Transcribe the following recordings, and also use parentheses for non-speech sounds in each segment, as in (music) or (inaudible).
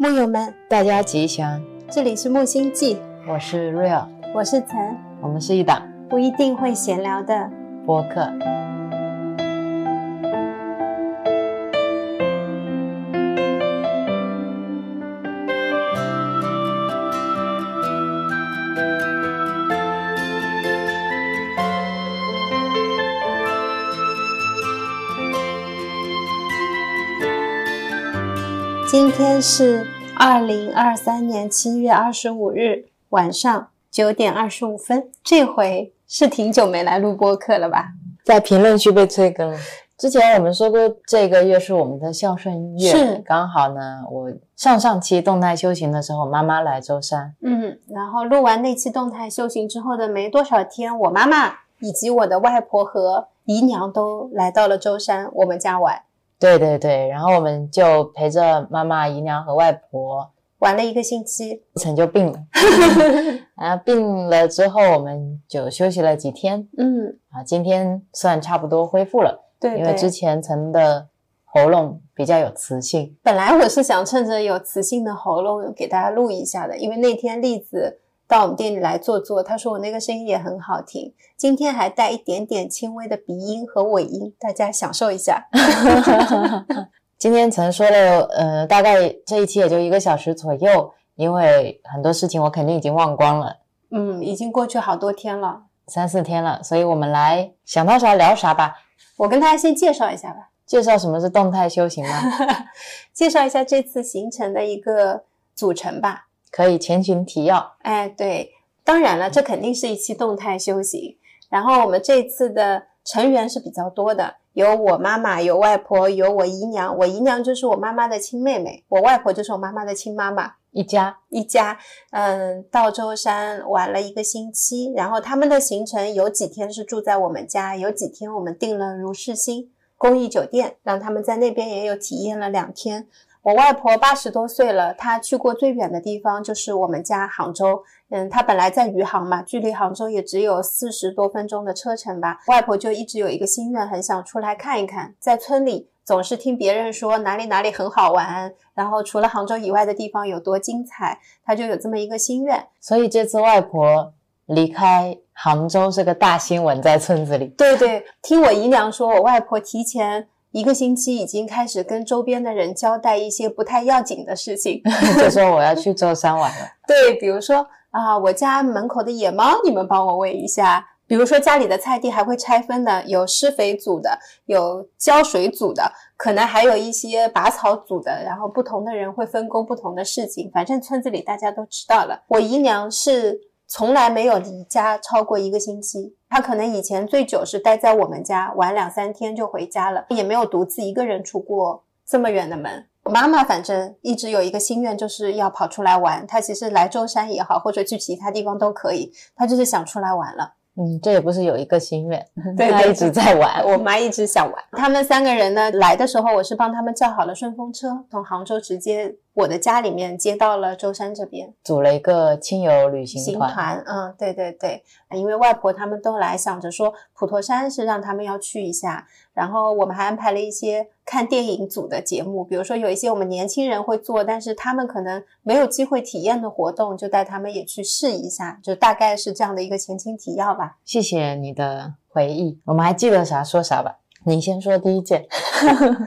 木友们，大家吉祥，这里是木星记，我是 Real，我是岑，我们是一档不一定会闲聊的。播客。今天是二零二三年七月二十五日晚上九点二十五分。这回是挺久没来录播客了吧？在评论区被催更了。之前我们说过，这个月是我们的孝顺月，是刚好呢。我上上期动态修行的时候，妈妈来舟山，嗯，然后录完那期动态修行之后的没多少天，我妈妈以及我的外婆和姨娘都来到了舟山我们家玩，对对对，然后我们就陪着妈妈、姨娘和外婆，玩了一个星期。陈就病了，(laughs) 然后病了之后，我们就休息了几天嗯，啊，今天算差不多恢复了，对因为之。前陈的喉咙比较有磁性。本来我是想趁着有磁性的喉咙给大家录一下的，因为那天栗子到我们店里来坐坐，他说我那个声音也很好听，今天还带一点点轻微的鼻音和尾音，大家享受一下。(laughs) 今天曾说了，呃，大概这一期也就一个小时左右，因为很多事情我肯定已经忘光了，嗯，已经过去好多天了，三四天了，所以我们来想到啥聊啥吧。我跟大家先介绍一下吧，介绍什么是动态修行吗？(laughs) 介绍一下这次行程的一个组成吧。可以前情提要。哎，对，当然了，这肯定是一期动态修行。然后我们这次的成员是比较多的，有我妈妈，有外婆，有我姨娘。我姨娘就是我妈妈的亲妹妹，我外婆就是我妈妈的亲妈妈。一家一家，嗯，到舟山玩了一个星期，然后他们的行程有几天是住在我们家，有几天我们订了如是星公益酒店，让他们在那边也有体验了两天。我外婆八十多岁了，她去过最远的地方就是我们家杭州。嗯，她本来在余杭嘛，距离杭州也只有四十多分钟的车程吧。外婆就一直有一个心愿，很想出来看一看，在村里总是听别人说哪里哪里很好玩，然后除了杭州以外的地方有多精彩，她就有这么一个心愿。所以这次外婆离开杭州是个大新闻，在村子里。对对，听我姨娘说，我外婆提前一个星期已经开始跟周边的人交代一些不太要紧的事情。(laughs) 就说我要去舟山玩了。(laughs) 对，比如说啊，我家门口的野猫，你们帮我喂一下。比如说家里的菜地还会拆分的，有施肥组的，有浇水组的，可能还有一些拔草组的。然后不同的人会分工不同的事情，反正村子里大家都知道了。我姨娘是从来没有离家超过一个星期，他可能以前最久是待在我们家玩两三天就回家了，也没有独自一个人出过这么远的门。我妈妈反正一直有一个心愿，就是要跑出来玩。她其实来舟山也好，或者去其他地方都可以，她就是想出来玩了。嗯，这也不是有一个心愿，对 (laughs) 一直在玩。我妈一直想玩。他们三个人呢，来的时候我是帮他们叫好了顺风车，从杭州直接我的家里面接到了舟山这边。组了一个亲友旅行团，行团，嗯，对对对，因为外婆他们都来，想着说普陀山是让他们要去一下，然后我们还安排了一些看电影组的节目，比如说有一些我们年轻人会做，但是他们可能没有机会体验的活动，就带他们也去试一下，就大概是这样的一个前情提要吧。谢谢你的回忆，我们还记得啥说啥吧。你先说第一件，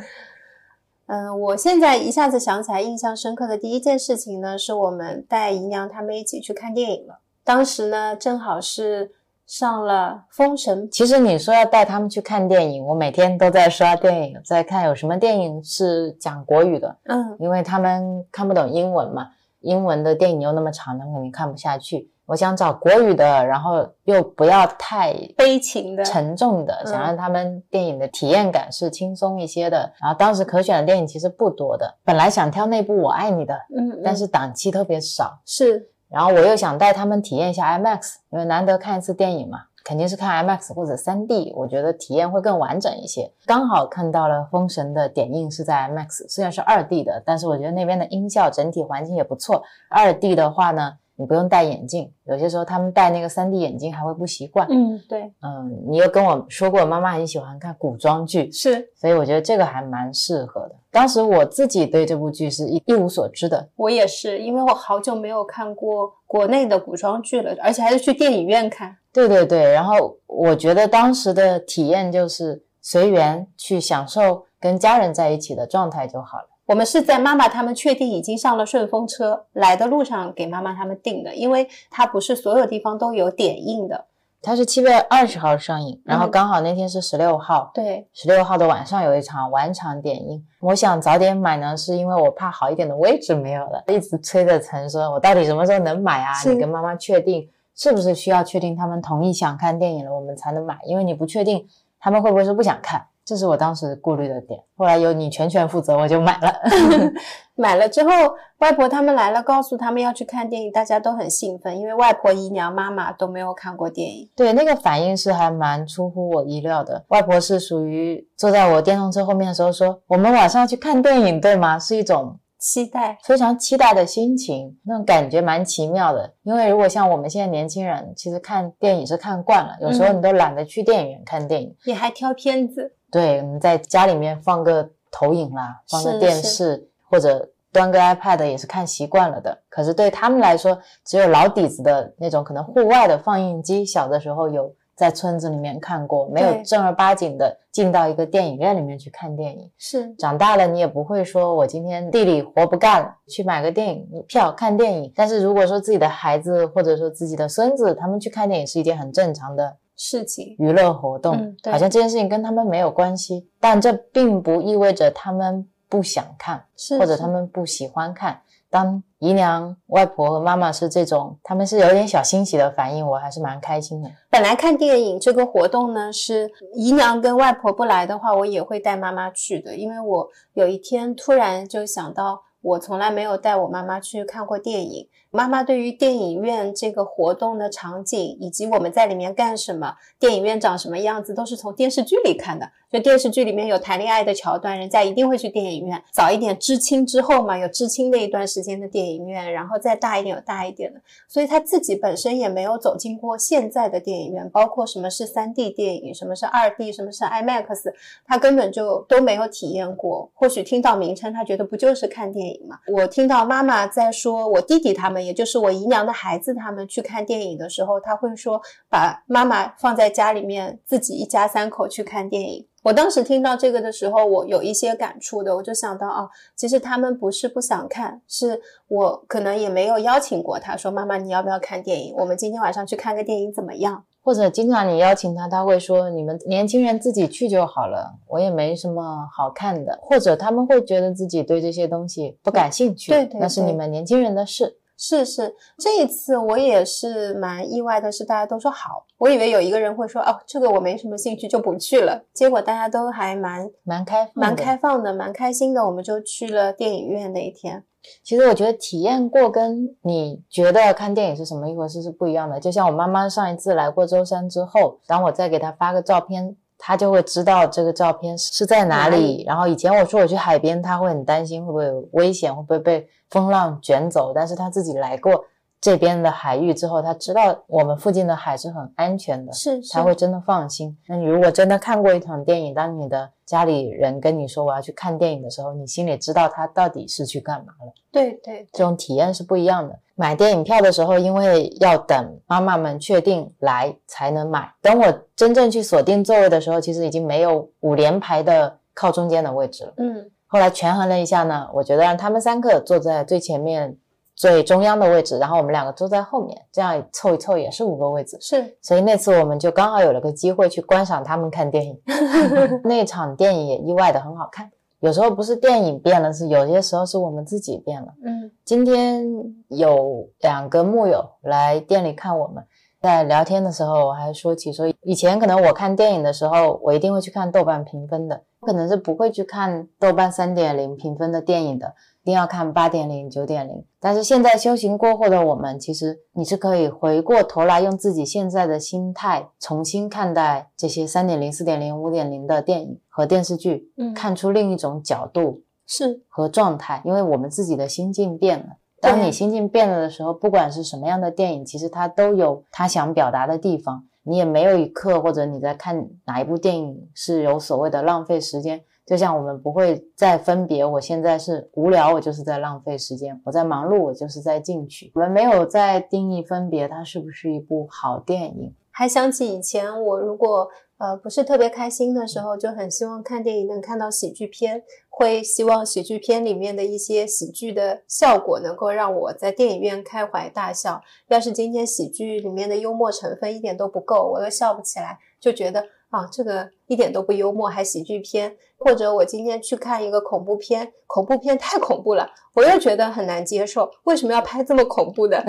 (laughs) 嗯，我现在一下子想起来，印象深刻的第一件事情呢，是我们带姨娘他们一起去看电影了。当时呢，正好是上了《封神》其实你说要带他们去看电影，我每天都在刷电影，在看有什么电影是讲国语的，嗯，因为他们看不懂英文嘛，英文的电影又那么长，他们肯定看不下去。我想找国语的，然后又不要太悲情的，沉重的，嗯想让他们电影的体验感是轻松一些的。然后当时可选的电影其实不多的，本来想挑那部《我爱你》的，嗯，嗯但是档期特别少。是然后我又想带他们体验一下 IMAX，因为难得看一次电影嘛，肯定是看 IMAX 或者 3D，我觉得体验会更完整一些。刚好看到了《封神》的点映是在 IMAX，虽然是 2D 的，但是我觉得那边的音效整体环境也不错。2D 的话呢，你不用戴眼镜。有些时候他们戴那个 3D 眼镜还会不习惯。嗯，对，嗯，你又跟我说过，妈妈很喜欢看古装剧，是所以我觉得这个还蛮适合的。当时我自己对这部剧是一一无所知的，我也是，因为我好久没有看过国内的古装剧了，而且还是去电影院看。对对对，然后我觉得当时的体验就是随缘去享受跟家人在一起的状态就好了。我们是在妈妈他们确定已经上了顺风车来的路上给妈妈他们订的，因为它不是所有地方都有点映的。它是七月二十号上映，然后刚好那天是十六号，对，十六号的晚上有一场晚场点映。我想早点买呢，是因为我怕好一点的位置没有了，一直催着陈说，我到底什么时候能买啊？你跟妈妈确定是不是需要确定他们同意想看电影了，我们才能买，因为你不确定他们会不会是不想看，这是我当时顾虑的点。后来由你全权负责，我就买了。(laughs) 买了之后，外婆他们来了，告诉他们要去看电影，大家都很兴奋，因为外婆、姨娘、妈妈都没有看过电影。对，那个反应是还蛮出乎我意料的。外婆是属于坐在我电动车后面的时候说：“我们晚上要去看电影，对吗？”是一种期待，非常期待的心情，那种感觉蛮奇妙的。因为如果像我们现在年轻人，其实看电影是看惯了，有时候你都懒得去电影院看电影。你还挑片子，对，我们在家里面放个投影啦，放个电视，或者端个 iPad 也是看习惯了的。可是对他们来说，只有老底子的那种可能户外的放映机，小的时候有在村子里面看过，没有正儿八经的进到一个电影院里面去看电影。是长大了，你也不会说我今天地里活不干了，去买个电影票看电影。但是如果说自己的孩子或者说自己的孙子，他们去看电影是一件很正常的事情。娱乐活动，好像这件事情跟他们没有关系，但这并不意味着他们不想看，是或者他们不喜欢看。当姨娘、外婆和妈妈是这种，他们是有点小欣喜的反应，我还是蛮开心的。本来看电影这个活动呢，是姨娘跟外婆不来的话，我也会带妈妈去的，因为我有一天突然就想到，我从来没有带我妈妈去看过电影。妈妈对于电影院这个活动的场景，以及我们在里面干什么，电影院长什么样子，都是从电视剧里看的。就电视剧里面有谈恋爱的桥段，人家一定会去电影院。早一点知青之后嘛，有知青那一段时间的电影院，然后再大一点有大一点的。所以他自己本身也没有走进过现在的电影院，包括什么是三 D 电影，什么是二 D，什么是 IMAX，他根本就都没有体验过。或许听到名称，他觉得不就是看电影吗？我听到妈妈在说，我弟弟他们，也就是我姨娘的孩子，他们去看电影的时候，他会说把妈妈放在家里面，自己一家三口去看电影。我当时听到这个的时候，我有一些感触的，我就想到啊，其实他们不是不想看，是我可能也没有邀请过他，说妈妈你要不要看电影？我们今天晚上去看个电影怎么样？或者经常你邀请他，他会说你们年轻人自己去就好了，我也没什么好看的。或者他们会觉得自己对这些东西不感兴趣，对对那是你们年轻人的事。是是，这一次我也是蛮意外的，是大家都说好，我以为有一个人会说哦，这个我没什么兴趣就不去了，结果大家都还蛮蛮开放，蛮开放的，蛮开心的，我们就去了电影院那一天。其实我觉得体验过跟你觉得看电影是什么一回事是不一样的。就像我妈妈上一次来过舟山之后，当我再给她发个照片，她就会知道这个照片是在哪里。哪里然后以前我说我去海边，他会很担心会不会有危险，会不会被风浪卷走。但是他自己来过这边的海域之后，他知道我们附近的海是很安全的。是是他会真的放心。那你如果真的看过一场电影，当你的家里人跟你说我要去看电影的时候，你心里知道他到底是去干嘛了。对对这种体验是不一样的。买电影票的时候，因为要等妈妈们确定来才能买。等我真正去锁定座位的时候，其实已经没有五连排的靠中间的位置了。嗯后来权衡了一下呢，我觉得让他们三个坐在最前面、最中央的位置，然后我们两个坐在后面，这样凑一凑也是五个位置。是所以那次我们就刚好有了个机会去观赏他们看电影。(laughs) 那场电影也意外的很好看。有时候不是电影变了，是有些时候是我们自己变了。嗯今天有两个木友来店里看我们，在聊天的时候，我还说起说，以前可能我看电影的时候，我一定会去看豆瓣评分的，可能是不会去看豆瓣三点零评分的电影的，一定要看八点零、九点零。但是现在修行过后的我们，其实你是可以回过头来，用自己现在的心态重新看待这些三点零、四点零、五点零的电影和电视剧，嗯，看出另一种角度，是和状态，因为我们自己的心境变了。当你心境变了的时候，不管是什么样的电影，其实它都有它想表达的地方。你也没有一刻或者你在看哪一部电影是有所谓的浪费时间。就像我们不会再分别，我现在是无聊，我就是在浪费时间；我在忙碌，我就是在进取。我们没有在定义分别，它是不是一部好电影？还想起以前我如果。呃，不是特别开心的时候，就很希望看电影能看到喜剧片，会希望喜剧片里面的一些喜剧的效果能够让我在电影院开怀大笑。要是今天喜剧里面的幽默成分一点都不够，我都笑不起来，就觉得啊，这个一点都不幽默，还喜剧片。或者我今天去看一个恐怖片，恐怖片太恐怖了，我又觉得很难接受，为什么要拍这么恐怖的？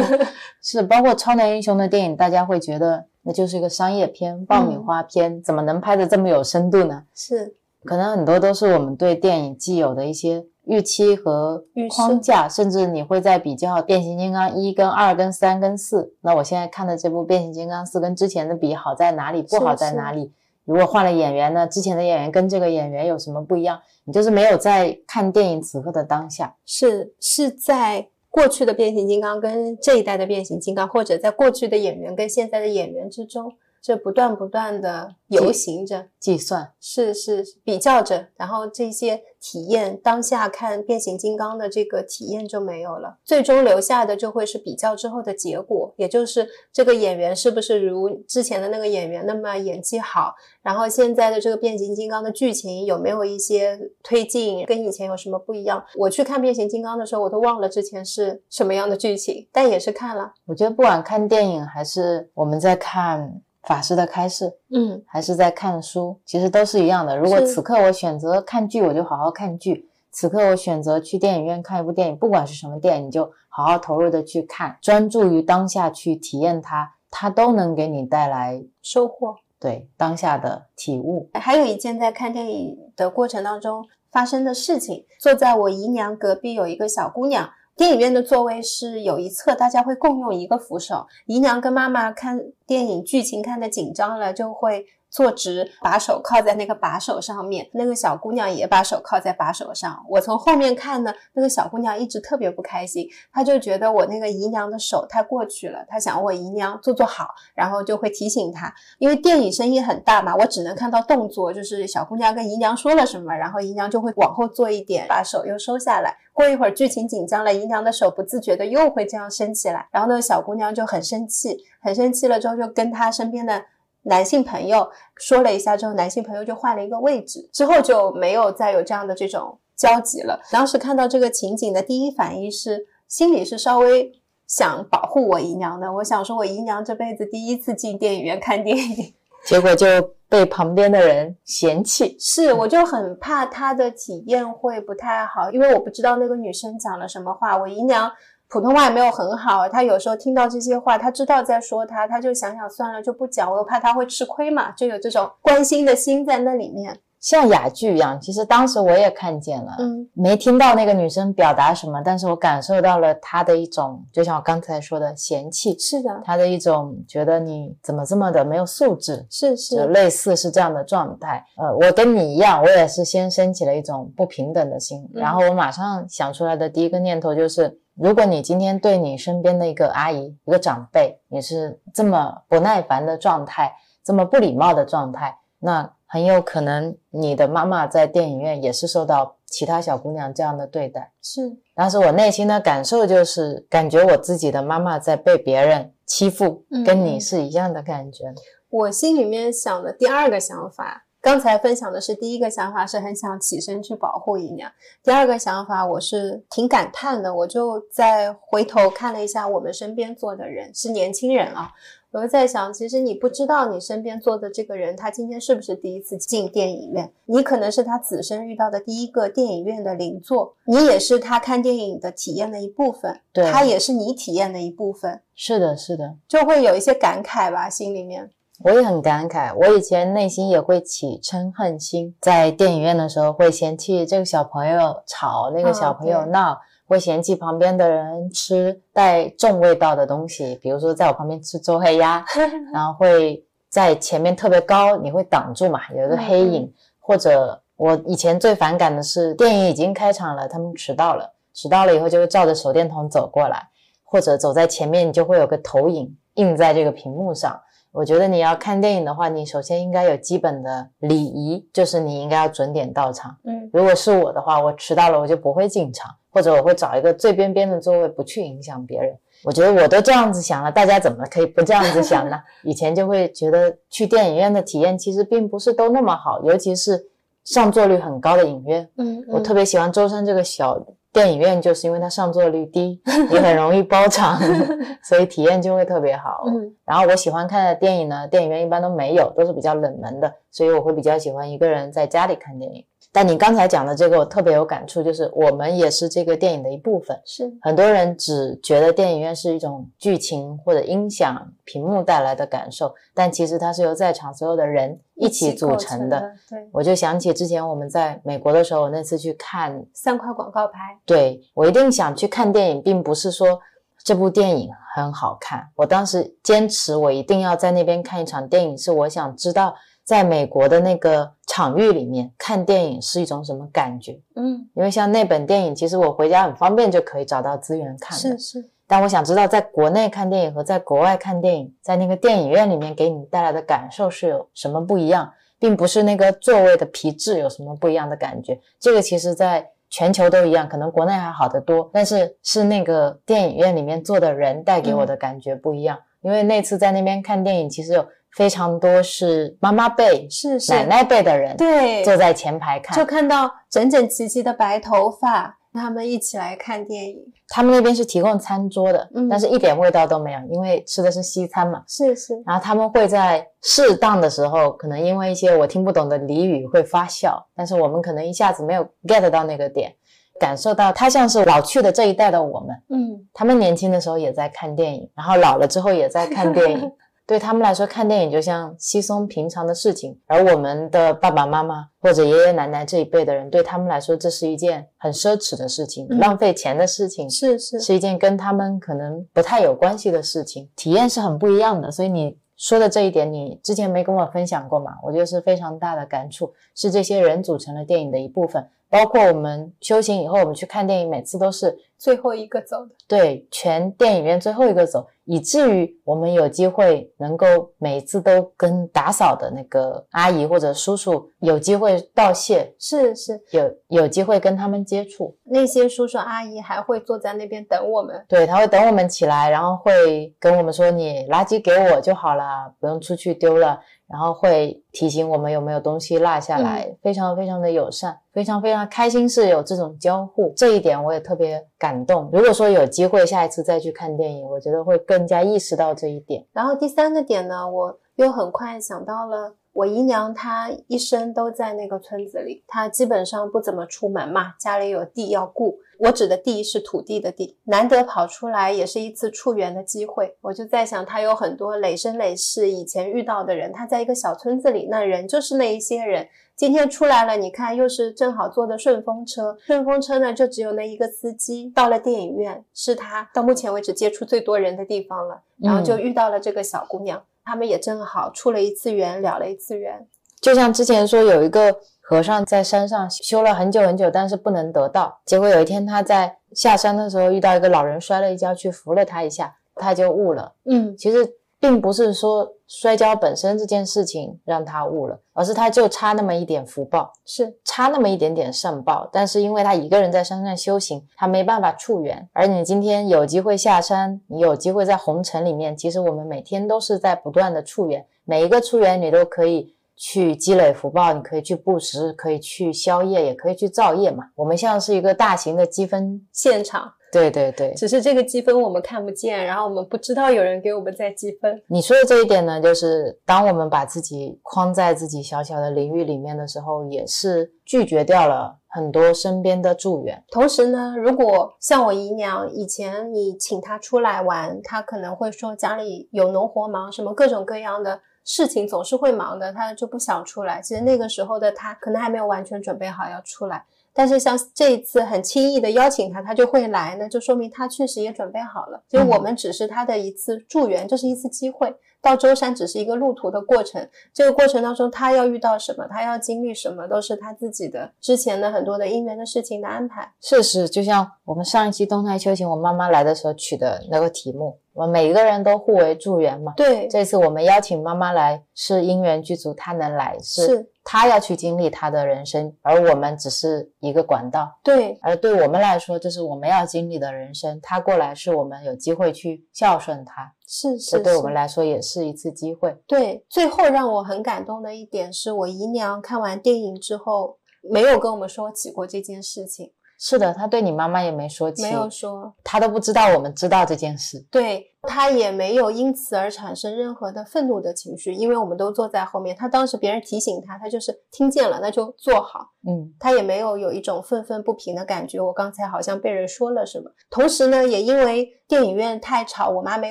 (laughs) 是，包括超男英雄的电影，大家会觉得。那就是一个商业片、爆米花片，怎么能拍的这么有深度呢？是，可能很多都是我们对电影既有的一些预期和框架，甚至你会在比较《变形金刚一》跟二、跟三、跟四。那我现在看的这部《变形金刚四》跟之前的比，好在哪里？不好在哪里？如果换了演员呢？之前的演员跟这个演员有什么不一样？你就是没有在看电影此刻的当下，是是在。过去的变形金刚跟这一代的变形金刚，或者在过去的演员跟现在的演员之中。这不断不断的游行着，计算是是比较着，然后这些体验当下看变形金刚的这个体验就没有了，最终留下的就会是比较之后的结果，也就是这个演员是不是如之前的那个演员那么演技好，然后现在的这个变形金刚的剧情有没有一些推进，跟以前有什么不一样？我去看变形金刚的时候，我都忘了之前是什么样的剧情，但也是看了。我觉得不管看电影还是我们在看。法师的开示，嗯，还是在看书，其实都是一样的。如果此刻我选择看剧，我就好好看剧；此刻我选择去电影院看一部电影，不管是什么电影，你就好好投入的去看，专注于当下去体验它，它都能给你带来收获。对当下的体悟。还有一件在看电影的过程当中发生的事情，坐在我姨娘隔壁有一个小姑娘。电影院的座位是有一侧，大家会共用一个扶手。姨娘跟妈妈看电影剧情看得紧张了，就会。坐直，把手靠在那个把手上面。那个小姑娘也把手靠在把手上。我从后面看呢，那个小姑娘一直特别不开心，她就觉得我那个姨娘的手太过去了，她想我姨娘做做好，然后就会提醒她。因为电影声音很大嘛，我只能看到动作，就是小姑娘跟姨娘说了什么，然后姨娘就会往后坐一点，把手又收下来。过一会儿剧情紧张了，姨娘的手不自觉的又会这样伸起来，然后那个小姑娘就很生气，很生气了之后就跟她身边的。男性朋友说了一下之后，男性朋友就换了一个位置，之后就没有再有这样的这种交集了。当时看到这个情景的第一反应是，心里是稍微想保护我姨娘的。我想说，我姨娘这辈子第一次进电影院看电影，(laughs) 结果就被旁边的人嫌弃。是，我就很怕她的体验会不太好，因为我不知道那个女生讲了什么话。我姨娘。普通话也没有很好，他有时候听到这些话，他知道在说他，他就想想算了，就不讲，我又怕他会吃亏嘛，就有这种关心的心在那里面，像哑剧一样。其实当时我也看见了，嗯，没听到那个女生表达什么，但是我感受到了她的一种，就像我刚才说的嫌弃，是的，她的一种觉得你怎么这么的没有素质，是是，类似是这样的状态。呃，我跟你一样，我也是先升起了一种不平等的心，然后我马上想出来的第一个念头就是。如果你今天对你身边的一个阿姨、一个长辈，你是这么不耐烦的状态，这么不礼貌的状态，那很有可能你的妈妈在电影院也是受到其他小姑娘这样的对待。是，当时我内心的感受就是，感觉我自己的妈妈在被别人欺负，跟你是一样的感觉。我心里面想的第二个想法。刚才分享的是第一个想法，是很想起身去保护姨娘。第二个想法，我是挺感叹的，我就再回头看了一下我们身边坐的人，是年轻人啊。我就在想，其实你不知道你身边坐的这个人，他今天是不是第一次进电影院？你可能是他此生遇到的第一个电影院的邻座，你也是他看电影的体验的一部分，对，他也是你体验的一部分。是的，是的，就会有一些感慨吧，心里面。我也很感慨，我以前内心也会起嗔恨心，在电影院的时候会嫌弃这个小朋友吵，那个小朋友闹，会嫌弃旁边的人吃带重味道的东西，比如说在我旁边吃周黑鸭，(laughs) 然后会在前面特别高，你会挡住嘛，有一个黑影，或者我以前最反感的是电影已经开场了，他们迟到了，迟到了以后就会照着手电筒走过来，或者走在前面，你就会有个投影映在这个屏幕上。我觉得你要看电影的话，你首先应该有基本的礼仪，就是你应该要准点到场。嗯，如果是我的话，我迟到了我就不会进场，或者我会找一个最边边的座位，不去影响别人。我觉得我都这样子想了，大家怎么可以不这样子想呢？(laughs) 以前就会觉得去电影院的体验其实并不是都那么好，尤其是上座率很高的影院。嗯，我特别喜欢舟山这个小电影院，就是因为它上座率低，(laughs) 也很容易包场，(laughs) 所以体验就会特别好。嗯然后我喜欢看的电影呢，电影院一般都没有，都是比较冷门的，所以我会比较喜欢一个人在家里看电影。但你刚才讲的这个，我特别有感触，就是我们也是这个电影的一部分。是很多人只觉得电影院是一种剧情或者音响、屏幕带来的感受，但其实它是由在场所有的人一起组成的。的。对，我就想起之前我们在美国的时候，我那次去看三块广告牌。对我一定想去看电影，并不是说这部电影很好看。我当时坚持我一定要在那边看一场电影，是我想知道在美国的那个场域里面看电影是一种什么感觉。嗯，因为像那本电影，其实我回家很方便就可以找到资源看的。是是，但我想知道，在国内看电影和在国外看电影，在那个电影院里面给你带来的感受是有什么不一样，并不是那个座位的皮质有什么不一样的感觉。这个其实在全球都一样，可能国内还好得多，但是是那个电影院里面坐的人带给我的感觉不一样。因为那次在那边看电影，其实有非常多是妈妈辈、是是。奶奶辈的人对，坐在前排看，就看到整整齐齐的白头发，他们一起来看电影。他们那边是提供餐桌的，嗯。但是一点味道都没有，因为吃的是西餐嘛。是是，然后他们会在适当的时候，可能因为一些我听不懂的俚语会发笑，但是我们可能一下子没有 get 到那个点，感受到他像是老去的这一代的我们，嗯，他们年轻的时候也在看电影，然后老了之后也在看电影。(laughs) 对他们来说，看电影就像稀松平常的事情，而我们的爸爸妈妈或者爷爷奶奶这一辈的人，对他们来说，这是一件很奢侈的事情，嗯浪费钱的事情，是是是一件跟他们可能不太有关系的事情，体验是很不一样的。所以你说的这一点，你之前没跟我分享过嘛？我觉得是非常大的感触，是这些人组成了电影的一部分。包括我们修行以后，我们去看电影，每次都是最后一个走的。对全电影院最后一个走，以至于我们有机会能够每次都跟打扫的那个阿姨或者叔叔有机会道谢，是是，有有机会跟他们接触。那些叔叔阿姨还会坐在那边等我们。对，他会等我们起来，然后会跟我们说：“你垃圾给我就好了，不用出去丢了。”然后会提醒我们有没有东西落下来，非常非常的友善，非常非常开心是有这种交互，这一点我也特别感动。如果说有机会下一次再去看电影，我觉得会更加意识到这一点。然后第三个点呢，我又很快想到了。我姨娘她一生都在那个村子里，她基本上不怎么出门嘛，家里有地要顾。我指的地是土地的地，难得跑出来也是一次触缘的机会。我就在想，他有很多累生累世以前遇到的人，他在一个小村子里，那人就是那一些人。今天出来了，你看又是正好坐的顺风车，顺风车呢就只有那一个司机。到了电影院，是他到目前为止接触最多人的地方了，然后就遇到了这个小姑娘。他们也正好出了一次缘，了了一次缘。就像之前说，有一个和尚在山上修了很久很久，但是不能得道。结果有一天他在下山的时候遇到一个老人摔了一跤，去扶了他一下，他就悟了。嗯，其实并不是说摔跤本身这件事情让他悟了，而是他就差那么一点福报，是差那么一点点善报。但是因为他一个人在山上修行，他没办法触缘。而你今天有机会下山，你有机会在红尘里面，其实我们每天都是在不断的触缘，每一个触缘你都可以。去积累福报，你可以去布施，可以去消业，也可以去造业嘛。我们像是一个大型的积分现场，对对对。只是这个积分我们看不见，然后我们不知道有人给我们在积分。你说的这一点呢，就是当我们把自己框在自己小小的领域里面的时候，也是拒绝掉了很多身边的助缘。同时呢，如果像我姨娘以前，你请她出来玩，她可能会说家里有农活忙，什么各种各样的。事情总是会忙的，他就不想出来。其实那个时候的他可能还没有完全准备好要出来。但是像这一次很轻易的邀请他，他就会来呢，就说明他确实也准备好了。所以我们只是他的一次助缘，这是一次机会。到舟山只是一个路途的过程，这个过程当中他要遇到什么，他要经历什么，都是他自己的之前的很多的因缘的事情的安排。是是，就像我们上一期动态修行，我妈妈来的时候取的那个题目，我们每一个人都互为助缘嘛。对，这次我们邀请妈妈来，是因缘具足，她能来是。她要去经历她的人生，而我们只是一个管道。对，而对我们来说，这是我们要经历的人生。她过来是我们有机会去孝顺她，是是，对我们来说也是一次机会。对，最后让我很感动的一点是我姨娘看完电影之后，没有跟我们说起过这件事情。是的，他对你妈妈也没说起，没有说，他都不知道我们知道这件事。对。他也没有因此而产生任何的愤怒的情绪，因为我们都坐在后面。他当时别人提醒他，他就是听见了，那就坐好。嗯，他也没有有一种愤愤不平的感觉。我刚才好像被人说了什么。同时呢，也因为电影院太吵，我妈没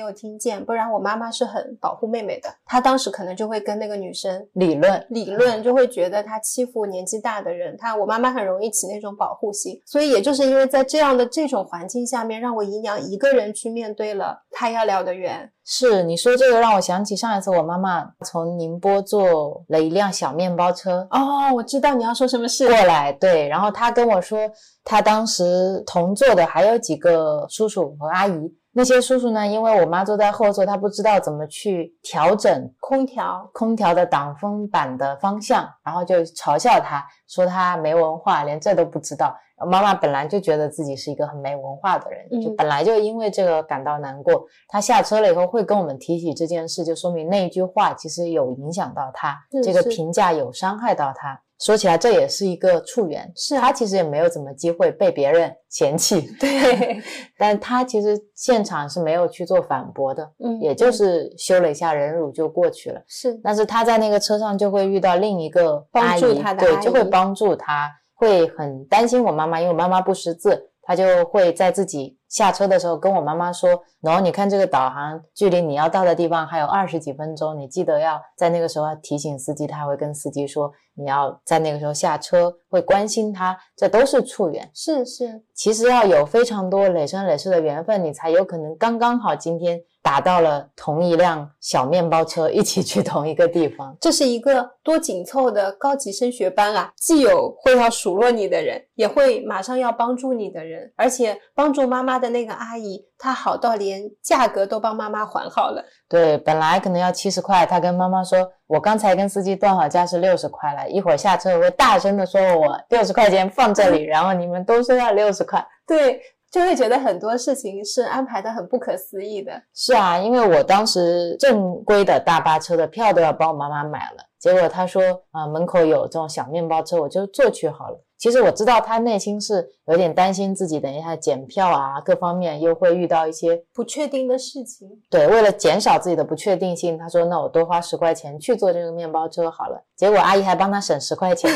有听见，不然我妈妈是很保护妹妹的。她当时可能就会跟那个女生理论理论，就会觉得她欺负年纪大的人。她我妈妈很容易起那种保护心，所以也就是因为在这样的这种环境下面，让我姨娘一个人去面对了她要。聊得远是你说这个让我想起上一次我妈妈从宁波坐了一辆小面包车哦，我知道你要说什么事过来对，然后她跟我说，她当时同坐的还有几个叔叔和阿姨。那些叔叔呢？因为我妈坐在后座，他不知道怎么去调整空调，空调的挡风板的方向，然后就嘲笑他，说他没文化，连这都不知道。妈妈本来就觉得自己是一个很没文化的人，就本来就因为这个感到难过。他下车了以后会跟我们提起这件事，就说明那一句话其实有影响到他，这个评价有伤害到他。说起来，这也是一个处缘，是他其实也没有怎么机会被别人嫌弃，(laughs) 对，但他其实现场是没有去做反驳的，嗯，也就是修了一下忍辱就过去了，是。但是他在那个车上就会遇到另一个帮助他的，对，就会帮助他，会很担心我妈妈，因为我妈妈不识字。他就会在自己下车的时候跟我妈妈说：“然后你看这个导航距离你要到的地方还有二十几分钟，你记得要在那个时候要提醒司机。”他会跟司机说：“你要在那个时候下车，会关心他。”这都是处缘，是是。其实要有非常多累生累世的缘分，你才有可能刚刚好今天。打到了同一辆小面包车，一起去同一个地方。(laughs) 这是一个多紧凑的高级升学班啊！既有会要数落你的人，也会马上要帮助你的人。而且帮助妈妈的那个阿姨，她好到连价格都帮妈妈还好了。对，本来可能要七十块，她跟妈妈说：“我刚才跟司机断好价是六十块了，一会儿下车我会大声的说我六十块钱放这里，(laughs) 然后你们都说要六十块。”对。就会觉得很多事情是安排的很不可思议的。是啊，因为我当时正规的大巴车的票都要帮我妈妈买了，结果她说啊门口有这种小面包车，我就坐去好了。其实我知道他内心是有点担心自己等一下检票啊，各方面又会遇到一些不确定的事情。对，为了减少自己的不确定性，他说：“那我多花十块钱去做这个面包车好了。”结果阿姨还帮他省十块钱，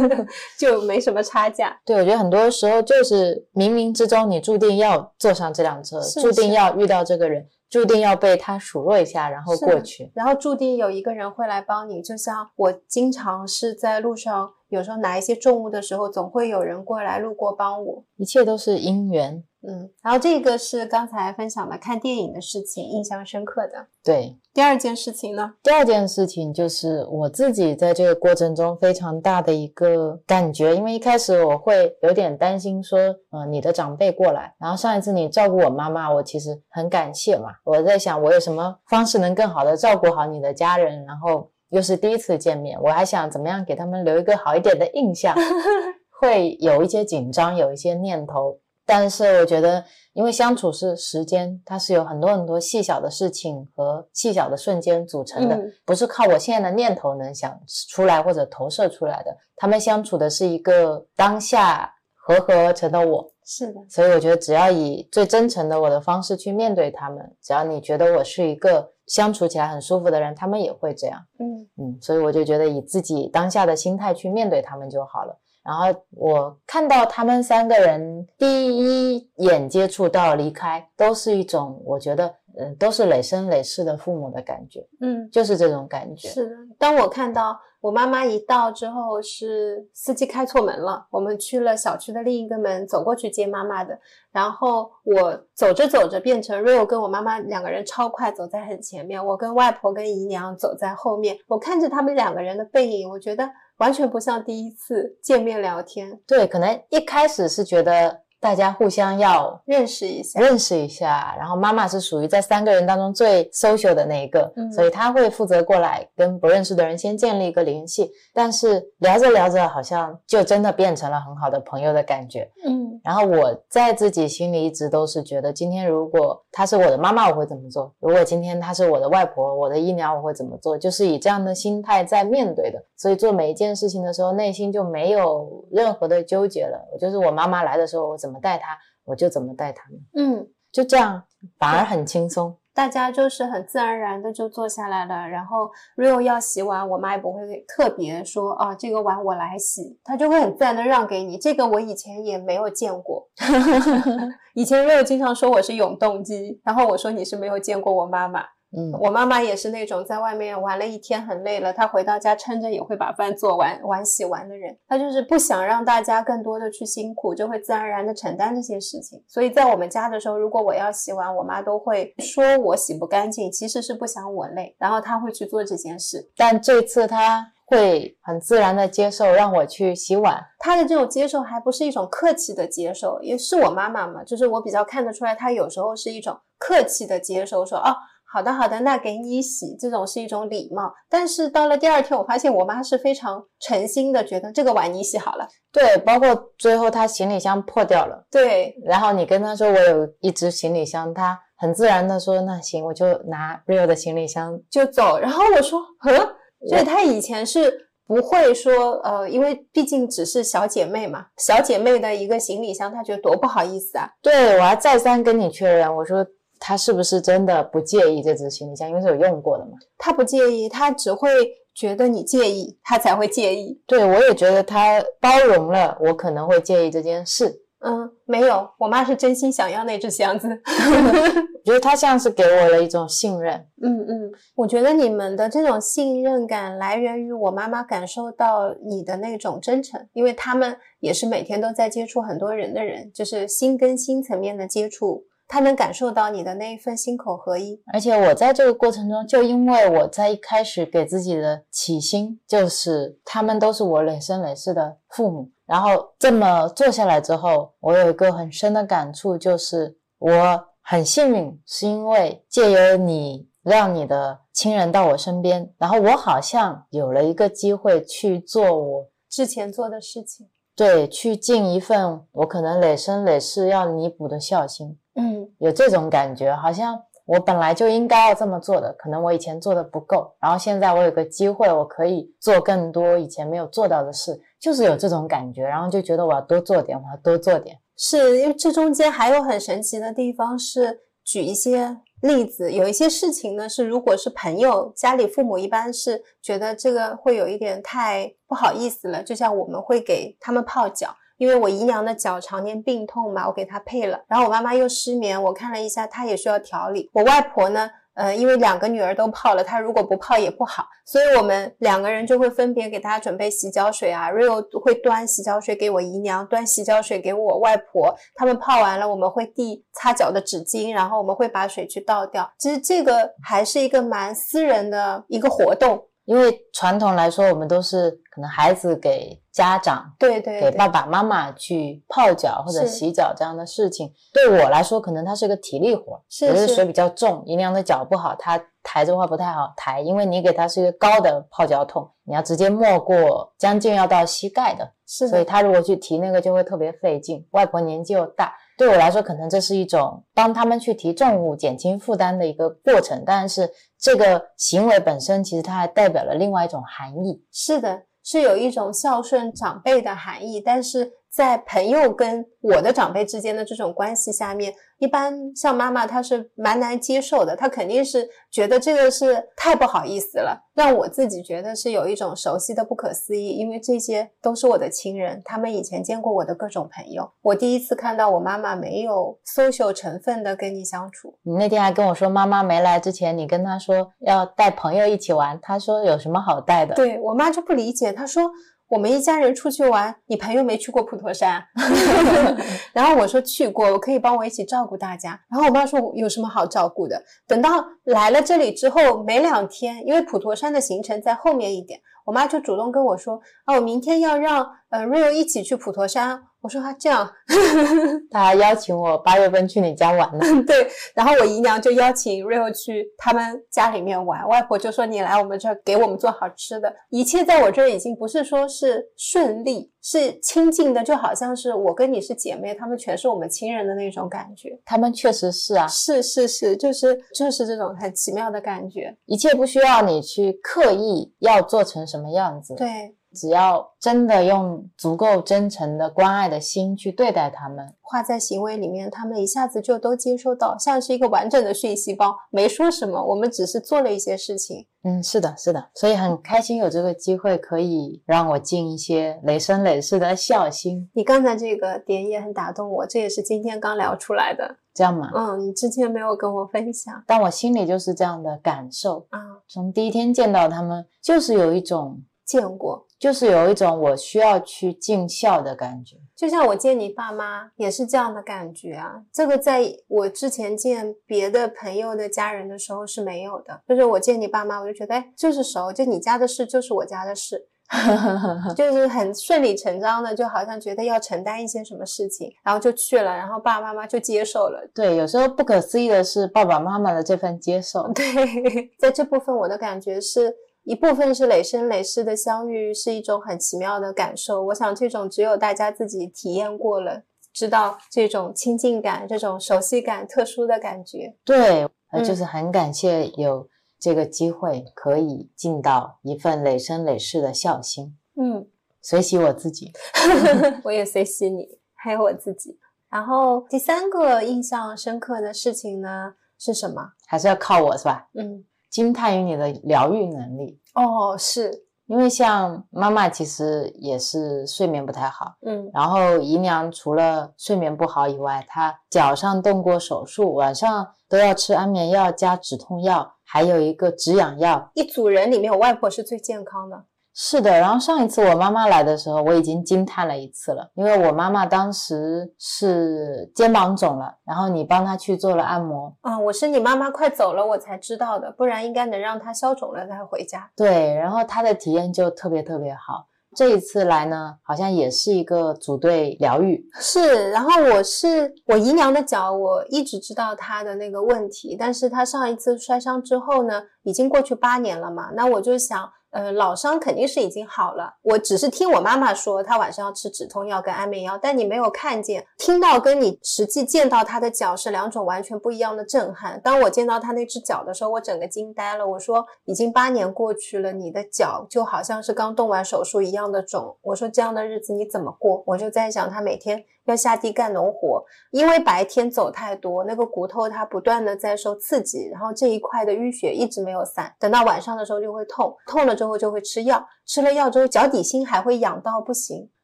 (laughs) 就没什么差价。对，我觉得很多时候就是冥冥之中你注定要坐上这辆车，注定要遇到这个人。注定要被他数落一下，然后过去，然后注定有一个人会来帮你。就像我经常是在路上，有时候拿一些重物的时候，总会有人过来路过帮我。一切都是因缘。嗯，然后这个是刚才分享的看电影的事情，印象深刻的。对，第二件事情呢？第二件事情就是我自己在这个过程中非常大的一个感觉，因为一开始我会有点担心，说，嗯，你的长辈过来，然后上一次你照顾我妈妈，我其实很感谢嘛。我在想，我有什么方式能更好的照顾好你的家人？然后又是第一次见面，我还想怎么样给他们留一个好一点的印象，(laughs) 会有一些紧张，有一些念头。但是我觉得，因为相处是时间，它是有很多很多细小的事情和细小的瞬间组成的，不是靠我现在的念头能想出来或者投射出来的。他们相处的是一个当下和合而成的我，是的。所以我觉得，只要以最真诚的我的方式去面对他们，只要你觉得我是一个相处起来很舒服的人，他们也会这样。嗯嗯，所以我就觉得以自己当下的心态去面对他们就好了。然后我看到他们三个人第一眼接触到离开，都是一种我觉得，嗯，都是累生累世的父母的感觉，嗯，就是这种感觉。是的。当我看到我妈妈一到之后，是司机开错门了，我们去了小区的另一个门，走过去接妈妈的。然后我走着走着，变成 Rio 跟我妈妈两个人超快走在很前面，我跟外婆跟姨娘走在后面。我看着他们两个人的背影，我觉得完全不像第一次见面聊天，对，可能一开始是觉得大家互相要认识一下。认识一下，然后妈妈是属于在三个人当中最 social 的那一个，嗯所以她会负责过来跟不认识的人先建立一个联系。但是聊着聊着，好像就真的变成了很好的朋友的感觉。嗯然后我在自己心里一直都是觉得，今天如果她是我的妈妈，我会怎么做？如果今天她是我的外婆、我的姨娘，我会怎么做？就是以这样的心态在面对的。所以做每一件事情的时候，内心就没有任何的纠结了。我就是我妈妈来的时候，我怎么带他，我就怎么带他们，嗯，就这样，反而很轻松。大家就是很自然而然的就坐下来了。然后 Rio 要洗碗，我妈也不会特别说啊，这个碗我来洗，她就会很自然的让给你。这个我以前也没有见过。(laughs) 以前 Rio 经常说我是永动机，然后我说你是没有见过我妈妈。嗯，我妈妈也是那种在外面玩了一天很累了，她回到家撑着也会把饭做完、碗洗完的人。她就是不想让大家更多的去辛苦，就会自然而然的承担这些事情。所以在我们家的时候，如果我要洗碗，我妈都会说我洗不干净，其实是不想我累，然后她会去做这件事。但这次她会很自然的接受让我去洗碗。她的这种接受还不是一种客气的接受，也是我妈妈嘛，就是我比较看得出来，她有时候是一种客气的接受，说哦。好的，好的，那给你洗，这种是一种礼貌。但是到了第二天，我发现我妈是非常诚心的，觉得这个碗你洗好了。对，包括最后她行李箱破掉了，对，然后你跟她说我有一只行李箱，她很自然的说那行，我就拿 Rio 的行李箱。就走。然后我说，(laughs) 呵，所以她以前是不会说，呃，因为毕竟只是小姐妹嘛，小姐妹的一个行李箱，她觉得多不好意思啊。对我还再三跟你确认，我说她是不是真的不介意这只行李箱，因为是有用过的嘛。他不介意，他只会觉得你介意，他才会介意。对我也觉得他包容了我可能会介意这件事。嗯，没有，我妈是真心想要那只箱子。(laughs) 我觉得她像是给我了一种信任。嗯嗯，我觉得你们的这种信任感来源于我妈妈感受到你的那种真诚，因为他们也是每天都在接触很多人的人，就是心跟心层面的接触，他能感受到你的那一份心口合一。而且我在这个过程中，就因为我在一开始给自己的起心就是他们都是我累生累世的父母，然后这么做下来之后，我有一个很深的感触，就是我很幸运，是因为借由你让你的亲人到我身边，然后我好像有了一个机会去做我之前做的事情，对去尽一份我可能累生累世要弥补的孝心。嗯有这种感觉，好像我本来就应该要这么做的，可能我以前做的不够，然后现在我有个机会，我可以做更多以前没有做到的事，就是有这种感觉，然后就觉得我要多做点，我要多做点。是因为这中间还有很神奇的地方是，举一些例子，有一些事情呢是，如果是朋友家里父母一般是觉得这个会有一点太不好意思了，就像我们会给他们泡脚。因为我姨娘的脚常年病痛嘛，我给她配了。然后我妈妈又失眠，我看了一下，她也需要调理。我外婆呢，呃，因为两个女儿都泡了，她如果不泡也不好，所以我们两个人就会分别给她准备洗脚水啊。Rio 会端洗脚水给我姨娘，端洗脚水给我外婆。他们泡完了，我们会递擦脚的纸巾，然后我们会把水去倒掉。其实这个还是一个蛮私人的一个活动。因为传统来说，我们都是可能孩子给家长、对对对，给爸爸妈妈去泡脚或者洗脚这样的事情，对我来说，可能它是个体力活，是是水比较重，姨娘的脚不好，她抬着话不太好抬，因为你给她是一个高的泡脚桶，你要直接没过将近要到膝盖的，是的，所以她如果去提那个就会特别费劲。外婆年纪又大，对我来说，可能这是一种帮他们去提重物、减轻负担的一个过程，但是这个行为本身其实它还代表了另外一种含义。是的，是有一种孝顺长辈的含义，但是在朋友跟我的长辈之间的这种关系下面，一般像妈妈她是蛮难接受的，她肯定是觉得这个是太不好意思了，让我自己觉得是有一种熟悉的不可思议，因为这些都是我的亲人，他们以前见过我的各种朋友，我第一次看到我妈妈没有 social 成分的跟你相处。你那天还跟我说，妈妈没来之前，你跟她说要带朋友一起玩，她说有什么好带的？对我妈就不理解，她说。我们一家人出去玩，你朋友没去过普陀山，(laughs) (laughs) 然后我说去过，我可以帮我一起照顾大家。然后我妈说有什么好照顾的？等到来了这里之后没两天，因为普陀山的行程在后面一点，我妈就主动跟我说哦，我明天要让呃 Rio 一起去普陀山。我说啊这样，(laughs) 他还邀请我八月份去你家玩呢。(laughs) 对，然后我姨娘就邀请 Rio 去他们家里面玩，外婆就说你来我们这儿给我们做好吃的。一切在我这儿已经不是说是顺利，是亲近的，就好像是我跟你是姐妹，他们全是我们亲人的那种感觉。他们确实是啊，是是是，就是就是这种很奇妙的感觉，一切不需要你去刻意要做成什么样子。对。只要真的用足够真诚的关爱的心去对待他们，化在行为里面，他们一下子就都接收到，像是一个完整的讯息包，没说什么，我们只是做了一些事情。嗯，是的，是的，所以很开心有这个机会可以让我尽一些累生累世的孝心。你刚才这个点也很打动我，这也是今天刚聊出来的，这样吗？嗯，你之前没有跟我分享，但我心里就是这样的感受啊。从第一天见到他们，就是有一种见过。就是有一种我需要去尽孝的感觉，就像我见你爸妈也是这样的感觉啊。这个在我之前见别的朋友的家人的时候是没有的。就是我见你爸妈，我就觉得哎，就是熟，就你家的事就是我家的事，(laughs) 就是很顺理成章的，就好像觉得要承担一些什么事情，然后就去了，然后爸爸妈妈就接受了。对，有时候不可思议的是爸爸妈妈的这份接受。对，(laughs) 在这部分我的感觉是。一部分是累生累世的相遇，是一种很奇妙的感受。我想，这种只有大家自己体验过了，知道这种亲近感、这种熟悉感、特殊的感觉。对，就是很感谢有这个机会，可以尽到一份累生累世的孝心。嗯，随喜我自己，(laughs) 我也随喜你，还有我自己。然后第三个印象深刻的事情呢，是什么？还是要靠我是吧？嗯。惊叹于你的疗愈能力哦，是因为像妈妈其实也是睡眠不太好，嗯，然后姨娘除了睡眠不好以外，她脚上动过手术，晚上都要吃安眠药加止痛药，还有一个止痒药。一组人里面，我外婆是最健康的。是的，然后上一次我妈妈来的时候，我已经惊叹了一次了，因为我妈妈当时是肩膀肿了，然后你帮她去做了按摩。嗯，我是你妈妈快走了我才知道的，不然应该能让她消肿了再回家。对，然后她的体验就特别特别好。这一次来呢，好像也是一个组队疗愈。是，然后我是我姨娘的脚，我一直知道她的那个问题，但是她上一次摔伤之后呢，已经过去八年了嘛，那我就想。呃，老伤肯定是已经好了，我只是听我妈妈说，她晚上要吃止痛药跟安眠药，但你没有看见、听到，跟你实际见到她的脚是两种完全不一样的震撼。当我见到她那只脚的时候，我整个惊呆了。我说，已经八年过去了，你的脚就好像是刚动完手术一样的肿。我说，这样的日子你怎么过？我就在想，她每天。要下地干农活，因为白天走太多，那个骨头它不断的在受刺激，然后这一块的淤血一直没有散，等到晚上的时候就会痛，痛了之后就会吃药，吃了药之后脚底心还会痒到不行。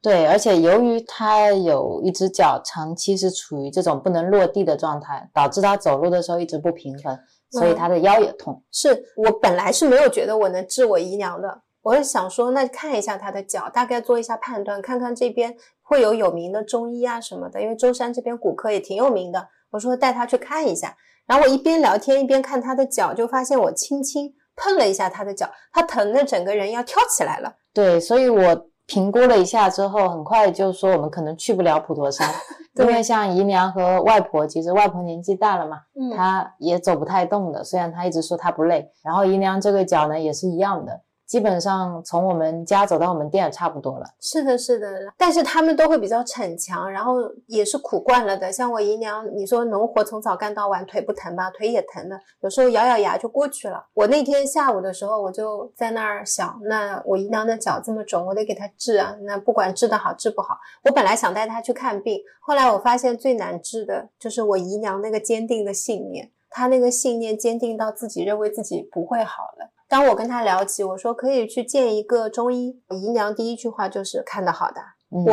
对，而且由于他有一只脚长期是处于这种不能落地的状态，导致他走路的时候一直不平衡，所以他的腰也痛。是我本来是没有觉得我能治我姨娘的。我是想说，那看一下他的脚，大概做一下判断，看看这边会有有名的中医啊什么的，因为舟山这边骨科也挺有名的。我说带他去看一下，然后我一边聊天一边看他的脚，就发现我轻轻碰了一下他的脚，他疼的整个人要跳起来了。对，所以我评估了一下之后，很快就说我们可能去不了普陀山，因为像姨娘和外婆，其实外婆年纪大了嘛，她也走不太动的，虽然她一直说她不累，然后姨娘这个脚呢也是一样的。基本上从我们家走到我们店差不多了。是的，是的，但是他们都会比较逞强，然后也是苦惯了的。像我姨娘，你说农活从早干到晚，腿不疼吧？腿也疼的，有时候咬咬牙就过去了。我那天下午的时候，我就在那儿想，那我姨娘的脚这么肿，我得给她治啊。那不管治得好治不好，我本来想带她去看病，后来我发现最难治的就是我姨娘那个坚定的信念。他那个信念坚定到自己认为自己不会好了。当我跟他聊起，我说可以去见一个中医，姨娘第一句话就是看得好的，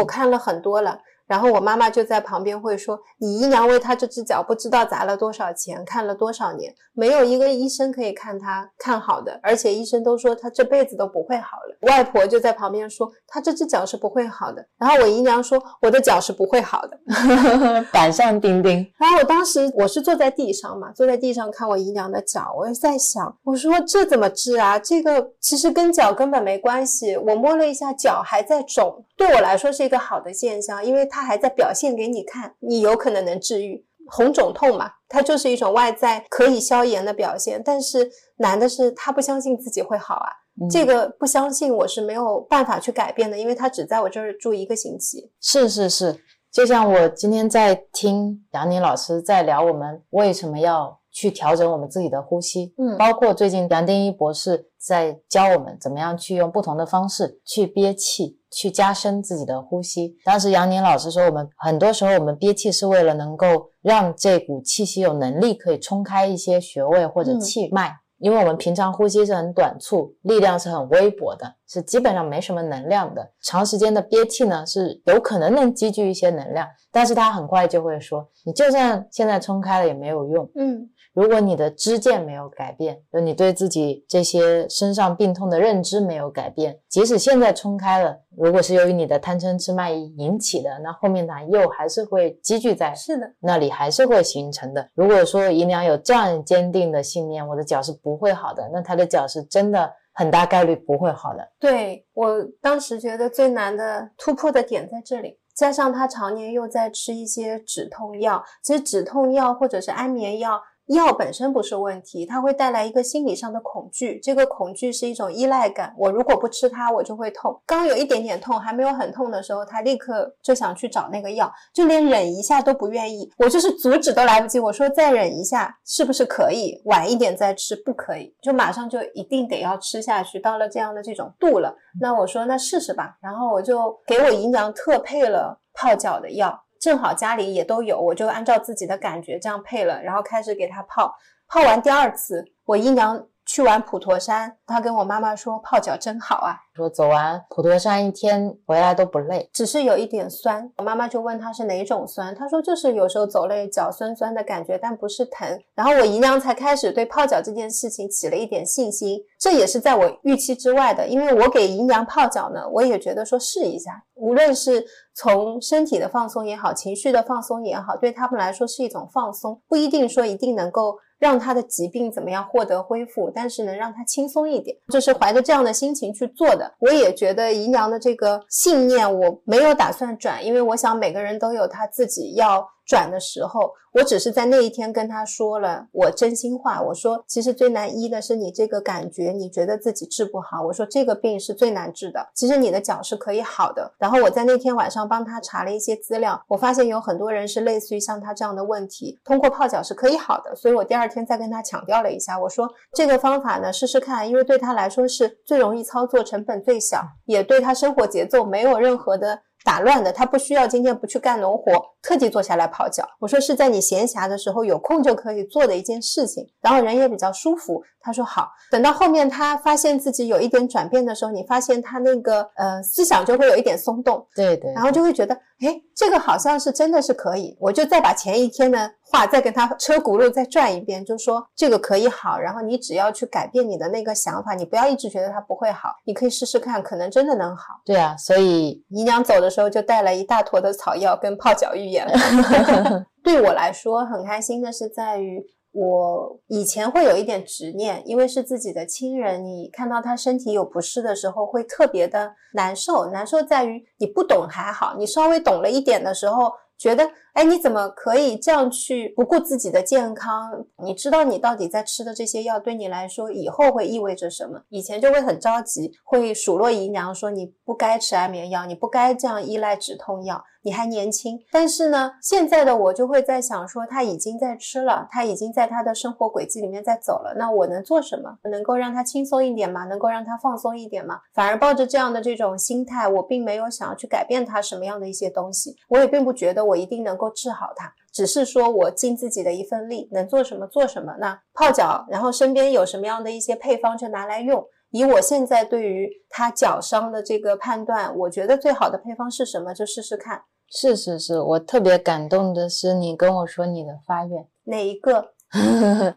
我看了很多了。然后我妈妈就在旁边会说：“你姨娘为她这只脚不知道砸了多少钱，看了多少年，没有一个医生可以看她看好的，而且医生都说她这辈子都不会好了。”外婆就在旁边说：“她这只脚是不会好的。”然后我姨娘说：“我的脚是不会好的。(laughs) ”板上钉钉。然后我当时我是坐在地上嘛，坐在地上看我姨娘的脚，我就在想，我说这怎么治啊？这个其实跟脚根本没关系。我摸了一下脚还在肿，对我来说是一个好的现象，因为它。他还在表现给你看，你有可能能治愈红肿痛嘛？它就是一种外在可以消炎的表现。但是难的是他不相信自己会好啊，这个不相信我是没有办法去改变的，因为他只在我这儿住一个星期。是是是，就像我今天在听杨宁老师在聊，我们为什么要去调整我们自己的呼吸？嗯，包括最近杨定一博士在教我们怎么样去用不同的方式去憋气。去加深自己的呼吸。当时杨宁老师说，我们很多时候我们憋气是为了能够让这股气息有能力可以冲开一些穴位或者气脉，因为我们平常呼吸是很短促，力量是很微薄的，是基本上没什么能量的。长时间的憋气呢，是有可能能积聚一些能量，但是他很快就会说，你就算现在冲开了也没有用。嗯。如果你的知见没有改变，就你对自己这些身上病痛的认知没有改变，即使现在冲开了，如果是由于你的贪嗔痴慢疑引起的，那后面呢又还是会积聚在是的那里，还是会形成的。如果说姨娘有这样坚定的信念，我的脚是不会好的，那她的脚是真的很大概率不会好的。对我当时觉得最难的突破的点在这里，加上她常年又在吃一些止痛药，其实止痛药或者是安眠药。药本身不是问题，它会带来一个心理上的恐惧，这个恐惧是一种依赖感。我如果不吃它，我就会痛。刚有一点点痛，还没有很痛的时候，他立刻就想去找那个药，就连忍一下都不愿意。我就是阻止都来不及。我说再忍一下，是不是可以晚一点再吃？不可以，就马上就一定得要吃下去。到了这样的这种度了，那我说那试试吧。然后我就给我姨娘特配了泡脚的药。正好家里也都有，我就按照自己的感觉这样配了，然后开始给它泡。泡完第二次，我姨娘去完普陀山，他跟我妈妈说泡脚真好啊。说走完普陀山一天回来都不累，只是有一点酸。我妈妈就问他是哪种酸，他说就是有时候走累脚酸酸的感觉，但不是疼。然后我姨娘才开始对泡脚这件事情起了一点信心，这也是在我预期之外的。因为我给姨娘泡脚呢，我也觉得说试一下，无论是从身体的放松也好，情绪的放松也好，对他们来说是一种放松，不一定说一定能够让他的疾病怎么样获得恢复，但是能让他轻松一点，就是怀着这样的心情去做的。我也觉得姨娘的这个信念，我没有打算转，因为我想每个人都有他自己要。转的时候，我只是在那一天跟他说了我真心话。我说，其实最难医的是你这个感觉，你觉得自己治不好。我说这个病是最难治的。其实你的脚是可以好的。然后我在那天晚上帮他查了一些资料，我发现有很多人是类似于像他这样的问题，通过泡脚是可以好的。所以我第二天再跟他强调了一下，我说这个方法呢试试看，因为对他来说是最容易操作，成本最小，也对他生活节奏没有任何的。打乱的，他不需要今天不去干农活，特地坐下来泡脚。我说是在你闲暇的时候有空就可以做的一件事情，然后人也比较舒服。他说好。等到后面他发现自己有一点转变的时候，你发现他那个呃思想就会有一点松动，对对，然后就会觉得哎，这个好像是真的是可以。我就再把前一天呢。话再跟他车轱辘再转一遍，就说这个可以好，然后你只要去改变你的那个想法，你不要一直觉得它不会好，你可以试试看，可能真的能好。对啊，所以姨娘走的时候就带了一大坨的草药跟泡脚浴盐。(laughs) (laughs) 对我来说很开心的是在于，我以前会有一点执念，因为是自己的亲人，你看到他身体有不适的时候会特别的难受。难受在于你不懂还好，你稍微懂了一点的时候。觉得哎，你怎么可以这样去不顾自己的健康？你知道你到底在吃的这些药对你来说以后会意味着什么？以前就会很着急，会数落姨娘说你不该吃安眠药，你不该这样依赖止痛药。你还年轻，但是呢，现在的我就会在想说，他已经在吃了，他已经在他的生活轨迹里面在走了，那我能做什么？能够让他轻松一点吗？能够让他放松一点吗？反而抱着这样的这种心态，我并没有想要去改变他什么样的一些东西，我也并不觉得我一定能够治好它，只是说我尽自己的一份力，能做什么做什么。那泡脚，然后身边有什么样的一些配方就拿来用。以我现在对于他脚伤的这个判断，我觉得最好的配方是什么，就试试看。是是是，我特别感动的是你跟我说你的发愿，哪一个？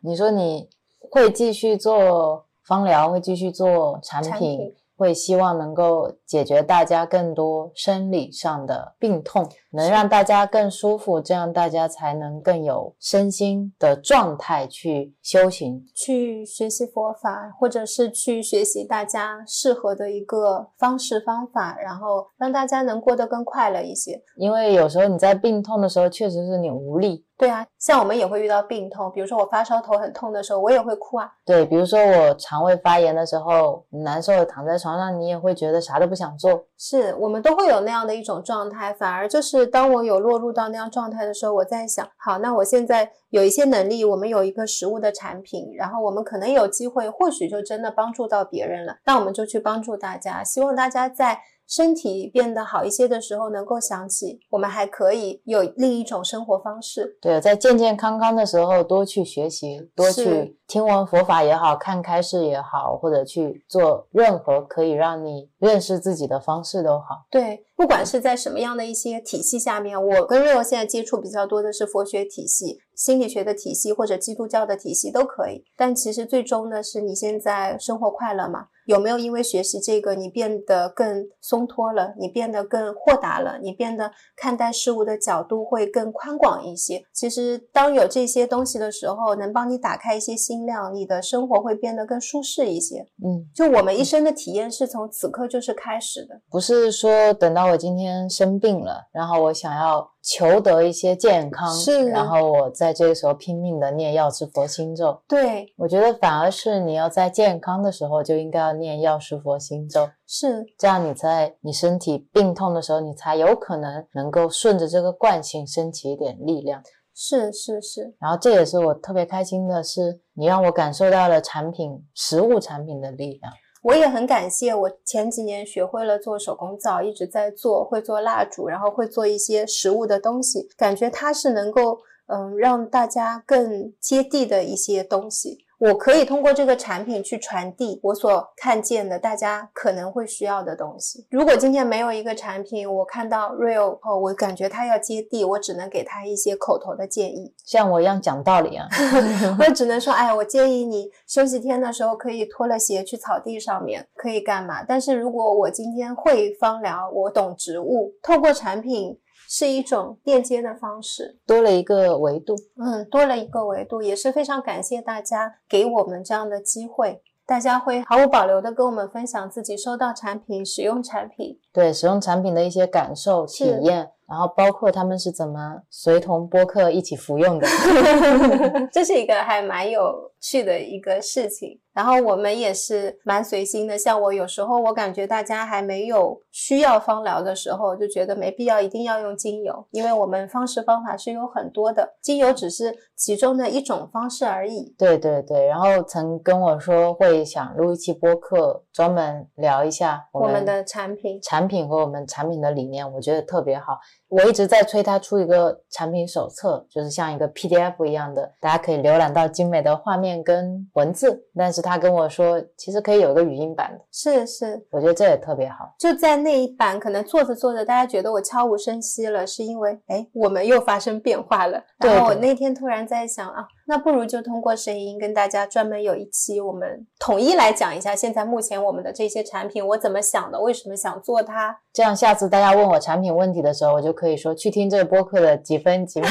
你说你会继续做芳疗，会继续做产品。会希望能够解决大家更多生理上的病痛，能让大家更舒服，这样大家才能更有身心的状态去修行、去学习佛法，或者是去学习大家适合的一个方式方法，然后让大家能过得更快乐一些。因为有时候你在病痛的时候，确实是你无力。对啊，像我们也会遇到病痛，比如说我发烧头很痛的时候，我也会哭啊。对，比如说我肠胃发炎的时候，难受的躺在床上，你也会觉得啥都不想做。是我们都会有那样的一种状态，反而就是当我有落入到那样状态的时候，我在想，好，那我现在有一些能力，我们有一个食物的产品，然后我们可能有机会，或许就真的帮助到别人了，那我们就去帮助大家，希望大家在。身体变得好一些的时候，能够想起我们还可以有另一种生活方式。对，在健健康康的时候，多去学习，多去听闻佛法也好看开示也好，或者去做任何可以让你认识自己的方式都好。对，不管是在什么样的一些体系下面，我跟瑞欧现在接触比较多的是佛学体系、心理学的体系或者基督教的体系都可以。但其实最终呢，是你现在生活快乐吗？有没有因为学习这个，你变得更松脱了，你变得更豁达了，你变得看待事物的角度会更宽广一些？其实，当有这些东西的时候，能帮你打开一些心量，你的生活会变得更舒适一些。嗯，就我们一生的体验是从此刻就是开始的，不是说等到我今天生病了，然后我想要。求得一些健康，是，然后我在这个时候拼命的念药师佛心咒。对，我觉得反而是你要在健康的时候就应该要念药师佛心咒，是这样你在你身体病痛的时候，你才有可能能够顺着这个惯性升起一点力量。是是是，然后这也是我特别开心的是，你让我感受到了产品食物产品的力量。我也很感谢，我前几年学会了做手工皂，一直在做，会做蜡烛，然后会做一些食物的东西，感觉它是能够，嗯，让大家更接地的一些东西。我可以通过这个产品去传递我所看见的大家可能会需要的东西。如果今天没有一个产品，我看到 Real 后，我感觉它要接地，我只能给他一些口头的建议，像我一样讲道理啊。(laughs) 我只能说，哎，我建议你休息天的时候可以脱了鞋去草地上面，可以干嘛？但是如果我今天会芳疗，我懂植物，透过产品。是一种链接的方式，多了一个维度，嗯，多了一个维度，也是非常感谢大家给我们这样的机会，大家会毫无保留的跟我们分享自己收到产品、使用产品，对使用产品的一些感受、体验。然后包括他们是怎么随同播客一起服用的，(laughs) (laughs) 这是一个还蛮有趣的一个事情。然后我们也是蛮随心的，像我有时候我感觉大家还没有需要芳疗的时候，就觉得没必要一定要用精油，因为我们方式方法是有很多的，精油只是其中的一种方式而已。对对对，然后曾跟我说会想录一期播客，专门聊一下我们的产品、产品和我们产品的理念，我觉得特别好。我一直在催他出一个产品手册，就是像一个 PDF 一样的，大家可以浏览到精美的画面跟文字。但是他跟我说，其实可以有一个语音版的。是是，我觉得这也特别好。就在那一版，可能做着做着，大家觉得我悄无声息了，是因为哎，我们又发生变化了。然后我那天突然在想啊。那不如就通过声音跟大家专门有一期，我们统一来讲一下现在目前我们的这些产品，我怎么想的，为什么想做它。这样下次大家问我产品问题的时候，我就可以说去听这个播客的几分几秒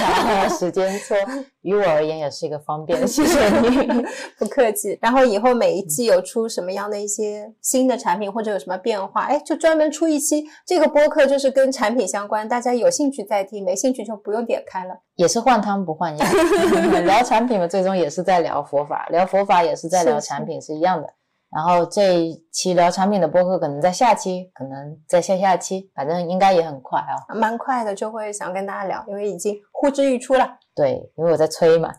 时间说，(laughs) 于我而言也是一个方便。谢谢你，(laughs) 不客气。然后以后每一季有出什么样的一些新的产品或者有什么变化，哎，就专门出一期这个播客，就是跟产品相关，大家有兴趣再听，没兴趣就不用点开了。也是换汤不换药，(laughs) 聊产品嘛，最终也是在聊佛法，聊佛法也是在聊产品，是一样的。然后这一期聊产品的播客，可能在下期，可能在下下期，反正应该也很快啊，蛮快的，就会想跟大家聊，因为已经呼之欲出了。对，因为我在催嘛。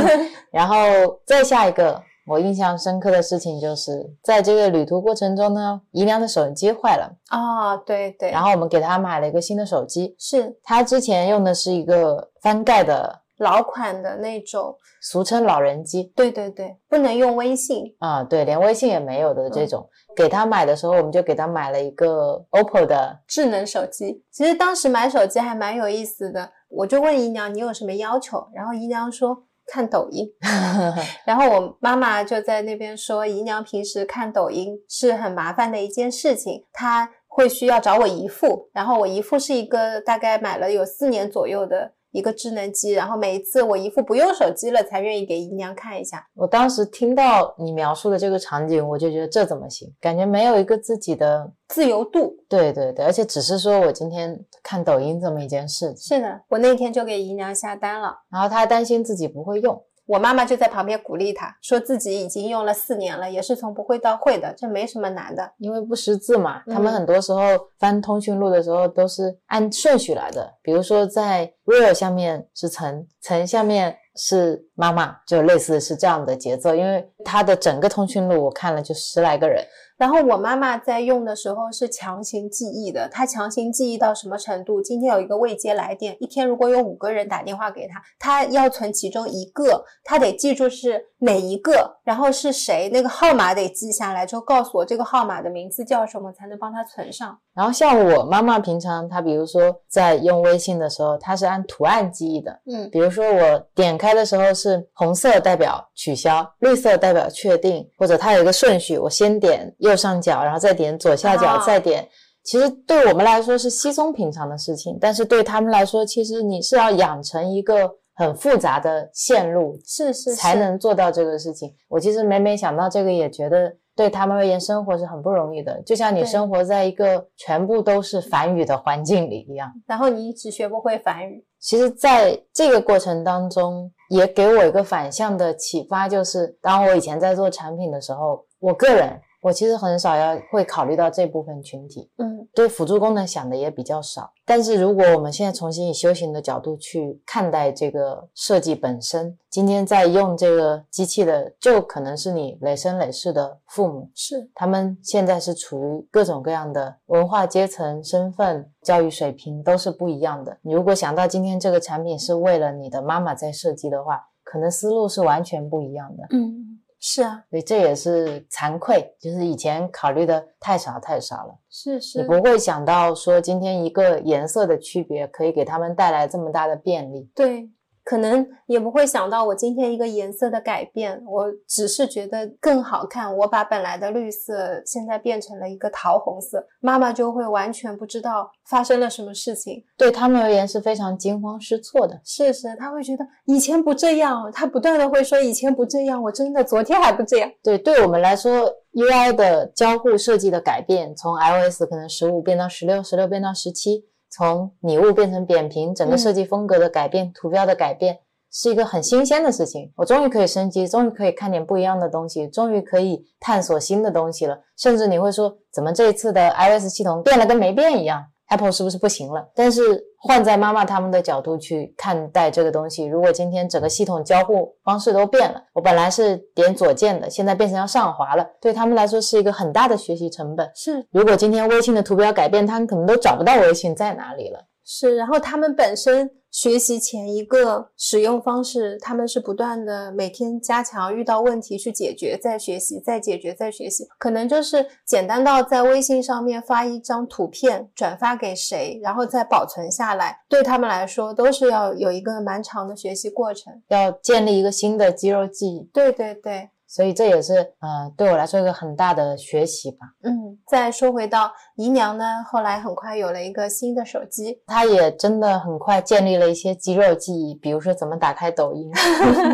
(laughs) 然后再下一个，我印象深刻的事情就是在这个旅途过程中呢，姨娘的手机坏了啊，对对。然后我们给她买了一个新的手机，是她之前用的是一个翻盖的。老款的那种，俗称老人机。对对对，不能用微信啊，对，连微信也没有的这种。给他买的时候，我们就给他买了一个 OPPO 的智能手机。其实当时买手机还蛮有意思的，我就问姨娘你有什么要求，然后姨娘说看抖音，(laughs) 然后我妈妈就在那边说姨娘平时看抖音是很麻烦的一件事情，她会需要找我姨父，然后我姨父是一个大概买了有四年左右的。一个智能机，然后每一次我姨父不用手机了，才愿意给姨娘看一下。我当时听到你描述的这个场景，我就觉得这怎么行？感觉没有一个自己的自由度。对对对，而且只是说我今天看抖音这么一件事。是的，我那天就给姨娘下单了，然后她担心自己不会用。我妈妈就在旁边鼓励他，说自己已经用了四年了，也是从不会到会的，这没什么难的。因为不识字嘛，他们很多时候翻通讯录的时候都是按顺序来的，比如说在 real 下面是陈，陈下面。是妈妈，就类似是这样的节奏，因为他的整个通讯录我看了就十来个人，然后我妈妈在用的时候是强行记忆的，她强行记忆到什么程度？今天有一个未接来电，一天如果有五个人打电话给她，她要存其中一个，她得记住是哪一个，然后是谁，那个号码得记下来，之后告诉我这个号码的名字叫什么，才能帮她存上。然后像我妈妈平常她比如说在用微信的时候，她是按图案记忆的，嗯，比如说我点开。开的时候是红色代表取消，绿色代表确定，或者它有一个顺序，我先点右上角，然后再点左下角，再点。其实对我们来说是稀松平常的事情，但是对他们来说，其实你是要养成一个很复杂的线路，是是才能做到这个事情。我其实每每想到这个，也觉得。对他们而言，生活是很不容易的，就像你生活在一个全部都是梵语的环境里一样。然后你一直学不会梵语。其实，在这个过程当中，也给我一个反向的启发，就是当我以前在做产品的时候，我个人。我其实很少要会考虑到这部分群体，嗯，对辅助功能想的也比较少。但是如果我们现在重新以修行的角度去看待这个设计本身，今天在用这个机器的，就可能是你累生累世的父母，是他们现在是处于各种各样的文化阶层、身份、教育水平都是不一样的。你如果想到今天这个产品是为了你的妈妈在设计的话，可能思路是完全不一样的，嗯。是啊，所以这也是惭愧，就是以前考虑的太少太少了。是是，你不会想到说今天一个颜色的区别可以给他们带来这么大的便利。对。可能也不会想到我今天一个颜色的改变，我只是觉得更好看。我把本来的绿色现在变成了一个桃红色，妈妈就会完全不知道发生了什么事情。对他们而言是非常惊慌失措的。是是，他会觉得以前不这样，他不断的会说以前不这样，我真的昨天还不这样。对，对我们来说，UI 的交互设计的改变，从 iOS 可能十五变到十六，十六变到十七。从拟物变成扁平，整个设计风格的改变，图标的改变，是一个很新鲜的事情。我终于可以升级，终于可以看点不一样的东西，终于可以探索新的东西了。甚至你会说，怎么这一次的 iOS 系统变了跟没变一样？Apple 是不是不行了？但是换在妈妈他们的角度去看待这个东西，如果今天整个系统交互方式都变了，我本来是点左键的，现在变成要上滑了，对他们来说是一个很大的学习成本。是，如果今天微信的图标改变，他们可能都找不到微信在哪里了。是，然后他们本身学习前一个使用方式，他们是不断的每天加强，遇到问题去解决，再学习，再解决，再学习。可能就是简单到在微信上面发一张图片，转发给谁，然后再保存下来，对他们来说都是要有一个蛮长的学习过程，要建立一个新的肌肉记忆。对对对。所以这也是呃对我来说一个很大的学习吧。嗯，再说回到姨娘呢，后来很快有了一个新的手机，她也真的很快建立了一些肌肉记忆，比如说怎么打开抖音，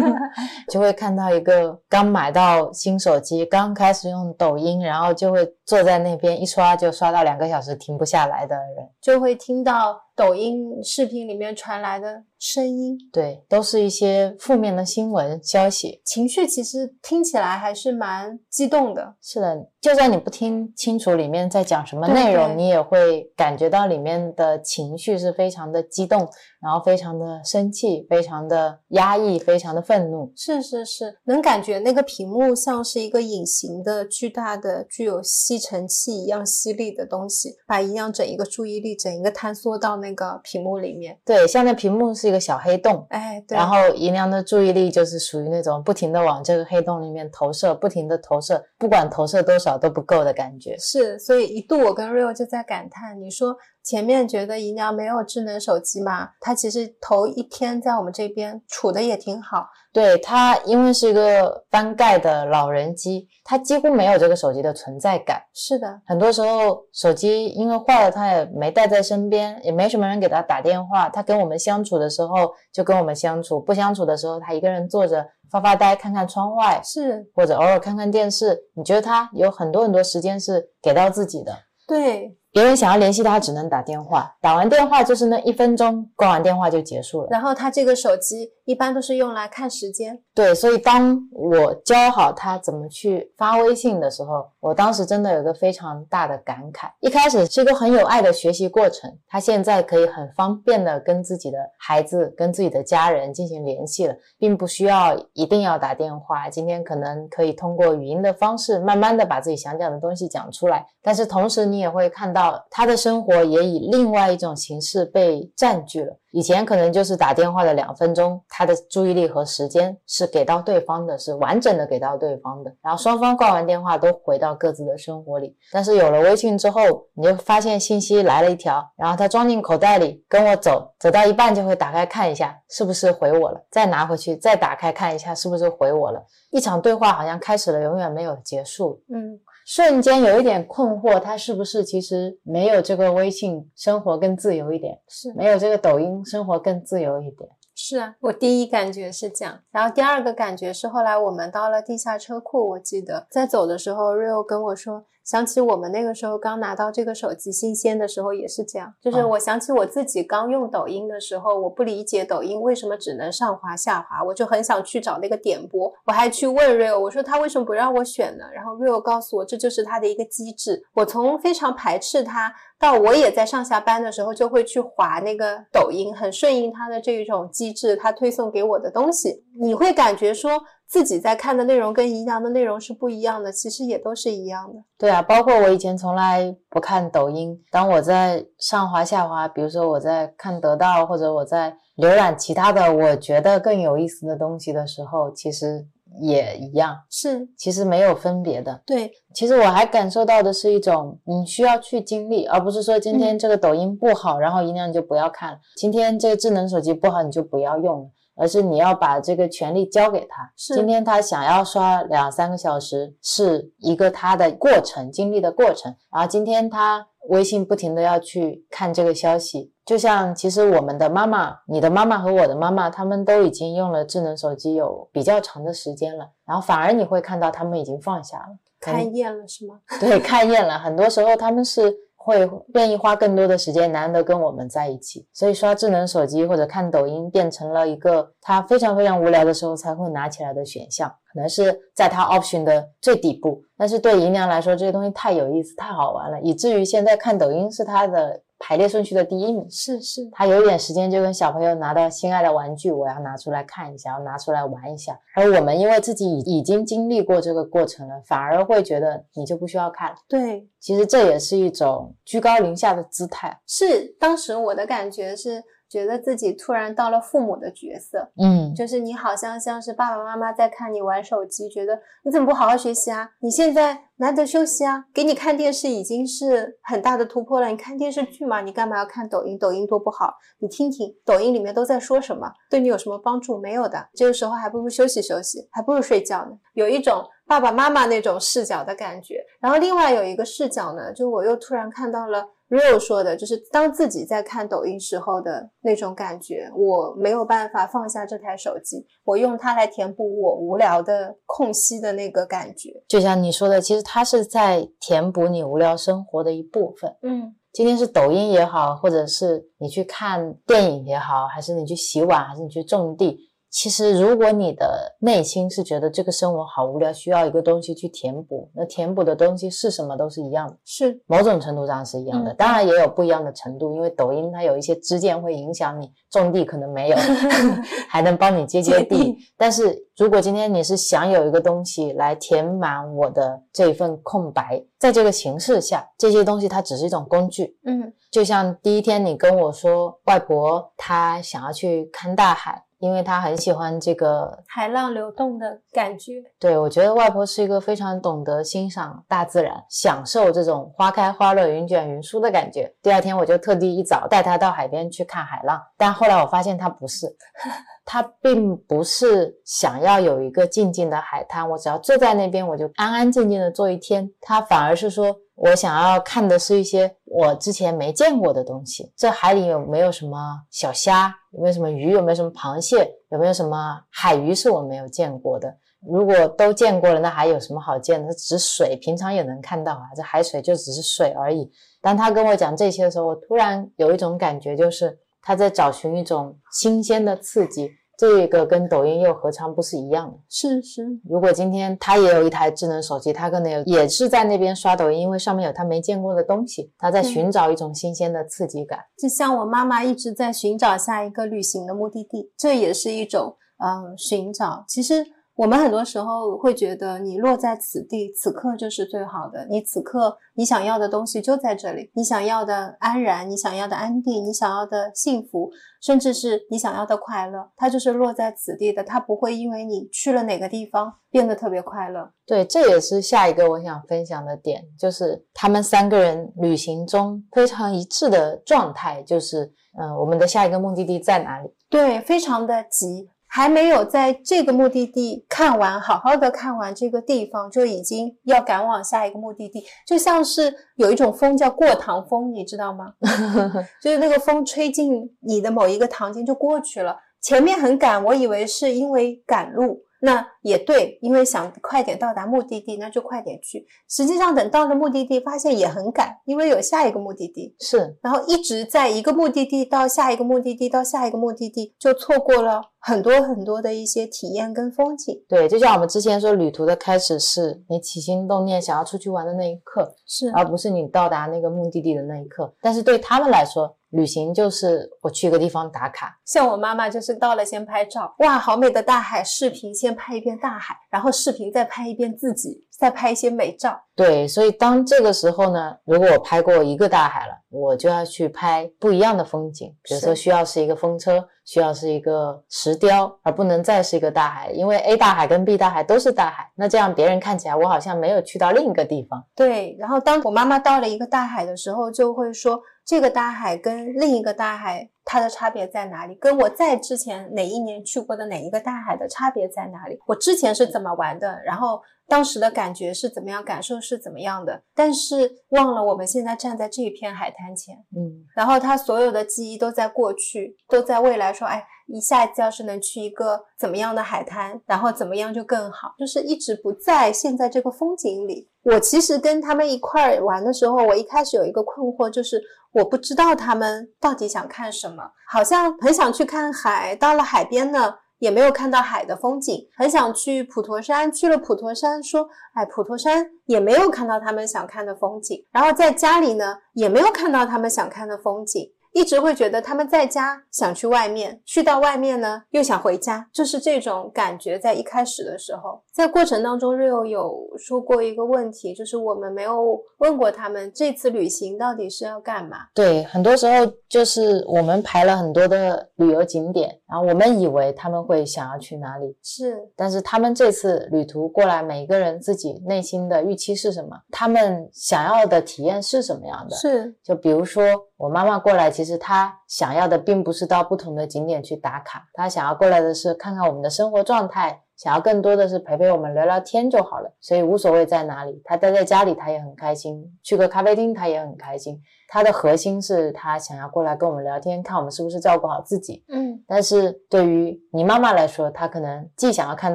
(laughs) 就会看到一个刚买到新手机、刚开始用抖音，然后就会坐在那边一刷就刷到两个小时停不下来的人，就会听到。抖音视频里面传来的声音，对，都是一些负面的新闻消息，情绪其实听起来还是蛮激动的。是的，就算你不听清楚里面在讲什么内容，你也会感觉到里面的情绪是非常的激动。然后非常的生气，非常的压抑，非常的愤怒。是是是，能感觉那个屏幕像是一个隐形的、巨大的、具有吸尘器一样吸力的东西，把一样整一个注意力、整一个坍缩到那个屏幕里面。对，像那屏幕是一个小黑洞，哎，对。然后银良的注意力就是属于那种不停的往这个黑洞里面投射，不停的投射，不管投射多少都不够的感觉。是，所以一度我跟 Rio 就在感叹，你说。前面觉得姨娘没有智能手机嘛，她其实头一天在我们这边处的也挺好。对她，因为是一个翻盖的老人机，她几乎没有这个手机的存在感。是的，很多时候手机因为坏了，她也没带在身边，也没什么人给她打电话。她跟我们相处的时候就跟我们相处，不相处的时候她一个人坐着发发呆，看看窗外，是或者偶尔看看电视。你觉得她有很多很多时间是给到自己的？对。别人想要联系他，只能打电话。打完电话就是那一分钟，挂完电话就结束了。然后他这个手机一般都是用来看时间。对，所以当我教好他怎么去发微信的时候，我当时真的有个非常大的感慨。一开始是一个很有爱的学习过程，他现在可以很方便的跟自己的孩子、跟自己的家人进行联系了，并不需要一定要打电话。今天可能可以通过语音的方式，慢慢的把自己想讲的东西讲出来。但是同时，你也会看到。他的生活也以另外一种形式被占据了。以前可能就是打电话的两分钟，他的注意力和时间是给到对方的，是完整的给到对方的。然后双方挂完电话都回到各自的生活里。但是有了微信之后，你就发现信息来了一条，然后他装进口袋里跟我走，走到一半就会打开看一下是不是回我了，再拿回去再打开看一下是不是回我了。一场对话好像开始了，永远没有结束。嗯。瞬间有一点困惑，他是不是其实没有这个微信生活更自由一点？是没有这个抖音生活更自由一点？是啊，我第一感觉是这样，然后第二个感觉是后来我们到了地下车库，我记得在走的时候，Rio 跟我说。想起我们那个时候刚拿到这个手机新鲜的时候也是这样，就是我想起我自己刚用抖音的时候，我不理解抖音为什么只能上滑下滑，我就很想去找那个点播，我还去问 Rio，我说他为什么不让我选呢？然后 Rio 告诉我这就是他的一个机制。我从非常排斥它，到我也在上下班的时候就会去滑那个抖音，很顺应它的这一种机制，它推送给我的东西，你会感觉说。自己在看的内容跟姨娘的内容是不一样的，其实也都是一样的。对啊，包括我以前从来不看抖音，当我在上滑下滑，比如说我在看得到，或者我在浏览其他的我觉得更有意思的东西的时候，其实也一样，是其实没有分别的。对，其实我还感受到的是一种你需要去经历，而不是说今天这个抖音不好，然后姨娘就不要看了；今天这个智能手机不好，你就不要用了。而是你要把这个权利交给他。今天他想要刷两三个小时，是一个他的过程经历的过程。然后今天他微信不停的要去看这个消息，就像其实我们的妈妈、你的妈妈和我的妈妈，他们都已经用了智能手机有比较长的时间了。然后反而你会看到他们已经放下了，看厌了是吗？对，看厌了。很多时候他们是。会愿意花更多的时间，难得跟我们在一起，所以刷智能手机或者看抖音变成了一个他非常非常无聊的时候才会拿起来的选项，可能是在他 option 的最底部。但是对姨娘来说，这些东西太有意思、太好玩了，以至于现在看抖音是他的。排列顺序的第一名是是，他有一点时间就跟小朋友拿到心爱的玩具，我要拿出来看一下，要拿出来玩一下。而我们因为自己已已经经历过这个过程了，反而会觉得你就不需要看。对，其实这也是一种居高临下的姿态。是，当时我的感觉是。觉得自己突然到了父母的角色，嗯，就是你好像像是爸爸妈妈在看你玩手机，觉得你怎么不好好学习啊？你现在难得休息啊，给你看电视已经是很大的突破了。你看电视剧嘛，你干嘛要看抖音？抖音多不好，你听听抖音里面都在说什么，对你有什么帮助？没有的。这个时候还不如休息休息，还不如睡觉呢。有一种爸爸妈妈那种视角的感觉。然后另外有一个视角呢，就我又突然看到了。Real 说的就是当自己在看抖音时候的那种感觉，我没有办法放下这台手机，我用它来填补我无聊的空隙的那个感觉。就像你说的，其实它是在填补你无聊生活的一部分。嗯，今天是抖音也好，或者是你去看电影也好，还是你去洗碗，还是你去种地。其实，如果你的内心是觉得这个生活好无聊，需要一个东西去填补，那填补的东西是什么都是一样的，是某种程度上是一样的。当然也有不一样的程度，因为抖音它有一些支箭会影响你种地，可能没有，(laughs) 还能帮你接接地。但是如果今天你是想有一个东西来填满我的这一份空白，在这个形式下，这些东西它只是一种工具。嗯，就像第一天你跟我说，外婆她想要去看大海。因为他很喜欢这个海浪流动的感觉，对我觉得外婆是一个非常懂得欣赏大自然、享受这种花开花落、云卷云舒的感觉。第二天我就特地一早带她到海边去看海浪，但后来我发现她不是，(laughs) 她并不是想要有一个静静的海滩，我只要坐在那边我就安安静静的坐一天。她反而是说。我想要看的是一些我之前没见过的东西。这海里有没有什么小虾？有没有什么鱼？有没有什么螃蟹？有没有什么海鱼是我没有见过的？如果都见过了，那还有什么好见的？只是水，平常也能看到啊。这海水就只是水而已。当他跟我讲这些的时候，我突然有一种感觉，就是他在找寻一种新鲜的刺激。这个跟抖音又何尝不是一样的？是是，如果今天他也有一台智能手机，他可能也是在那边刷抖音，因为上面有他没见过的东西，他在寻找一种新鲜的刺激感。就像我妈妈一直在寻找下一个旅行的目的地，这也是一种嗯寻找。其实。我们很多时候会觉得，你落在此地，此刻就是最好的。你此刻你想要的东西就在这里，你想要的安然，你想要的安定，你想要的幸福，甚至是你想要的快乐，它就是落在此地的。它不会因为你去了哪个地方变得特别快乐。对，这也是下一个我想分享的点，就是他们三个人旅行中非常一致的状态，就是嗯，我们的下一个目的地在哪里？对，非常的急。还没有在这个目的地看完，好好的看完这个地方，就已经要赶往下一个目的地，就像是有一种风叫过堂风，你知道吗？(laughs) 就是那个风吹进你的某一个堂间就过去了，前面很赶，我以为是因为赶路。那也对，因为想快点到达目的地，那就快点去。实际上，等到了目的地，发现也很赶，因为有下一个目的地。是，然后一直在一个目的地到下一个目的地到下一个目的地，就错过了很多很多的一些体验跟风景。对，就像我们之前说，旅途的开始是你起心动念想要出去玩的那一刻，是，而不是你到达那个目的地的那一刻。但是对他们来说，旅行就是我去一个地方打卡，像我妈妈就是到了先拍照，哇，好美的大海，视频先拍一遍大海，然后视频再拍一遍自己，再拍一些美照。对，所以当这个时候呢，如果我拍过一个大海了，我就要去拍不一样的风景，比如说需要是一个风车，需要是一个石雕，而不能再是一个大海，因为 A 大海跟 B 大海都是大海，那这样别人看起来我好像没有去到另一个地方。对，然后当我妈妈到了一个大海的时候，就会说。这个大海跟另一个大海，它的差别在哪里？跟我在之前哪一年去过的哪一个大海的差别在哪里？我之前是怎么玩的？然后当时的感觉是怎么样？感受是怎么样的？但是忘了我们现在站在这一片海滩前，嗯，然后他所有的记忆都在过去，都在未来。说，哎，一下一次要是能去一个怎么样的海滩，然后怎么样就更好，就是一直不在现在这个风景里。我其实跟他们一块儿玩的时候，我一开始有一个困惑，就是我不知道他们到底想看什么，好像很想去看海，到了海边呢也没有看到海的风景，很想去普陀山，去了普陀山，说，哎，普陀山也没有看到他们想看的风景，然后在家里呢也没有看到他们想看的风景。一直会觉得他们在家想去外面，去到外面呢又想回家，就是这种感觉。在一开始的时候，在过程当中，Rio 有说过一个问题，就是我们没有问过他们这次旅行到底是要干嘛。对，很多时候就是我们排了很多的旅游景点，然后我们以为他们会想要去哪里，是，但是他们这次旅途过来，每一个人自己内心的预期是什么？他们想要的体验是什么样的？是，就比如说我妈妈过来，其实她想要的并不是到不同的景点去打卡，她想要过来的是看看我们的生活状态。想要更多的是陪陪我们聊聊天就好了，所以无所谓在哪里，她待在家里她也很开心，去个咖啡厅她也很开心。他的核心是他想要过来跟我们聊天，看我们是不是照顾好自己。嗯，但是对于你妈妈来说，她可能既想要看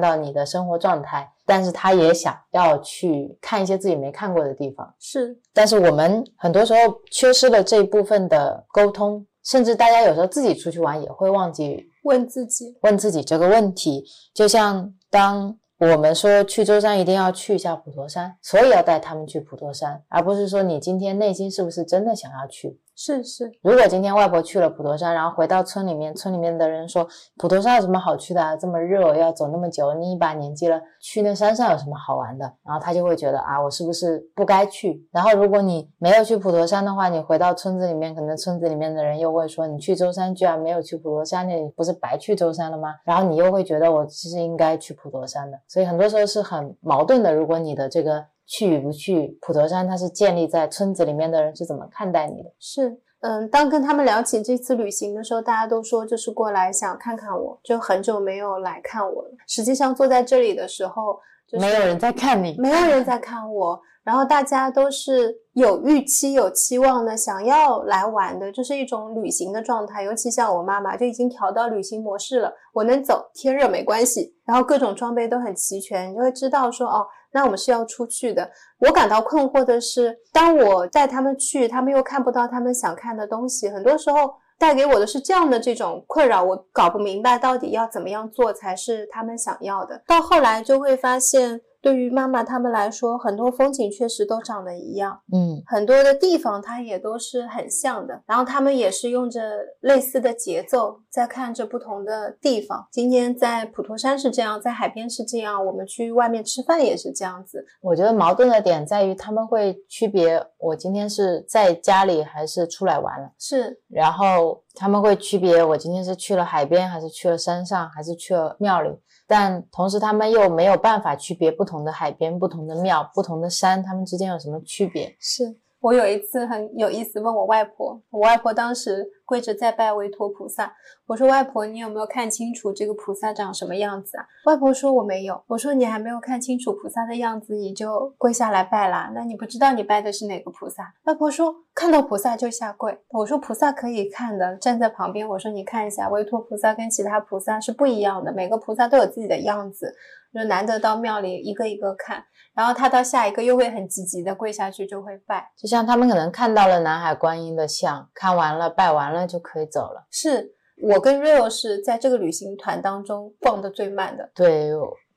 到你的生活状态，但是她也想要去看一些自己没看过的地方。是，但是我们很多时候缺失了这一部分的沟通，甚至大家有时候自己出去玩也会忘记。问自己，问自己这个问题，就像当我们说去舟山一定要去一下普陀山，所以要带他们去普陀山，而不是说你今天内心是不是真的想要去。是是，如果今天外婆去了普陀山，然后回到村里面，村里面的人说普陀山有什么好去的啊？这么热，要走那么久，你一把年纪了，去那山上有什么好玩的？然后他就会觉得啊，我是不是不该去？然后如果你没有去普陀山的话，你回到村子里面，可能村子里面的人又会说你去舟山居然没有去普陀山，那你不是白去舟山了吗？然后你又会觉得我其实应该去普陀山的，所以很多时候是很矛盾的。如果你的这个去与不去普陀山，它是建立在村子里面的人是怎么看待你的？是。嗯，当跟他们聊起这次旅行的时候，大家都说就是过来想看看我，就很久没有来看我了。实际上坐在这里的时候，没有人在看你，没有人在看我。然后大家都是有预期、有期望的，想要来玩的，就是一种旅行的状态。尤其像我妈妈，就已经调到旅行模式了。我能走，天热没关系。然后各种装备都很齐全，你就会知道说哦。那我们是要出去的。我感到困惑的是，当我带他们去，他们又看不到他们想看的东西。很多时候带给我的是这样的这种困扰，我搞不明白到底要怎么样做才是他们想要的。到后来就会发现。对于妈妈他们来说，很多风景确实都长得一样，嗯，很多的地方它也都是很像的。然后他们也是用着类似的节奏在看着不同的地方。今天在普陀山是这样，在海边是这样，我们去外面吃饭也是这样子。我觉得矛盾的点在于他们会区别我今天是在家里还是出来玩了，是，然后他们会区别我今天是去了海边还是去了山上还是去了庙里。但同时，他们又没有办法区别不同的海边、不同的庙、不同的山，他们之间有什么区别？是。我有一次很有意思，问我外婆，我外婆当时跪着再拜维陀菩萨。我说：“外婆，你有没有看清楚这个菩萨长什么样子啊？”外婆说：“我没有。”我说：“你还没有看清楚菩萨的样子，你就跪下来拜啦？那你不知道你拜的是哪个菩萨？”外婆说：“看到菩萨就下跪。”我说：“菩萨可以看的，站在旁边。”我说：“你看一下，维陀菩萨跟其他菩萨是不一样的，每个菩萨都有自己的样子。”就难得到庙里一个一个看，然后他到下一个又会很积极的跪下去就会拜，就像他们可能看到了南海观音的像，看完了拜完了就可以走了。是我跟 Rio 是在这个旅行团当中逛的最慢的。对，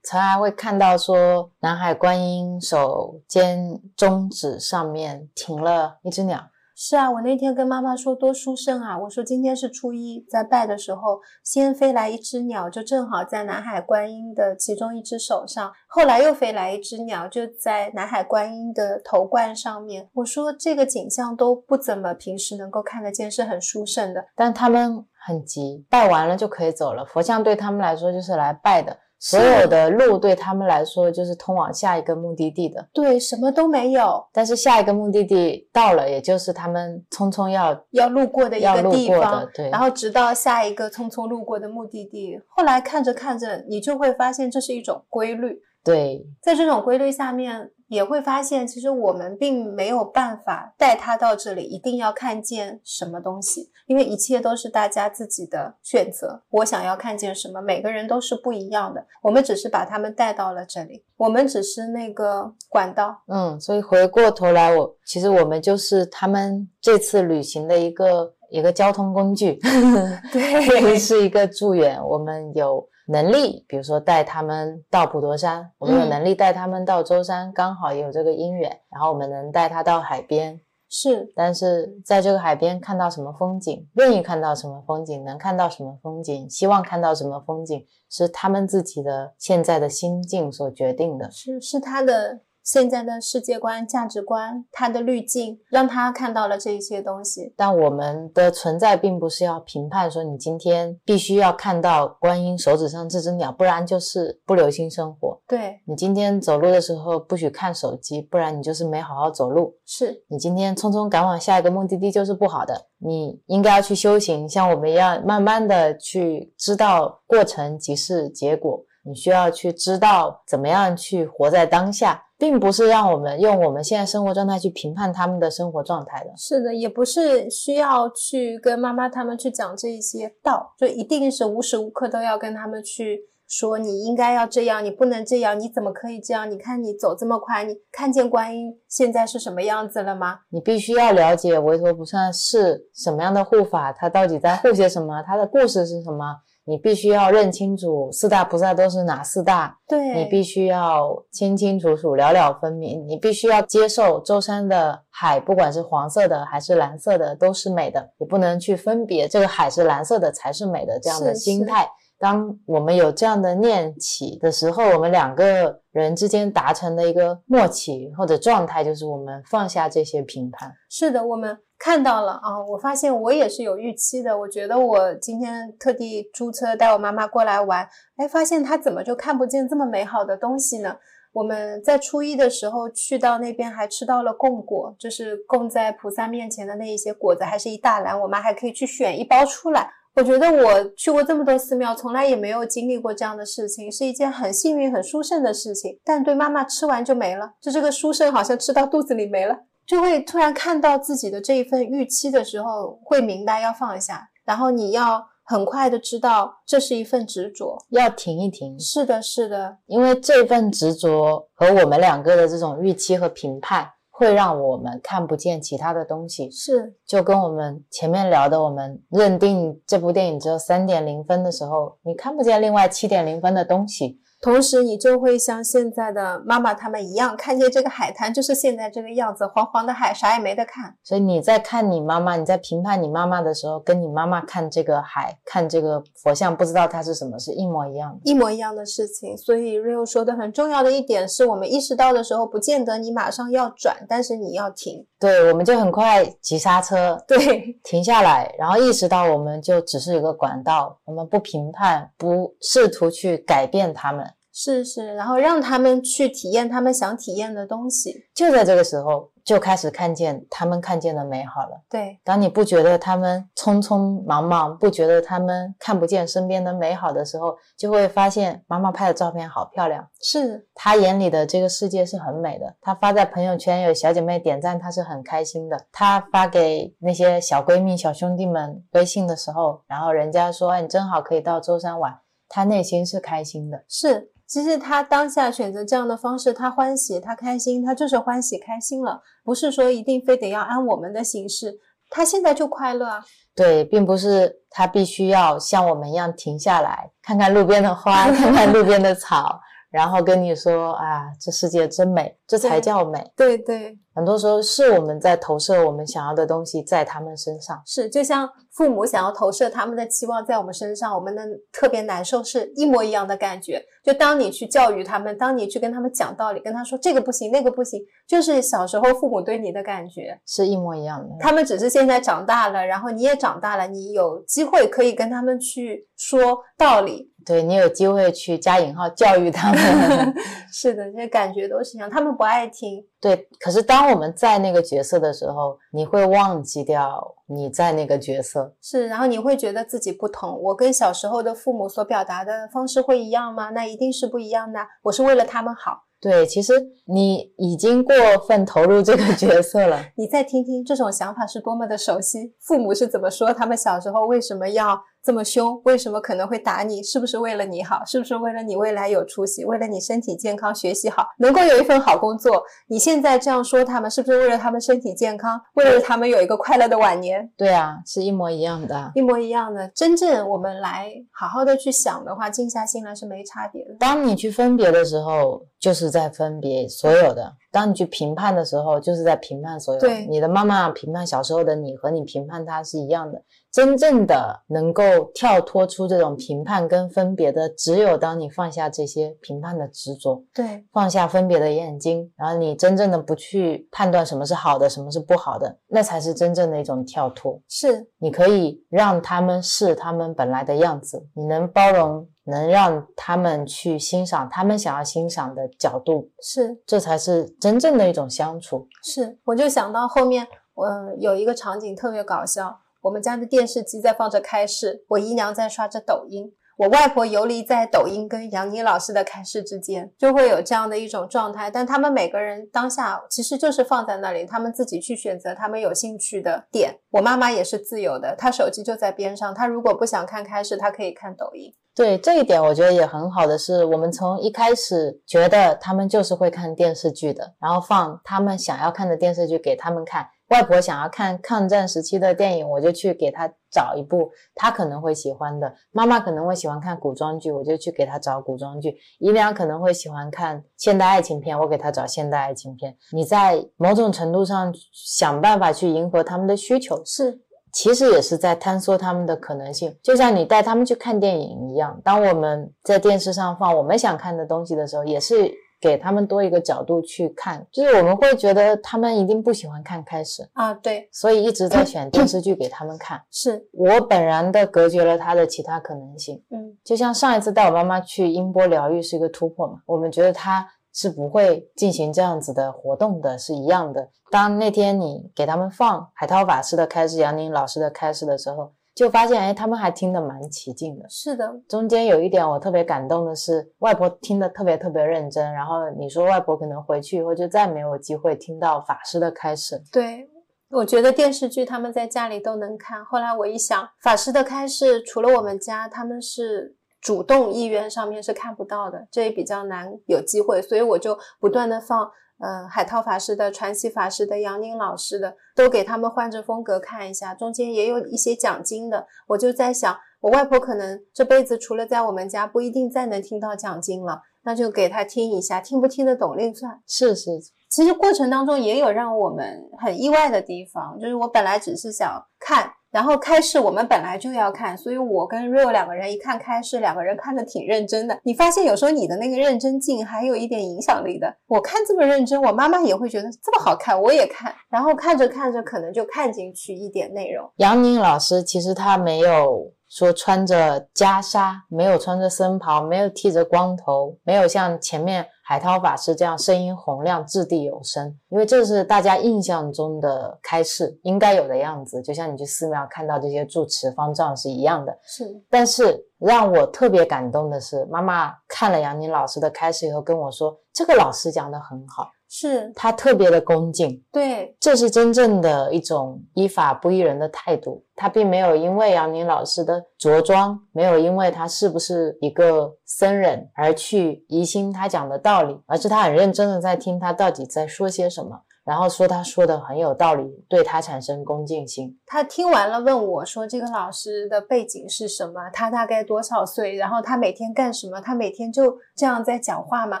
常常会看到说南海观音手尖中指上面停了一只鸟。是啊，我那天跟妈妈说多殊胜啊！我说今天是初一，在拜的时候，先飞来一只鸟，就正好在南海观音的其中一只手上，后来又飞来一只鸟，就在南海观音的头冠上面。我说这个景象都不怎么平时能够看得见，是很殊胜的。但他们很急，拜完了就可以走了。佛像对他们来说就是来拜的。所有的路对他们来说就是通往下一个目的地的，对，什么都没有。但是下一个目的地到了，也就是他们匆匆要要路过的一个地方，对。然后直到下一个匆匆路过的目的地，后来看着看着，你就会发现这是一种规律。对，在这种规律下面。也会发现，其实我们并没有办法带他到这里，一定要看见什么东西，因为一切都是大家自己的选择。我想要看见什么，每个人都是不一样的。我们只是把他们带到了这里，我们只是那个管道。嗯，所以回过头来，我其实我们就是他们这次旅行的一个一个交通工具，(laughs) 对，是一个助缘。我们有。能力，比如说带他们到普陀山，我们有能力带他们到舟山，刚好也有这个因缘，然后我们能带他到海边。是，但是在这个海边看到什么风景，愿意看到什么风景，能看到什么风景，希望看到什么风景，是他们自己的现在的心境所决定的。是是他的现在的世界观、价值观，他的滤镜让他看到了这一些东西。但我们的存在并不是要评判说你今天必须要看到观音手指上这只鸟，不然就是不留心生活。对，你今天走路的时候不许看手机，不然你就是没好好走路。是你今天匆匆赶往下一个目的地就是不好的，你应该要去修行，像我们一样，慢慢的去知道过程即是结果。你需要去知道怎么样去活在当下，并不是让我们用我们现在生活状态去评判他们的生活状态的。是的，也不是需要去跟妈妈他们去讲这一些道，就一定是无时无刻都要跟他们去说你应该要这样，你不能这样，你怎么可以这样？你看你走这么快，你看见观音现在是什么样子了吗？你必须要了解维陀菩萨是什么样的护法，他到底在护些什么，他的故事是什么。你必须要认清楚四大菩萨都是哪四大，对你必须要清清楚楚、了了分明。你必须要接受舟山的海，不管是黄色的还是蓝色的，都是美的。你不能去分别这个海是蓝色的才是美的这样的心态。当我们有这样的念起的时候，我们两个人之间达成的一个默契或者状态，就是我们放下这些评判。是的，我们看到了啊！我发现我也是有预期的。我觉得我今天特地租车带我妈妈过来玩，哎，发现她怎么就看不见这么美好的东西呢？我们在初一的时候去到那边，还吃到了供果，就是供在菩萨面前的那一些果子，还是一大篮，我妈还可以去选一包出来。我觉得我去过这么多寺庙，从来也没有经历过这样的事情，是一件很幸运、很殊胜的事情。但对妈妈吃完就没了，就这个殊胜好像吃到肚子里没了。就会突然看到自己的这一份预期的时候，会明白要放下，然后你要很快的知道这是一份执着。要停一停，是的，是的，因为这份执着和我们两个的这种预期和评判，会让我们看不见其他的东西。是就跟我们前面聊的，我们认定这部电影只有三点零分的时候，你看不见另外七点零分的东西。同时，你就会像现在的妈妈他们一样，看见这个海滩就是现在这个样子，黄黄的海，啥也没得看。所以你在看你妈妈，你在评判你妈妈的时候，跟你妈妈看这个海、看这个佛像，不知道它是什么，是一模一样的。一模一样的事情，所以 Rio 说的很重要的一点是我们意识到的时候，不见得你马上要转，但是你要停。对，我们就很快急刹车，对，(laughs) 停下来，然后意识到我们就只是一个管道，我们不评判，不试图去改变他们。是是，然后让他们去体验他们想体验的东西。就在这个时候，就开始看见他们看见的美好了。对，当你不觉得他们匆匆忙忙，不觉得他们看不见身边的美好的时候，就会发现妈妈拍的照片好漂亮。是她眼里的这个世界是很美的。她发在朋友圈，有小姐妹点赞，她是很开心的。她发给那些小闺蜜、小兄弟们微信的时候，然后人家说：“哎，你正好可以到舟山玩。”她内心是开心的。是，其实他当下选择这样的方式，他欢喜，他开心，他就是欢喜开心了，不是说一定非得要按我们的形式，他现在就快乐啊。对，并不是他必须要像我们一样停下来，看看路边的花，(laughs) 看看路边的草，然后跟你说啊，这世界真美，这才叫美。对对，很多时候是我们在投射我们想要的东西在他们身上。是，就像父母想要投射他们的期望在我们身上，我们的特别难受，是一模一样的感觉。就当你去教育他们，当你去跟他们讲道理，跟他说这个不行，那个不行，就是小时候父母对你的感觉。是一模一样的。他们只是现在长大了，然后你也长大了，你有机会可以跟他们去说道理。对你有机会去加引号教育他们，(laughs) 是的，这些感觉都是一样。他们不爱听，对。可是当我们在那个角色的时候，你会忘记掉你在那个角色。是，然后你会觉得自己不同。我跟小时候的父母所表达的方式会一样吗？那一定是不一样的。我是为了他们好。对，其实你已经过分投入这个角色了。(laughs) 你再听听这种想法是多么的熟悉。父母是怎么说？他们小时候为什么要这么凶？为什么可能会打你？是不是为了你好？是不是为了你未来有出息？为了你身体健康、学习好，能够有一份好工作？你现在这样说他们，是不是为了他们身体健康？为了他们有一个快乐的晚年？对啊，是一模一样的。一模一样的。真正我们来好好的去想的话，静下心来是没差别的。当你去分别的时候，就是在分别所有的。当你去评判的时候，就是在评判所有对你的妈妈评判小时候的你和你评判她是一样的。真正的能够跳脱出这种评判跟分别的，只有当你放下这些评判的执着，对，放下分别的眼睛，然后你真正的不去判断什么是好的，什么是不好的，那才是真正的一种跳脱。是你可以让他们是他们本来的样子，你能包容，能让他们去欣赏他们想要欣赏的角度，是这才是真正的一种相处。是，我就想到后面，呃，有一个场景特别搞笑，我们家的电视机在放着开市，我姨娘在刷着抖音。我外婆游离在抖音跟杨妮老师的开市之间，就会有这样的一种状态。但他们每个人当下其实就是放在那里，他们自己去选择他们有兴趣的点。我妈妈也是自由的，她手机就在边上，她如果不想看开市，她可以看抖音。对这一点，我觉得也很好的是，我们从一开始觉得他们就是会看电视剧的，然后放他们想要看的电视剧给他们看。外婆想要看抗战时期的电影，我就去给她找一部她可能会喜欢的。妈妈可能会喜欢看古装剧，我就去给她找古装剧。姨娘可能会喜欢看现代爱情片，我给她找现代爱情片。你在某种程度上想办法去迎合他们的需求，是其实也是在探索他们的可能性，就像你带他们去看电影一样。当我们在电视上放我们想看的东西的时候，也是给他们多一个角度去看。就是我们会觉得他们一定不喜欢看开始，啊，对，所以一直在选电视剧给他们看。是，我本然的隔绝了他的其他可能性。嗯，就像上一次带我妈妈去音波疗愈是一个突破嘛，我们觉得她是不会进行这样子的活动的，是一样的。当那天你给他们放海涛法师的开示、杨宁老师的开示的时候，就发现哎，他们还听得蛮起劲的。是的，中间有一点我特别感动的是，外婆听得特别特别认真。然后你说外婆可能回去以后就再没有机会听到法师的开示。对，我觉得电视剧他们在家里都能看。后来我一想，法师的开示除了我们家，他们是主动意愿上面是看不到的，这也比较难有机会，所以我就不断的放。呃，海涛法师的、传奇法师的、杨宁老师的，都给他们换着风格看一下，中间也有一些讲经的。我就在想，我外婆可能这辈子除了在我们家，不一定再能听到讲经了，那就给她听一下，听不听得懂另算。是是，其实过程当中也有让我们很意外的地方，就是我本来只是想看。然后开市我们本来就要看，所以我跟 real 两个人一看开市，两个人看的挺认真的。你发现有时候你的那个认真劲还有一点影响力的。我看这么认真，我妈妈也会觉得这么好看，我也看。然后看着看着，可能就看进去一点内容。杨宁老师其实他没有说穿着袈裟，没有穿着僧袍，没有剃着光头，没有像前面海涛法师这样声音洪亮、掷地有声，因为这是大家印象中的开示应该有的样子，就像你去寺庙看到这些住持方丈是一样的。是，但是让我特别感动的是，妈妈看了杨宁老师的开示以后跟我说，这个老师讲的很好，是他特别的恭敬。对，这是真正的一种依法不依人的态度。他并没有因为杨宁老师的着装，没有因为他是不是一个僧人而去疑心他讲的道理，而是他很认真的在听他到底在说些什么，然后说他说的很有道理，对他产生恭敬心。他听完了问我说：“这个老师的背景是什么？他大概多少岁？然后他每天干什么？他每天就这样在讲话吗？”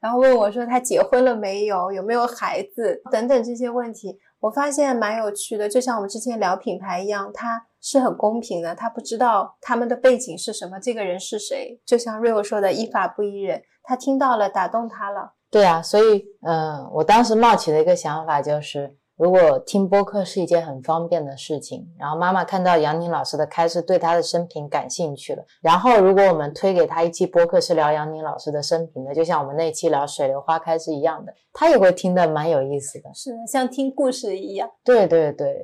然后问我说：“他结婚了没有？有没有孩子？等等这些问题。”我发现蛮有趣的，就像我们之前聊品牌一样，他是很公平的，他不知道他们的背景是什么，这个人是谁。就像 Rio 说的，依法不依人，他听到了，打动他了。对啊，所以嗯，我当时冒起的一个想法就是，如果听播客是一件很方便的事情，然后妈妈看到杨宁老师的开示，对他的生平感兴趣了，然后如果我们推给他一期播客是聊杨宁老师的生平的，就像我们那期聊水流花开是一样的，他也会听得蛮有意思的。是的，像听故事一样。对对对，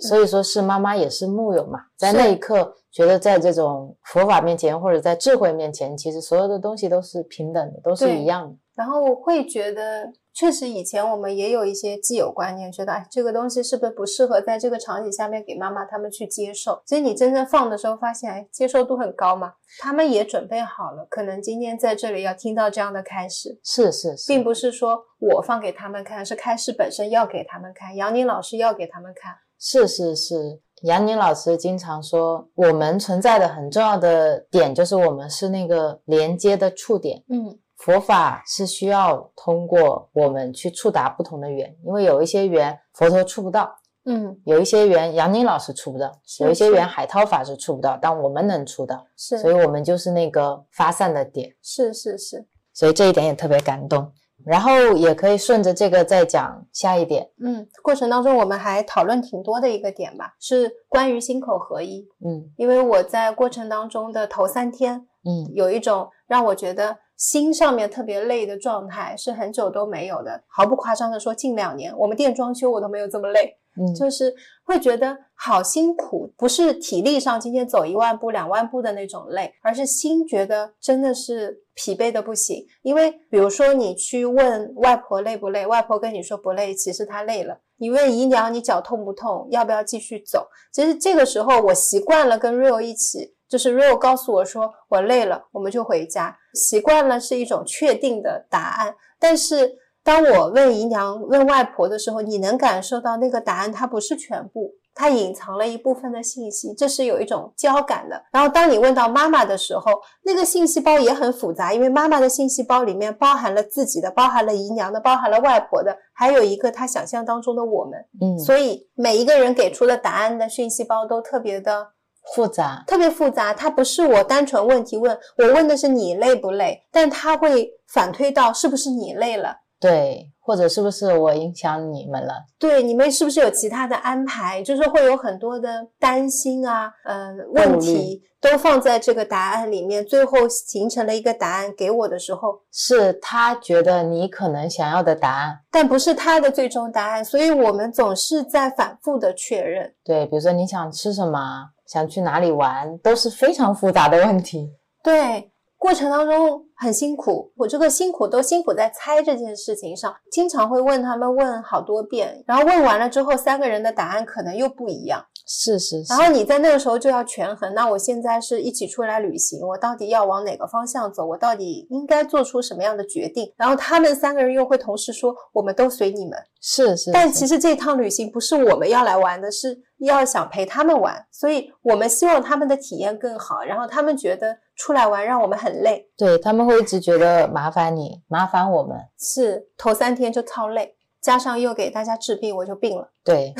所以说是妈妈也是木有嘛，在那一刻觉得在这种佛法面前或者在智慧面前，其实所有的东西都是平等的，都是一样的。然后会觉得，确实以前我们也有一些既有观念，觉得哎，这个东西是不是不适合在这个场景下面给妈妈他们去接受？其实你真正放的时候，发现哎，接受度很高嘛，他们也准备好了，可能今天在这里要听到这样的开始，是是是，并不是说我放给他们看，是开始本身要给他们看，杨宁老师要给他们看。是是是，杨宁老师经常说，我们存在的很重要的点就是我们是那个连接的触点。嗯，佛法是需要通过我们去触达不同的缘，因为有一些缘佛陀触不到，嗯，有一些缘杨宁老师触不到，是有一些缘海涛法师触不到，但我们能触到，是所以我们就是那个发散的点，是是是，所以这一点也特别感动。然后也可以顺着这个再讲下一点，嗯，过程当中我们还讨论挺多的一个点吧，是关于心口合一。嗯因为我在过程当中的头三天，嗯有一种让我觉得心上面特别累的状态，是很久都没有的。毫不夸张的说，近两年我们店装修我都没有这么累，嗯，就是会觉得好辛苦，不是体力上今天走一万步、两万步的那种累，而是心觉得真的是疲惫的不行。因为比如说你去问外婆累不累，外婆跟你说不累，其实她累了。你问姨娘你脚痛不痛，要不要继续走？其实这个时候我习惯了跟 Rio 一起，就是 Rio 告诉我说我累了，我们就回家。习惯了是一种确定的答案，但是当我问姨娘、问外婆的时候，你能感受到那个答案它不是全部，它隐藏了一部分的信息，这是有一种交感的。然后当你问到妈妈的时候，那个信息包也很复杂，因为妈妈的信息包里面包含了自己的，包含了姨娘的，包含了外婆的，还有一个她想象当中的我们。嗯所以每一个人给出的答案的讯息包都特别的复杂，特别复杂，它不是我单纯问题问，我问的是你累不累，但它会反推到是不是你累了。对，或者是不是我影响你们了？对，你们是不是有其他的安排？就是会有很多的担心啊，呃，问题都放在这个答案里面，最后形成了一个答案给我的时候，是他觉得你可能想要的答案。但不是他的最终答案，所以我们总是在反复的确认。对，比如说你想吃什么，想去哪里玩，都是非常复杂的问题。对，过程当中很辛苦，我这个辛苦都辛苦在猜这件事情上，经常会问他们问好多遍，然后问完了之后，三个人的答案可能又不一样。是是是然，后你在那个时候就要权衡，那我现在是一起出来旅行，我到底要往哪个方向走？我到底应该做出什么样的决定？然后他们三个人又会同时说，我们都随你们。是是，但其实这趟旅行不是我们要来玩的，是要想陪他们玩，所以我们希望他们的体验更好。然后他们觉得出来玩让我们很累，对他们会一直觉得麻烦你，麻烦我们。是头三天就超累，加上又给大家治病，我就病了。对，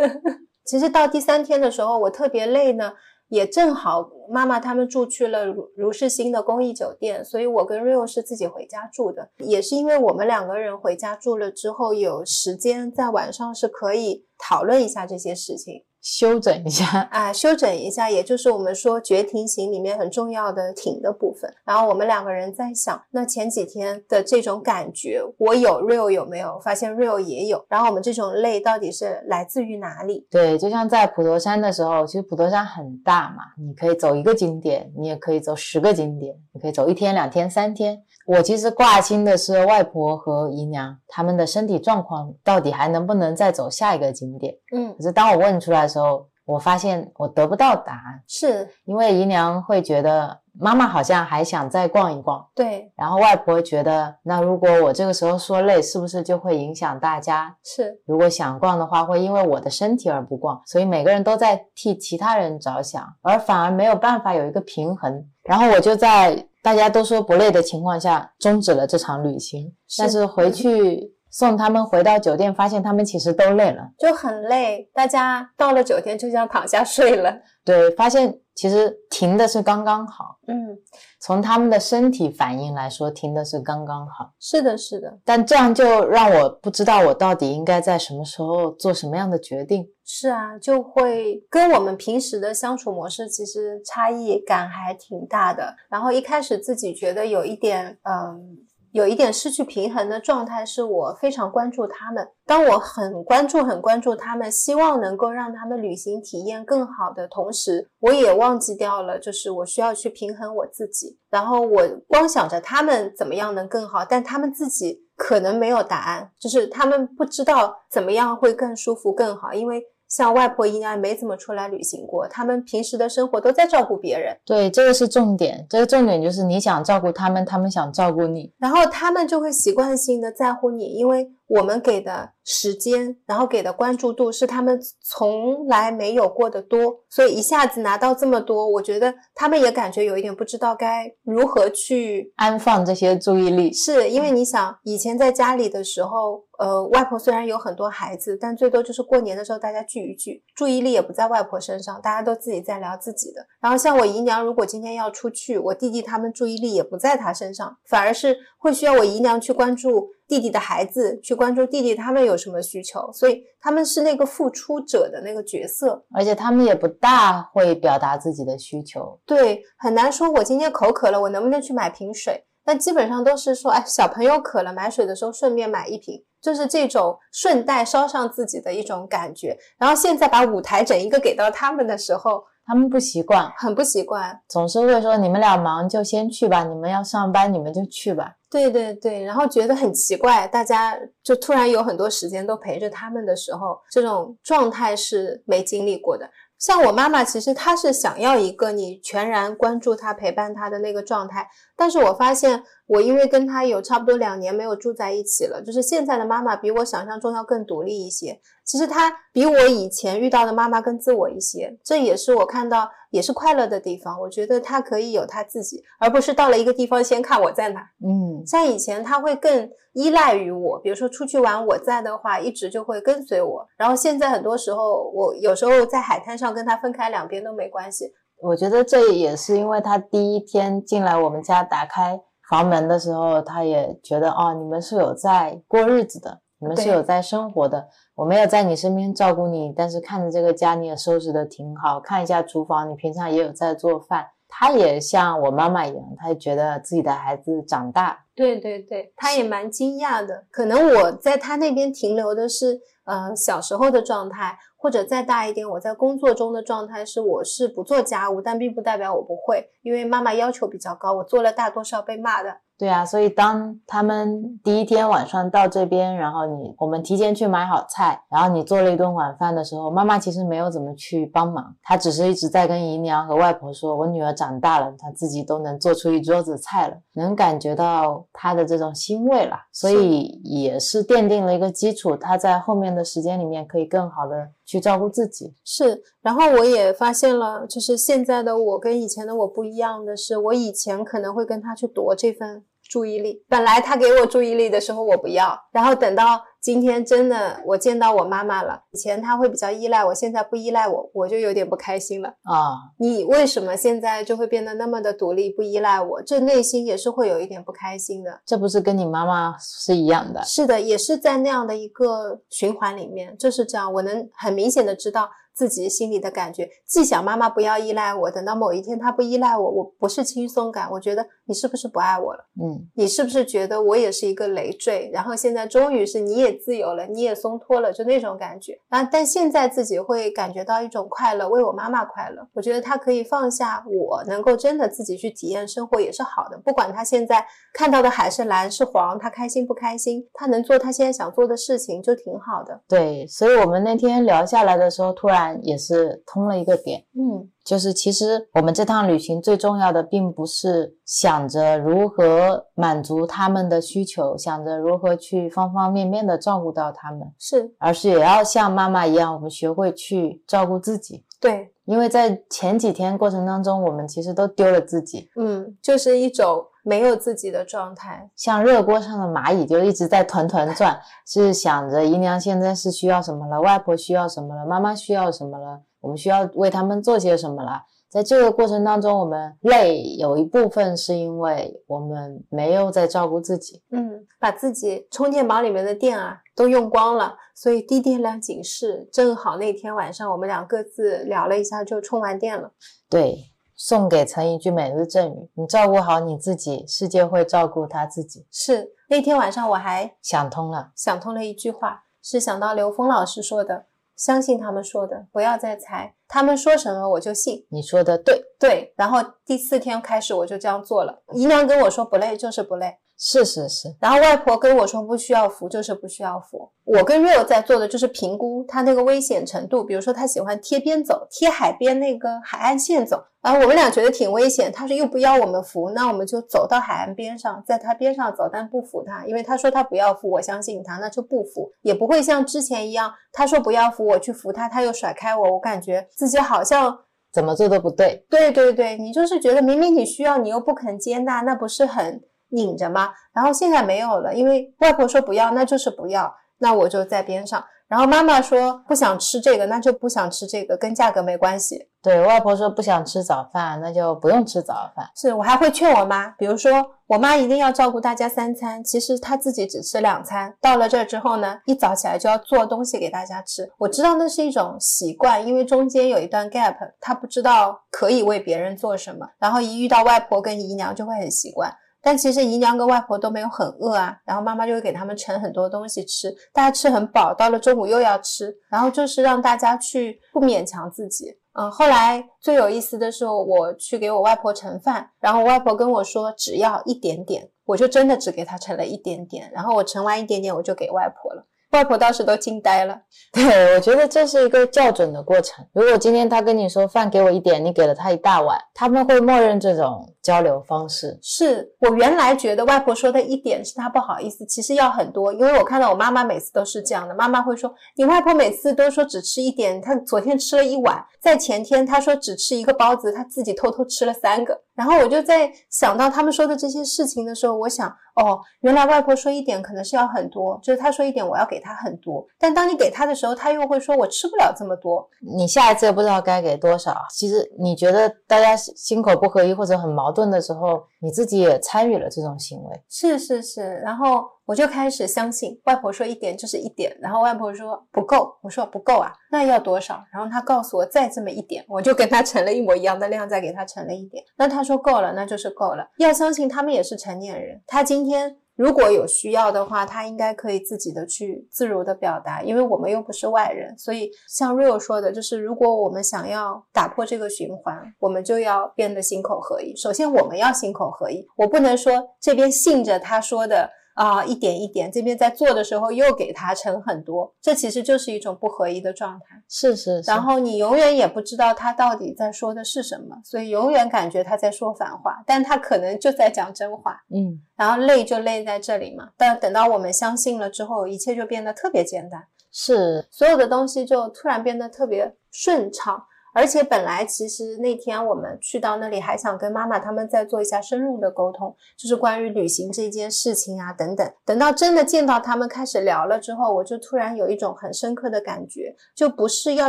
(laughs) 其实到第三天的时候，我特别累呢，也正好妈妈他们住去了如如是新的公益酒店，所以我跟 Rio 是自己回家住的。也是因为我们两个人回家住了之后，有时间在晚上是可以讨论一下这些事情。修整一下。啊，修整一下，也就是我们说绝停型里面很重要的停的部分。然后我们两个人在想，那前几天的这种感觉，我有，Real 有没有？发现 Real 也有。然后我们这种累到底是来自于哪里？对，就像在普陀山的时候，其实普陀山很大嘛，你可以走一个景点，你也可以走十个景点，你可以走一天、两天、三天。我其实挂心的是外婆和姨娘他们的身体状况，到底还能不能再走下一个景点？嗯，可是当我问出来的时候，我发现我得不到答案，是因为姨娘会觉得妈妈好像还想再逛一逛，对，然后外婆觉得，那如果我这个时候说累，是不是就会影响大家？是如果想逛的话，会因为我的身体而不逛，所以每个人都在替其他人着想，而反而没有办法有一个平衡。然后我就在大家都说不累的情况下终止了这场旅行，是但是回去送他们回到酒店，发现他们其实都累了。就很累，大家到了酒店就想躺下睡了。对，发现其实停的是刚刚好，嗯，从他们的身体反应来说，停的是刚刚好。是的，是的，但这样就让我不知道我到底应该在什么时候做什么样的决定。是啊，就会跟我们平时的相处模式其实差异感还挺大的。然后一开始自己觉得有一点，嗯，有一点失去平衡的状态，是我非常关注他们。当我很关注、很关注他们，希望能够让他们旅行体验更好的同时，我也忘记掉了，就是我需要去平衡我自己。然后我光想着他们怎么样能更好，但他们自己可能没有答案，就是他们不知道怎么样会更舒服、更好，因为。像外婆姨娘没怎么出来旅行过，他们平时的生活都在照顾别人，对，这个是重点。这个重点就是你想照顾他们，他们想照顾你。然后他们就会习惯性的在乎你，因为我们给的时间，然后给的关注度是他们从来没有过的多，所以一下子拿到这么多，我觉得他们也感觉有一点不知道该如何去安放这些注意力。是因为你想，以前在家里的时候，呃，外婆虽然有很多孩子，但最多就是过年的时候大家聚一聚，注意力也不在外婆身上，大家都自己在聊自己的。然后像我姨娘，如果今天要出去，我弟弟他们注意力也不在她身上，反而是会需要我姨娘去关注。弟弟的孩子去关注弟弟他们有什么需求，所以他们是那个付出者的那个角色，而且他们也不大会表达自己的需求。对，很难说，我今天口渴了，我能不能去买瓶水？但基本上都是说，哎，小朋友渴了，买水的时候顺便买一瓶，就是这种顺带捎上自己的一种感觉。然后现在把舞台整一个给到他们的时候。他们不习惯，很不习惯，总是会说：“你们俩忙就先去吧，你们要上班你们就去吧。”对对对，然后觉得很奇怪，大家就突然有很多时间都陪着他们的时候，这种状态是没经历过的。像我妈妈，其实她是想要一个你全然关注她、陪伴她的那个状态。但是我发现，我因为跟他有差不多两年没有住在一起了，就是现在的妈妈比我想象中要更独立一些。其实她比我以前遇到的妈妈更自我一些，这也是我看到也是快乐的地方。我觉得她可以有她自己，而不是到了一个地方先看我在哪。嗯，像以前她会更依赖于我，比如说出去玩我在的话，一直就会跟随我。然后现在很多时候，我有时候在海滩上。跟她分开两边都没关系，我觉得这也是因为他第一天进来我们家打开房门的时候，他也觉得哦，你们是有在过日子的，你们是有在生活的，我没有在你身边照顾你，但是看着这个家你也收拾的挺好，看一下厨房，你平常也有在做饭。他也像我妈妈一样，他也觉得自己的孩子长大。对对对，他也蛮惊讶的。可能我在他那边停留的是，呃，小时候的状态，或者再大一点，我在工作中的状态是，我是不做家务，但并不代表我不会，因为妈妈要求比较高，我做了大多是要被骂的。对啊，所以当他们第一天晚上到这边，然后你我们提前去买好菜，然后你做了一顿晚饭的时候，妈妈其实没有怎么去帮忙，她只是一直在跟姨娘和外婆说：“我女儿长大了，她自己都能做出一桌子菜了。”能感觉到她的这种欣慰了，所以也是奠定了一个基础，她在后面的时间里面可以更好的去照顾自己。是，然后我也发现了，就是现在的我跟以前的我不一样的是，我以前可能会跟她去夺这份。注意力，本来他给我注意力的时候我不要，然后等到今天真的我见到我妈妈了，以前他会比较依赖我，现在不依赖我，我就有点不开心了啊！你为什么现在就会变得那么的独立，不依赖我？这内心也是会有一点不开心的。这不是跟你妈妈是一样的？是的，也是在那样的一个循环里面，就是这样，我能很明显的知道。自己心里的感觉，既想妈妈不要依赖我，等到某一天她不依赖我，我不是轻松感，我觉得你是不是不爱我了？嗯，你是不是觉得我也是一个累赘？然后现在终于是你也自由了，你也松脱了，就那种感觉。啊，但现在自己会感觉到一种快乐，为我妈妈快乐。我觉得她可以放下我，能够真的自己去体验生活也是好的。不管她现在看到的海是蓝是黄，她开心不开心，她能做她现在想做的事情就挺好的。对，所以我们那天聊下来的时候，突然。也是通了一个点，嗯，就是其实我们这趟旅行最重要的，并不是想着如何满足他们的需求，想着如何去方方面面的照顾到他们，是，而是也要像妈妈一样，我们学会去照顾自己。对，因为在前几天过程当中，我们其实都丢了自己，嗯，就是一种没有自己的状态，像热锅上的蚂蚁，就一直在团团转，是想着姨娘现在是需要什么了，外婆需要什么了，妈妈需要什么了，我们需要为他们做些什么了。在这个过程当中，我们累有一部分是因为我们没有在照顾自己，嗯，把自己充电宝里面的电啊都用光了，所以低电量警示。正好那天晚上我们俩各自聊了一下，就充完电了。对，送给陈一句每日赠语：你照顾好你自己，世界会照顾他自己。是那天晚上我还想通了，想通了一句话，是想到刘峰老师说的。相信他们说的，不要再猜。他们说什么我就信。你说的对，对。然后第四天开始我就这样做了。姨娘跟我说不累就是不累。是是是，然后外婆跟我说不需要扶，就是不需要扶。我跟 Real 在做的就是评估他那个危险程度，比如说他喜欢贴边走，贴海边那个海岸线走，然后我们俩觉得挺危险，他说又不要我们扶，那我们就走到海岸边上，在他边上走，但不扶他，因为他说他不要扶，我相信他，那就不扶，也不会像之前一样，他说不要扶，我去扶他，他又甩开我，我感觉自己好像怎么做都不对。对对对，你就是觉得明明你需要，你又不肯接纳，那不是很拧着吗？然后现在没有了，因为外婆说不要，那就是不要，那我就在边上。然后妈妈说不想吃这个，那就不想吃这个，跟价格没关系。对外婆说不想吃早饭，那就不用吃早饭。是我还会劝我妈，比如说我妈一定要照顾大家三餐，其实她自己只吃两餐。到了这儿之后呢，一早起来就要做东西给大家吃。我知道那是一种习惯，因为中间有一段 gap，她不知道可以为别人做什么，然后一遇到外婆跟姨娘就会很习惯。但其实姨娘跟外婆都没有很饿啊，然后妈妈就会给他们盛很多东西吃，大家吃很饱，到了中午又要吃，然后就是让大家去不勉强自己。嗯，后来最有意思的是，我去给我外婆盛饭，然后我外婆跟我说只要一点点，我就真的只给她盛了一点点，然后我盛完一点点我就给外婆了。外婆当时都惊呆了。对，我觉得这是一个校准的过程。如果今天他跟你说饭给我一点，你给了他一大碗，他们会默认这种交流方式。是我原来觉得外婆说的一点是她不好意思，其实要很多，因为我看到我妈妈每次都是这样的。妈妈会说，你外婆每次都说只吃一点，她昨天吃了一碗，在前天她说只吃一个包子，她自己偷偷吃了三个。然后我就在想到他们说的这些事情的时候，我想，哦，原来外婆说一点可能是要很多，就是她说一点我要给她很多，但当你给她的时候，她又会说我吃不了这么多，你下一次也不知道该给多少。其实你觉得大家心口不合一或者很矛矛盾的时候，你自己也参与了这种行为。是是是，然后我就开始相信外婆说一点就是一点，然后外婆说不够，我说不够啊，那要多少？然后她告诉我再这么一点，我就跟她盛了一模一样的量，再给她盛了一点。那她说够了，那就是够了。要相信他们也是成年人，他今天。如果有需要的话，他应该可以自己的去自如的表达，因为我们又不是外人，所以像 Rio 说的，就是如果我们想要打破这个循环，我们就要变得心口合一。首先，我们要心口合一，我不能说这边信着他说的。啊，一点一点，这边在做的时候又给他盛很多，这其实就是一种不合一的状态。是是，然后你永远也不知道他到底在说的是什么，所以永远感觉他在说反话，但他可能就在讲真话。嗯，然后累就累在这里嘛。但等到我们相信了之后，一切就变得特别简单，是所有的东西就突然变得特别顺畅。而且本来其实那天我们去到那里，还想跟妈妈他们再做一下深入的沟通，就是关于旅行这件事情啊等等。等到真的见到他们开始聊了之后，我就突然有一种很深刻的感觉，就不是要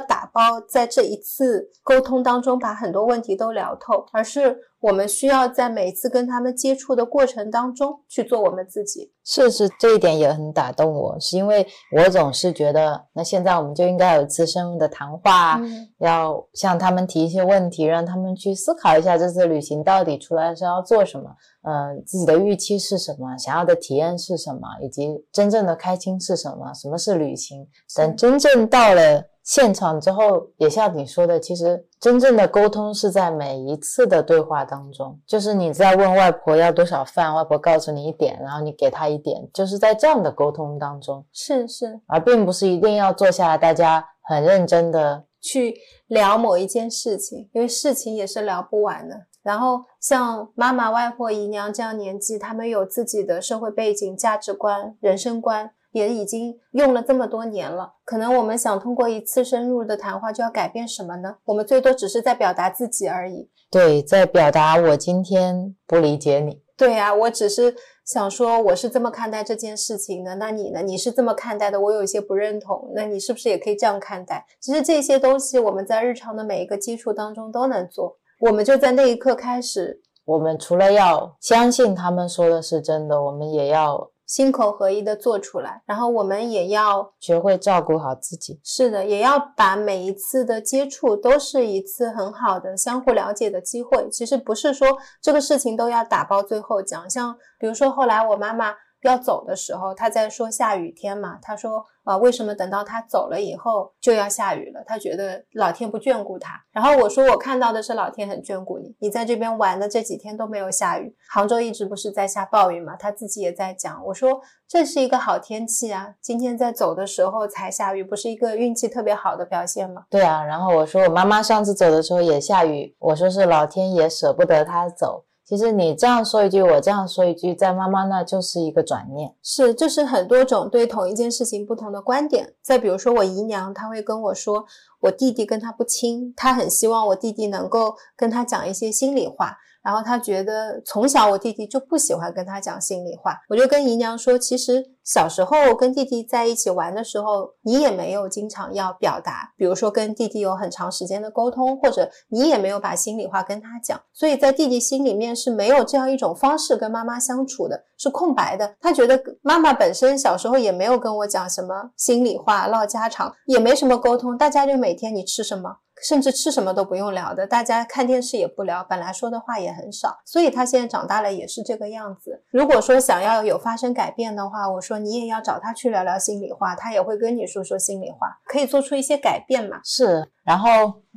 打包在这一次沟通当中把很多问题都聊透，而是。我们需要在每次跟他们接触的过程当中去做我们自己。是是，这一点也很打动我，是因为我总是觉得，那现在我们就应该有一次深入的谈话，要向他们提一些问题，让他们去思考一下这次旅行到底出来是要做什么，嗯，自己的预期是什么，想要的体验是什么，以及真正的开心是什么，什么是旅行。等真正到了。现场之后，也像你说的，其实真正的沟通是在每一次的对话当中，就是你在问外婆要多少饭，外婆告诉你一点，然后你给她一点，就是在这样的沟通当中，是是，而并不是一定要坐下来，大家很认真的去聊某一件事情，因为事情也是聊不完的。然后像妈妈、外婆、姨娘这样年纪，他们有自己的社会背景、价值观、人生观。也已经用了这么多年了，可能我们想通过一次深入的谈话就要改变什么呢？我们最多只是在表达自己而已。对，在表达我今天不理解你。对呀，我只是想说我是这么看待这件事情的，那你呢？你是这么看待的？我有一些不认同，那你是不是也可以这样看待？其实这些东西我们在日常的每一个接触当中都能做。我们就在那一刻开始，我们除了要相信他们说的是真的，我们也要。心口合一的做出来，然后我们也要学会照顾好自己。是的，也要把每一次的接触都是一次很好的相互了解的机会。其实不是说这个事情都要打包最后讲，像比如说后来我妈妈要走的时候，他在说下雨天嘛，他说啊，为什么等到他走了以后就要下雨了？他觉得老天不眷顾他。然后我说我看到的是老天很眷顾你，你在这边玩的这几天都没有下雨，杭州一直不是在下暴雨嘛？他自己也在讲，我说这是一个好天气啊，今天在走的时候才下雨，不是一个运气特别好的表现吗？对啊，然后我说我妈妈上次走的时候也下雨，我说是老天爷舍不得她走。其实你这样说一句，我这样说一句，在妈妈那就是一个转念。是，就是很多种对同一件事情不同的观点。再比如说我姨娘，她会跟我说，我弟弟跟她不亲，她很希望我弟弟能够跟她讲一些心里话。然后他觉得从小我弟弟就不喜欢跟他讲心里话，我就跟姨娘说，其实小时候跟弟弟在一起玩的时候，你也没有经常要表达，比如说跟弟弟有很长时间的沟通，或者你也没有把心里话跟他讲，所以在弟弟心里面是没有这样一种方式跟妈妈相处的，是空白的。他觉得妈妈本身小时候也没有跟我讲什么心里话、唠家常，也没什么沟通，大家就每天你吃什么。甚至吃什么都不用聊的，大家看电视也不聊，本来说的话也很少，所以他现在长大了也是这个样子。如果说想要有发生改变的话，我说你也要找他去聊聊心里话，他也会跟你说说心里话，可以做出一些改变嘛。是，然后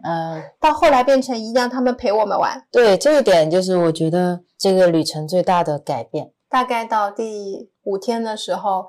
嗯，到后来变成一样，他们陪我们玩。对，这一点就是我觉得这个旅程最大的改变。大概到第五天的时候，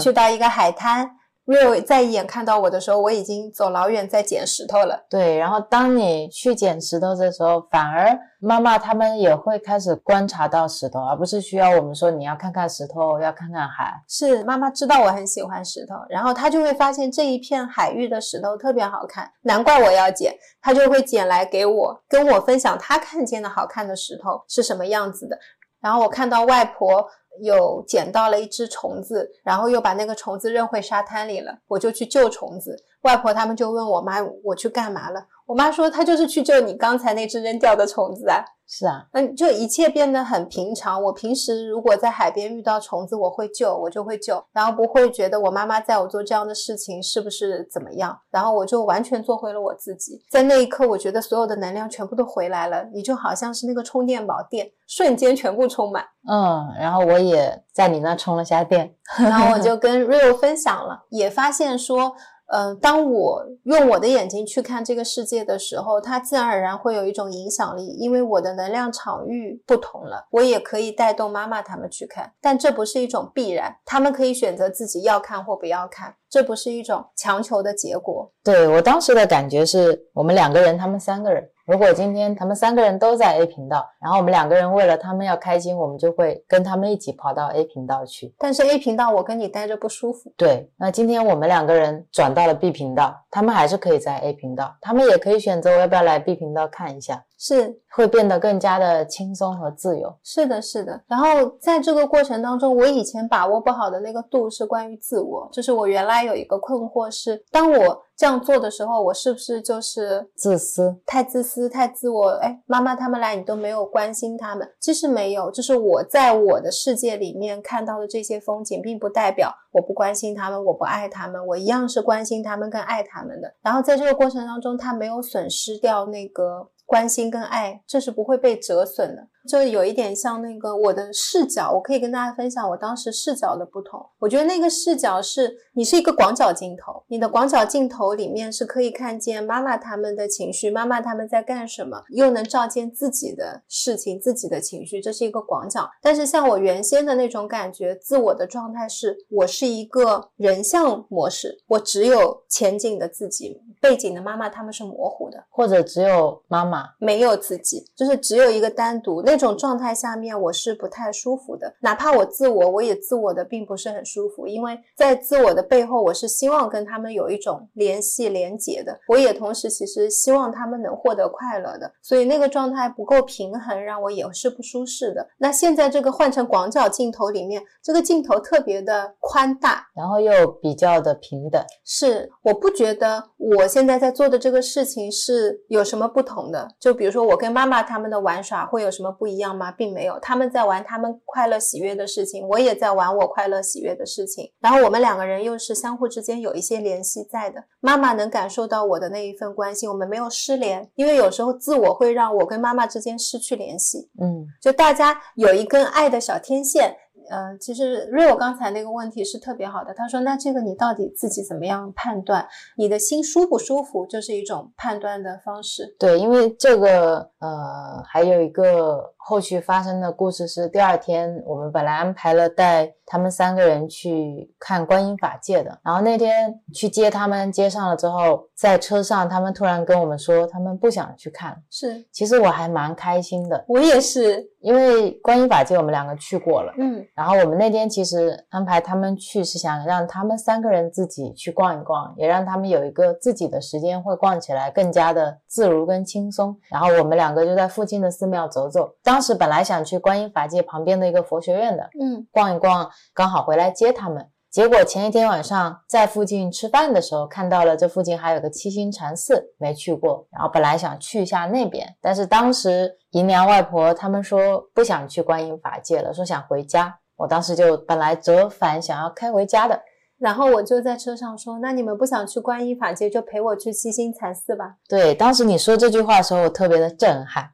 去到一个海滩。Rio 再一眼看到我的时候，我已经走老远在捡石头了。对，然后当你去捡石头的时候，反而妈妈他们也会开始观察到石头，而不是需要我们说你要看看石头，要看看海。是妈妈知道我很喜欢石头，然后她就会发现这一片海域的石头特别好看，难怪我要捡，她就会捡来给我，跟我分享她看见的好看的石头是什么样子的。然后我看到外婆。有捡到了一只虫子，然后又把那个虫子扔回沙滩里了，我就去救虫子。外婆他们就问我妈，我去干嘛了？我妈说她就是去救你刚才那只扔掉的虫子啊。是啊，嗯，就一切变得很平常。我平时如果在海边遇到虫子，我会救，我就会救，然后不会觉得我妈妈在我做这样的事情是不是怎么样，然后我就完全做回了我自己。在那一刻，我觉得所有的能量全部都回来了，你就好像是那个充电宝电，瞬间全部充满。嗯，然后我也在你那充了下电，然后我就 (laughs) 跟 Rio 分享了，也发现说。嗯，当我用我的眼睛去看这个世界的时候，它自然而然会有一种影响力，因为我的能量场域不同了，我也可以带动妈妈他们去看，但这不是一种必然，他们可以选择自己要看或不要看，这不是一种强求的结果。对我当时的感觉是，我们两个人，他们三个人。如果今天他们三个人都在 A 频道，然后我们两个人为了他们要开心，我们就会跟他们一起跑到 A 频道去。但是 A 频道我跟你待着不舒服。对，那今天我们两个人转到了 B 频道，他们还是可以在 A 频道，他们也可以选择我要不要来 B 频道看一下。是会变得更加的轻松和自由。是的，是的。然后在这个过程当中，我以前把握不好的那个度是关于自我，就是我原来有一个困惑是，当我这样做的时候，我是不是就是自私、太自私、太自我？哎，妈妈他们来，你都没有关心他们。其实没有，就是我在我的世界里面看到的这些风景，并不代表我不关心他们，我不爱他们，我一样是关心他们跟爱他们的。然后在这个过程当中，他没有损失掉那个。关心跟爱，这是不会被折损的。就有一点像那个我的视角，我可以跟大家分享我当时视角的不同。我觉得那个视角是你是一个广角镜头，你的广角镜头里面是可以看见妈妈他们的情绪，妈妈他们在干什么，又能照见自己的事情、自己的情绪，这是一个广角。但是像我原先的那种感觉，自我的状态是我是一个人像模式，我只有前景的自己，背景的妈妈他们是模糊的，或者只有妈妈没有自己，就是只有一个单独那。那种状态下面，我是不太舒服的。哪怕我自我，我也自我的并不是很舒服，因为在自我的背后，我是希望跟他们有一种联系、连接的。我也同时其实希望他们能获得快乐的，所以那个状态不够平衡，让我也是不舒适的。那现在这个换成广角镜头里面，这个镜头特别的宽大，然后又比较的平等。是，我不觉得我现在在做的这个事情是有什么不同的。就比如说我跟妈妈他们的玩耍会有什么不？不一样吗？并没有，他们在玩他们快乐喜悦的事情，我也在玩我快乐喜悦的事情。然后我们两个人又是相互之间有一些联系在的。妈妈能感受到我的那一份关心，我们没有失联，因为有时候自我会让我跟妈妈之间失去联系。嗯，就大家有一根爱的小天线。呃，其实 Rio 刚才那个问题是特别好的。他说：“那这个你到底自己怎么样判断？你的心舒不舒服，就是一种判断的方式。”对，因为这个呃，还有一个后续发生的故事是，第二天我们本来安排了带他们三个人去看观音法界的，然后那天去接他们，接上了之后，在车上他们突然跟我们说，他们不想去看。是，其实我还蛮开心的，我也是，因为观音法界我们两个去过了，嗯。然后我们那天其实安排他们去，是想让他们三个人自己去逛一逛，也让他们有一个自己的时间，会逛起来更加的自如跟轻松。然后我们两个就在附近的寺庙走走。当时本来想去观音法界旁边的一个佛学院的，嗯，逛一逛，刚好回来接他们。结果前一天晚上在附近吃饭的时候，看到了这附近还有个七星禅寺，没去过。然后本来想去一下那边，但是当时姨娘外婆他们说不想去观音法界了，说想回家。我当时就本来折返想要开回家的，然后我就在车上说：“那你们不想去观音法界，就陪我去七星禅寺吧。对，当时你说这句话的时候，我特别的震撼，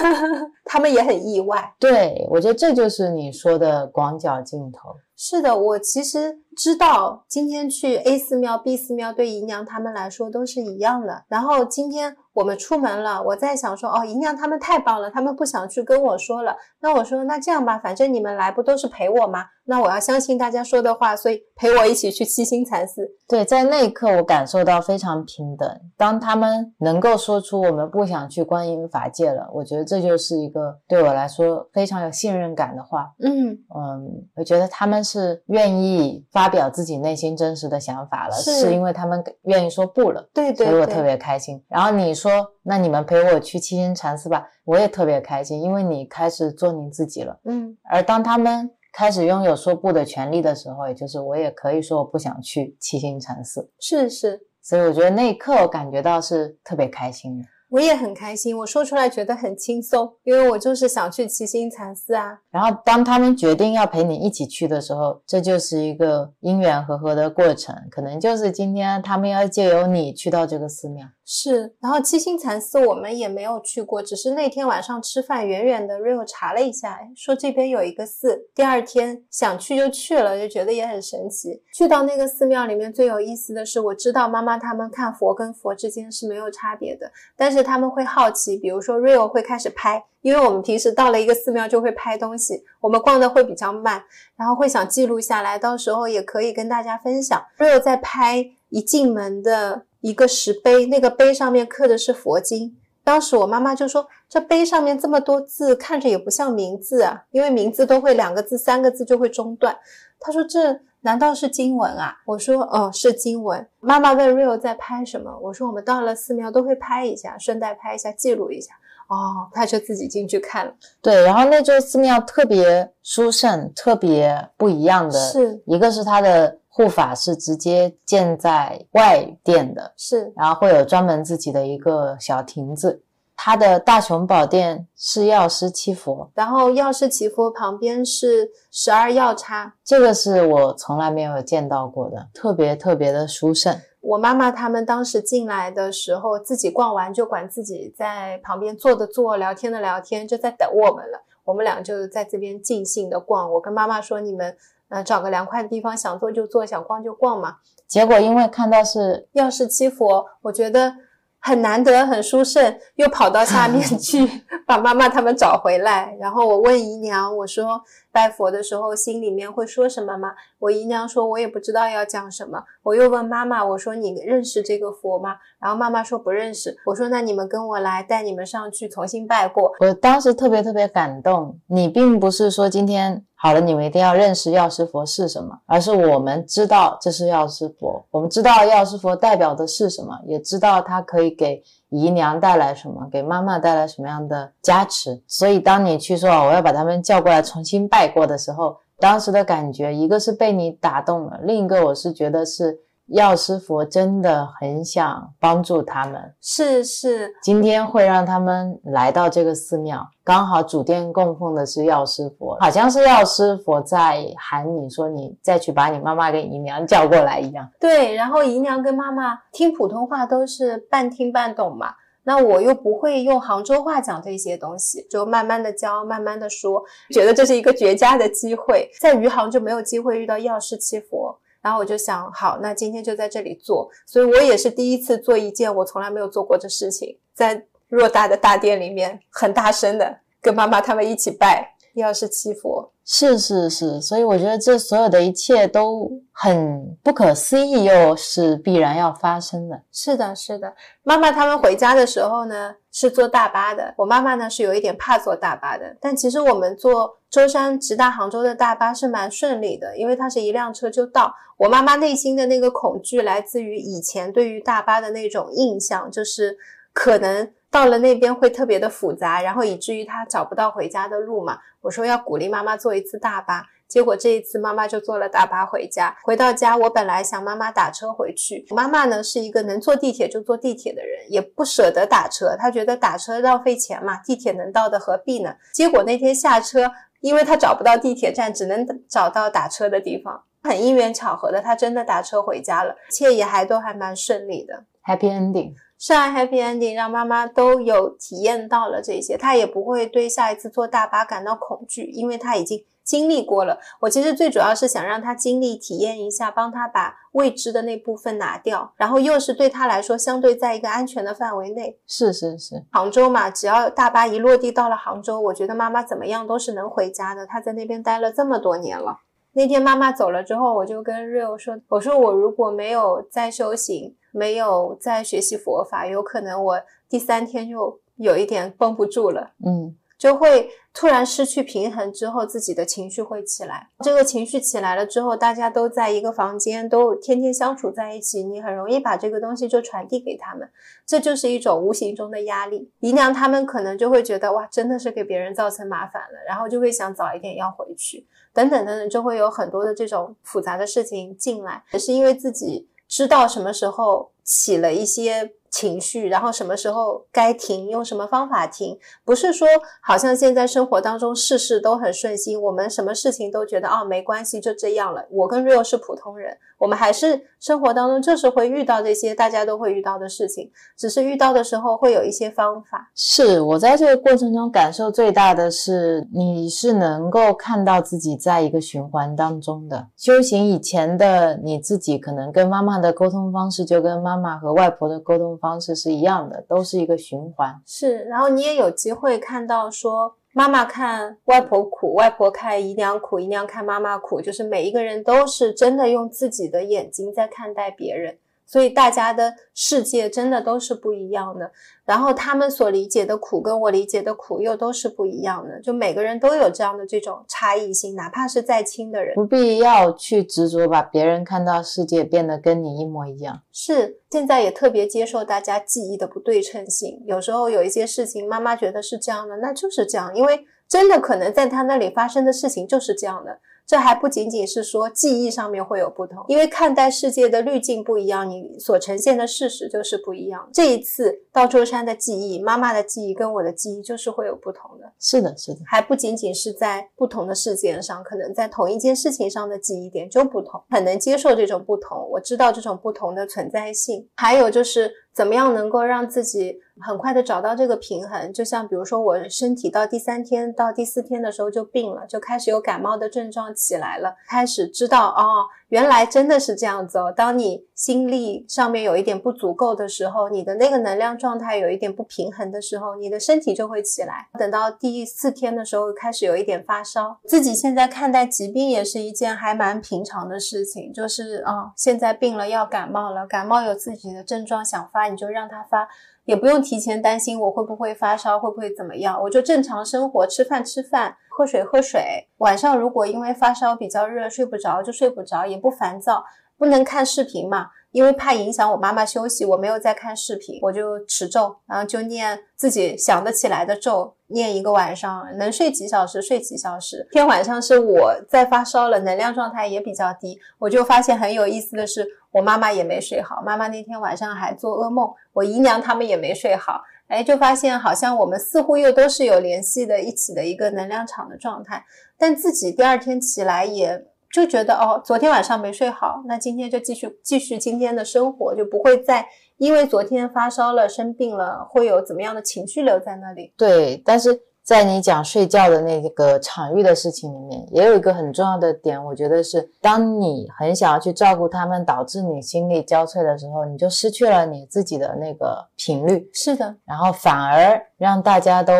(laughs) 他们也很意外。对我觉得这就是你说的广角镜头。是的，我其实知道今天去 A 寺庙、B 寺庙对姨娘他们来说都是一样的。然后今天我们出门了，我在想说，哦，姨娘他们太棒了，他们不想去跟我说了。那我说，那这样吧，反正你们来不都是陪我吗？那我要相信大家说的话，所以陪我一起去七星禅寺。对，在那一刻我感受到非常平等。当他们能够说出我们不想去观音法界了，我觉得这就是一个对我来说非常有信任感的话。嗯嗯，我觉得他们是愿意发表自己内心真实的想法了，是是因为他们愿意说不了。对对对，所以我特别开心。然后你说，那你们陪我去七星禅寺吧，我也特别开心，因为你开始做你自己了。嗯而当他们开始拥有说不的权利的时候，也就是我也可以说我不想去七星禅寺。是是，所以我觉得那一刻我感觉到是特别开心的。我也很开心，我说出来觉得很轻松，因为我就是想去七星禅寺啊。然后当他们决定要陪你一起去的时候，这就是一个因缘和合的过程，可能就是今天他们要借由你去到这个寺庙。是，然后七星禅寺我们也没有去过，只是那天晚上吃饭，远远的 Rio 查了一下，说这边有一个寺。第二天想去就去了，就觉得也很神奇。去到那个寺庙里面，最有意思的是，我知道妈妈他们看佛跟佛之间是没有差别的，但是他们会好奇，比如说 Rio 会开始拍，因为我们平时到了一个寺庙就会拍东西，我们逛的会比较慢，然后会想记录下来，到时候也可以跟大家分享。Rio 在拍一进门的一个石碑，那个碑上面刻的是佛经。当时我妈妈就说：“这碑上面这么多字，看着也不像名字啊，因为名字都会两个字、三个字就会中断。”她说：“这难道是经文啊？”我说：“哦，是经文。”妈妈问 Rio 在拍什么，我说：“我们到了寺庙都会拍一下，顺带拍一下，记录一下。”哦，他就自己进去看了。对，然后那座寺庙特别殊胜，特别不一样的，是一个是它的护法是直接建在外殿的，是，然后会有专门自己的一个小亭子。它的大雄宝殿是药师七佛，然后药师祈福旁边是十二药叉。这个是我从来没有见到过的，特别特别的殊胜。我妈妈他们当时进来的时候，自己逛完就管自己在旁边坐的坐，聊天的聊天，就在等我们了。我们俩就在这边尽兴的逛。我跟妈妈说：“你们呃找个凉快的地方，想坐就坐，想逛就逛嘛。结果因为看到是”药师七佛，我觉得很难得，很殊胜，又跑到下面 (laughs) 去把妈妈他们找回来。然后我问姨娘，我说拜佛的时候心里面会说什么吗？我姨娘说，我也不知道要讲什么。我又问妈妈，我说你认识这个佛吗？然后妈妈说不认识。我说那你们跟我来，带你们上去重新拜过。我当时特别特别感动。你并不是说今天好了，你们一定要认识药师佛是什么，而是我们知道这是药师佛，我们知道药师佛代表的是什么，也知道它可以给姨娘带来什么，给妈妈带来什么样的加持。所以当你去说我要把他们叫过来重新拜过的时候，当时的感觉，一个是被你打动了，另一个我是觉得是药师佛真的很想帮助他们。是是，今天会让他们来到这个寺庙，刚好主殿供奉的是药师佛，好像是药师佛在喊你说你再去把你妈妈跟姨娘叫过来一样。对。然后姨娘跟妈妈听普通话都是半听半懂嘛。那我又不会用杭州话讲这些东西，就慢慢的教，慢慢的说，觉得这是一个绝佳的机会。在余杭就没有机会遇到药师七佛，然后我就想，好，那今天就在这里做。所以我也是第一次做一件我从来没有做过的事情，在偌大的大殿里面，很大声的跟妈妈他们一起拜药师七佛。是是是，所以我觉得这所有的一切都很不可思议，又是必然要发生的。是的，是的。妈妈他们回家的时候呢，是坐大巴的。我妈妈呢是有一点怕坐大巴的，但其实我们坐舟山直达杭州的大巴是蛮顺利的，因为它是一辆车就到。我妈妈内心的那个恐惧来自于以前对于大巴的那种印象，就是可能。到了那边会特别的复杂，然后以至于她找不到回家的路嘛。我说要鼓励妈妈坐一次大巴，结果这一次妈妈就坐了大巴回家。回到家，我本来想妈妈打车回去，妈妈呢是一个能坐地铁就坐地铁的人，也不舍得打车，她觉得打车浪费钱嘛，地铁能到的何必呢？结果那天下车，因为她找不到地铁站，只能找到打车的地方，很因缘巧合的，她真的打车回家了，一切也还都还蛮顺利的，Happy Ending。是啊，Happy Ending 让妈妈都有体验到了这些，她也不会对下一次坐大巴感到恐惧，因为她已经经历过了。我其实最主要是想让他经历、体验一下，帮他把未知的那部分拿掉，然后又是对他来说相对在一个安全的范围内。是是是，杭州嘛，只要大巴一落地到了杭州，我觉得妈妈怎么样都是能回家的。她在那边待了这么多年了。那天妈妈走了之后，我就跟 Rio 说：“我说我如果没有在修行。”没有在学习佛法，有可能我第三天就有一点绷不住了，嗯，就会突然失去平衡，之后自己的情绪会起来。这个情绪起来了之后，大家都在一个房间，都天天相处在一起，你很容易把这个东西就传递给他们，这就是一种无形中的压力。姨娘他们可能就会觉得哇，真的是给别人造成麻烦了，然后就会想早一点要回去，等等等等，就会有很多的这种复杂的事情进来，也是因为自己。知道什么时候起了一些情绪，然后什么时候该停，用什么方法停，不是说好像现在生活当中事事都很顺心，我们什么事情都觉得哦没关系就这样了。我跟 Rio 是普通人，我们还是生活当中就是会遇到这些大家都会遇到的事情，只是遇到的时候会有一些方法。是我在这个过程中感受最大的是，你是能够看到自己在一个循环当中的修行以前的你自己，可能跟妈妈的沟通方式就跟妈妈和外婆的沟通。方式是一样的，都是一个循环。是，然后你也有机会看到，说妈妈看外婆苦，外婆看姨娘苦，姨娘看妈妈苦，就是每一个人都是真的用自己的眼睛在看待别人。所以大家的世界真的都是不一样的，然后他们所理解的苦跟我理解的苦又都是不一样的，就每个人都有这样的这种差异性，哪怕是再亲的人，不必要去执着把别人看到世界变得跟你一模一样。是，现在也特别接受大家记忆的不对称性，有时候有一些事情，妈妈觉得是这样的，那就是这样，因为真的可能在他那里发生的事情就是这样的。这还不仅仅是说记忆上面会有不同，因为看待世界的滤镜不一样，你所呈现的事实就是不一样。这一次到舟山的记忆，妈妈的记忆跟我的记忆就是会有不同的。是的，是的，还不仅仅是在不同的事件上，可能在同一件事情上的记忆点就不同，很能接受这种不同。我知道这种不同的存在性，还有就是怎么样能够让自己。很快的找到这个平衡，就像比如说我身体到第三天到第四天的时候就病了，就开始有感冒的症状起来了，开始知道哦，原来真的是这样子哦。当你心力上面有一点不足够的时候，你的那个能量状态有一点不平衡的时候，你的身体就会起来。等到第四天的时候开始有一点发烧，自己现在看待疾病也是一件还蛮平常的事情，就是啊，现在病了要感冒了，感冒有自己的症状想发你就让它发。也不用提前担心我会不会发烧，会不会怎么样，我就正常生活，吃饭吃饭，喝水喝水。晚上如果因为发烧比较热睡不着，就睡不着，也不烦躁。不能看视频嘛，因为怕影响我妈妈休息，我没有在看视频，我就持咒，然后就念自己想得起来的咒，念一个晚上，能睡几小时睡几小时。天晚上是我在发烧了，能量状态也比较低，我就发现很有意思的是。我妈妈也没睡好，妈妈那天晚上还做噩梦。我姨娘他们也没睡好，哎，就发现好像我们似乎又都是有联系的，一起的一个能量场的状态。但自己第二天起来也就觉得，哦，昨天晚上没睡好，那今天就继续继续今天的生活，就不会再因为昨天发烧了、生病了，会有怎么样的情绪留在那里。对，但是在你讲睡觉的那个场域的事情里面，也有一个很重要的点，我觉得是，当你很想要去照顾他们，导致你心力交瘁的时候，你就失去了你自己的那个频率，是的，然后反而让大家都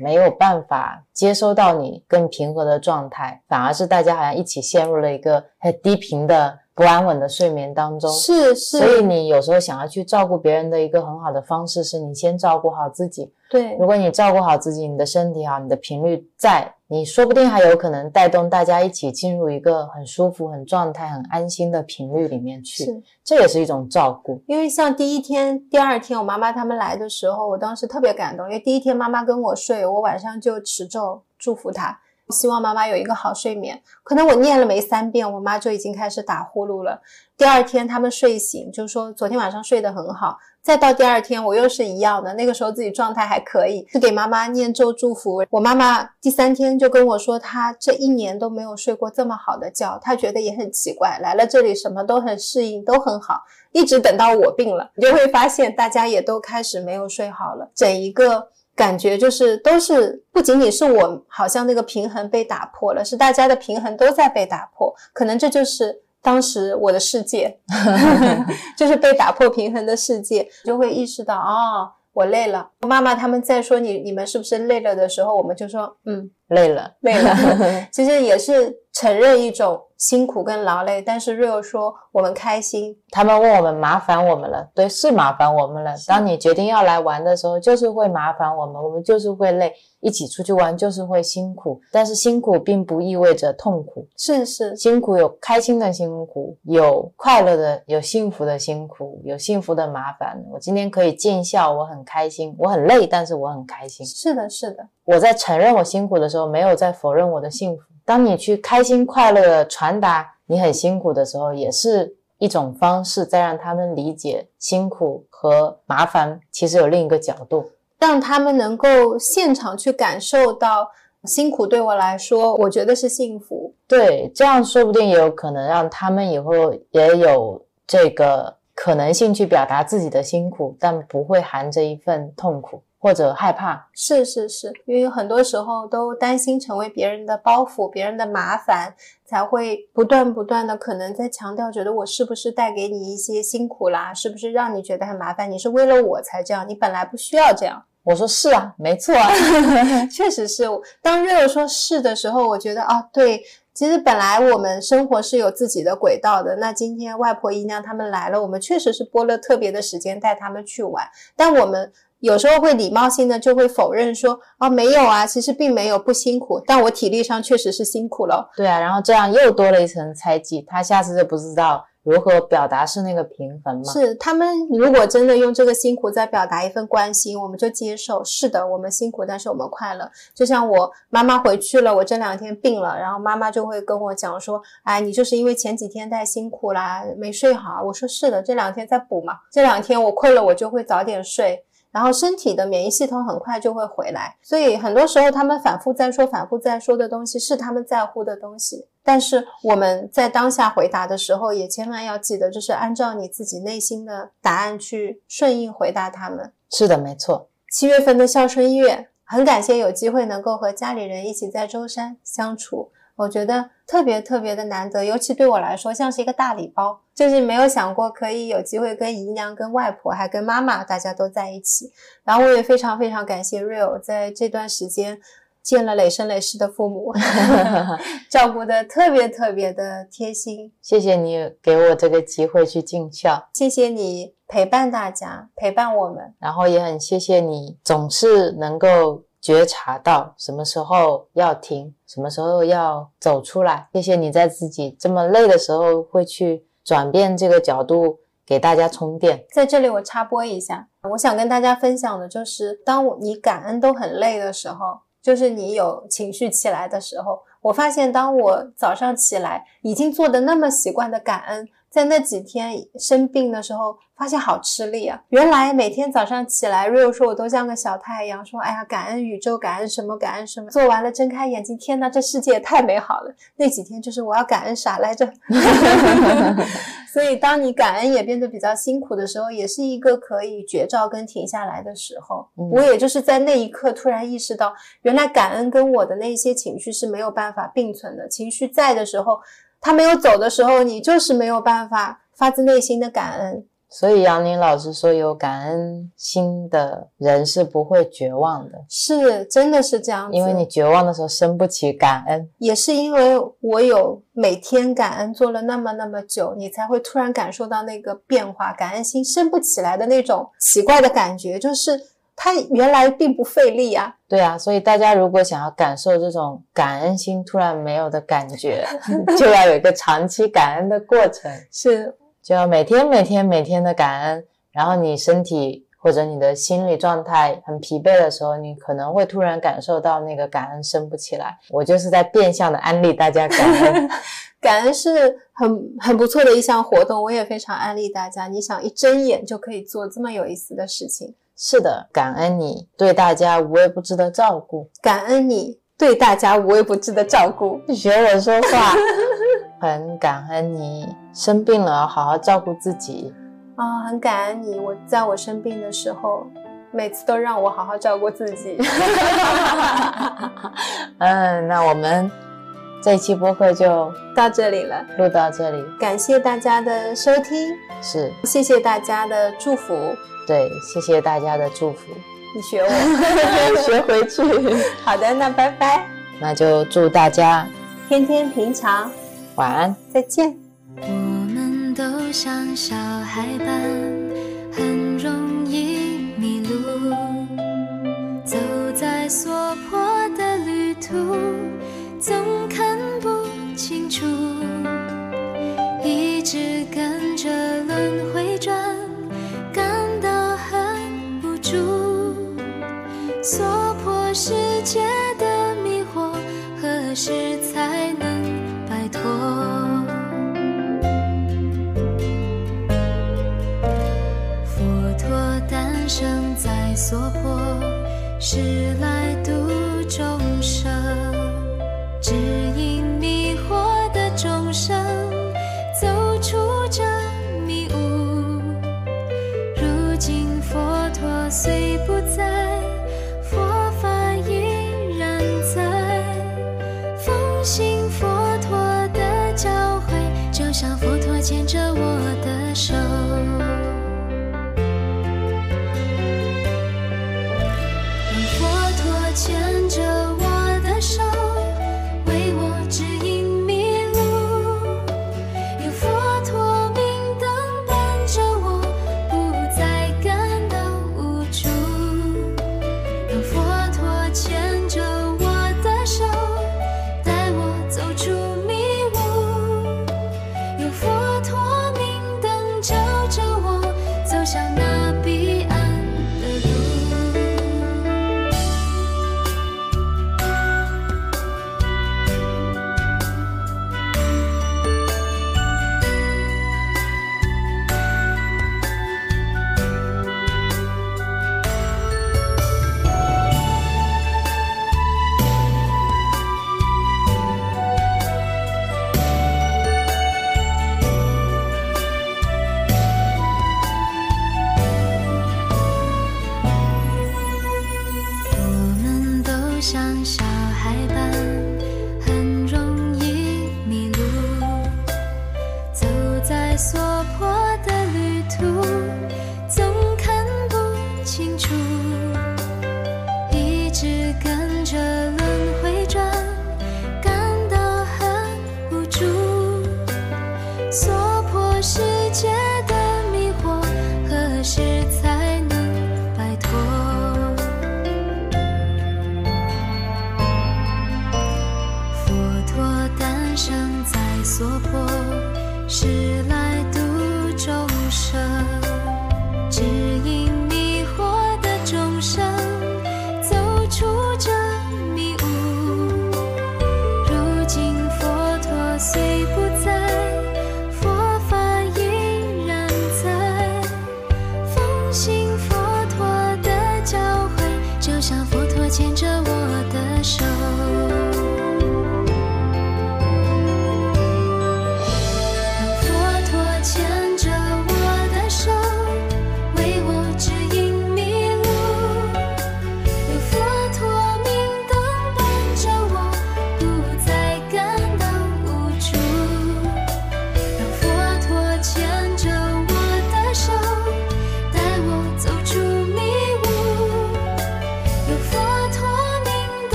没有办法接收到你更平和的状态，反而是大家好像一起陷入了一个很低频的。不安稳的睡眠当中，是是，所以你有时候想要去照顾别人的一个很好的方式，是你先照顾好自己。对，如果你照顾好自己，你的身体好，你的频率在，你说不定还有可能带动大家一起进入一个很舒服、很状态、很安心的频率里面去。是，这也是一种照顾。因为像第一天、第二天我妈妈他们来的时候，我当时特别感动，因为第一天妈妈跟我睡，我晚上就持咒祝福她。希望妈妈有一个好睡眠。可能我念了没三遍，我妈就已经开始打呼噜了。第二天他们睡醒，就说昨天晚上睡得很好。再到第二天，我又是一样的，那个时候自己状态还可以，就给妈妈念咒祝福。我妈妈第三天就跟我说，她这一年都没有睡过这么好的觉，她觉得也很奇怪。来了这里什么都很适应，都很好，一直等到我病了，你就会发现大家也都开始没有睡好了，整一个。感觉就是都是不仅仅是我，好像那个平衡被打破了，是大家的平衡都在被打破。可能这就是当时我的世界，(laughs) (laughs) 就是被打破平衡的世界，就会意识到哦，我累了。妈妈他们在说你你们是不是累了的时候，我们就说嗯，累了，累了。(laughs) 其实也是承认一种。辛苦跟劳累，但是 Real 说我们开心。他们问我们麻烦我们了，对，是麻烦我们了。当你决定要来玩的时候，就是会麻烦我们，我们就是会累，一起出去玩就是会辛苦。但是辛苦并不意味着痛苦，是是，辛苦有开心的辛苦，有快乐的，有幸福的辛苦，有幸福的麻烦。我今天可以见笑，我很开心。我很累，但是我很开心。是的，是的。我在承认我辛苦的时候，没有在否认我的幸福。当你去开心快乐传达你很辛苦的时候，也是一种方式，在让他们理解辛苦和麻烦其实有另一个角度，让他们能够现场去感受到辛苦对我来说，我觉得是幸福。对，这样说不定也有可能让他们以后也有这个可能性去表达自己的辛苦，但不会含着一份痛苦。或者害怕，是是是，因为很多时候都担心成为别人的包袱、别人的麻烦，才会不断不断的可能在强调，觉得我是不是带给你一些辛苦啦？是不是让你觉得很麻烦？你是为了我才这样，你本来不需要这样。我说是啊，没错啊，(laughs) 确实是。当瑞友说是的时候，我觉得啊，对，其实本来我们生活是有自己的轨道的。那今天外婆姨娘他们来了，我们确实是拨了特别的时间带他们去玩，但我们。有时候会礼貌性的就会否认说啊没有啊，其实并没有不辛苦，但我体力上确实是辛苦了。对啊，然后这样又多了一层猜忌，他下次就不知道如何表达是那个平衡嘛。是他们如果真的用这个辛苦在表达一份关心，我们就接受。是的，我们辛苦，但是我们快乐。就像我妈妈回去了，我这两天病了，然后妈妈就会跟我讲说，哎，你就是因为前几天太辛苦啦，没睡好。我说是的，这两天在补嘛，这两天我困了，我就会早点睡。然后身体的免疫系统很快就会回来，所以很多时候他们反复在说、反复在说的东西是他们在乎的东西。但是我们在当下回答的时候，也千万要记得，就是按照你自己内心的答案去顺应回答他们。是的，没错。七月份的孝顺月，很感谢有机会能够和家里人一起在舟山相处。我觉得特别特别的难得，尤其对我来说像是一个大礼包，就是没有想过可以有机会跟姨娘、跟外婆，还跟妈妈，大家都在一起。然后我也非常非常感谢 Real 在这段时间见了累生累世的父母，(laughs) (laughs) 照顾的特别特别的贴心。谢谢你给我这个机会去尽孝，谢谢你陪伴大家，陪伴我们，然后也很谢谢你总是能够。觉察到什么时候要停，什么时候要走出来。谢谢你在自己这么累的时候，会去转变这个角度，给大家充电。在这里，我插播一下，我想跟大家分享的就是，当你感恩都很累的时候，就是你有情绪起来的时候，我发现，当我早上起来已经做的那么习惯的感恩。在那几天生病的时候，发现好吃力啊！原来每天早上起来，Rio 说我都像个小太阳，说哎呀，感恩宇宙，感恩什么，感恩什么。做完了，睁开眼睛，天呐，这世界也太美好了。那几天就是我要感恩啥来着？(laughs) 所以，当你感恩也变得比较辛苦的时候，也是一个可以绝招跟停下来的时候。嗯我也就是在那一刻突然意识到，原来感恩跟我的那些情绪是没有办法并存的。情绪在的时候，它没有走的时候，你就是没有办法发自内心的感恩。所以杨宁老师说，有感恩心的人是不会绝望的，是，真的是这样子。因为你绝望的时候生不起感恩。也是因为我有每天感恩做了那么那么久，你才会突然感受到那个变化，感恩心升不起来的那种奇怪的感觉，就是它原来并不费力啊。对啊，所以大家如果想要感受这种感恩心突然没有的感觉，(laughs) 就要有一个长期感恩的过程，是，就要每天每天每天的感恩，然后你身体或者你的心理状态很疲惫的时候，你可能会突然感受到那个感恩升不起来。我就是在变相的安利大家感恩。(laughs) 感恩是很很不错的一项活动，我也非常安利大家。你想一睁眼就可以做这么有意思的事情，是的，感恩你对大家无微不至的照顾，感恩你对大家无微不至的照顾。学我说话，(laughs) 很感恩你生病了，好好照顾自己。啊，很感恩你，我在我生病的时候，每次都让我好好照顾自己。(laughs) (laughs) 嗯，那我们这一期播客就到这里了，录到这里。感谢大家的收听，是谢谢大家的祝福。对，谢谢大家的祝福，你学我，(laughs) 学回去。好的，那拜拜，那就祝大家天天平常，晚安。再见。我们都像小孩般，很容易迷路，走在所迫的旅途，总看不清楚，一直跟着轮回娑婆世界的迷惑，何时才能摆脱？佛陀诞生在娑婆，是来度众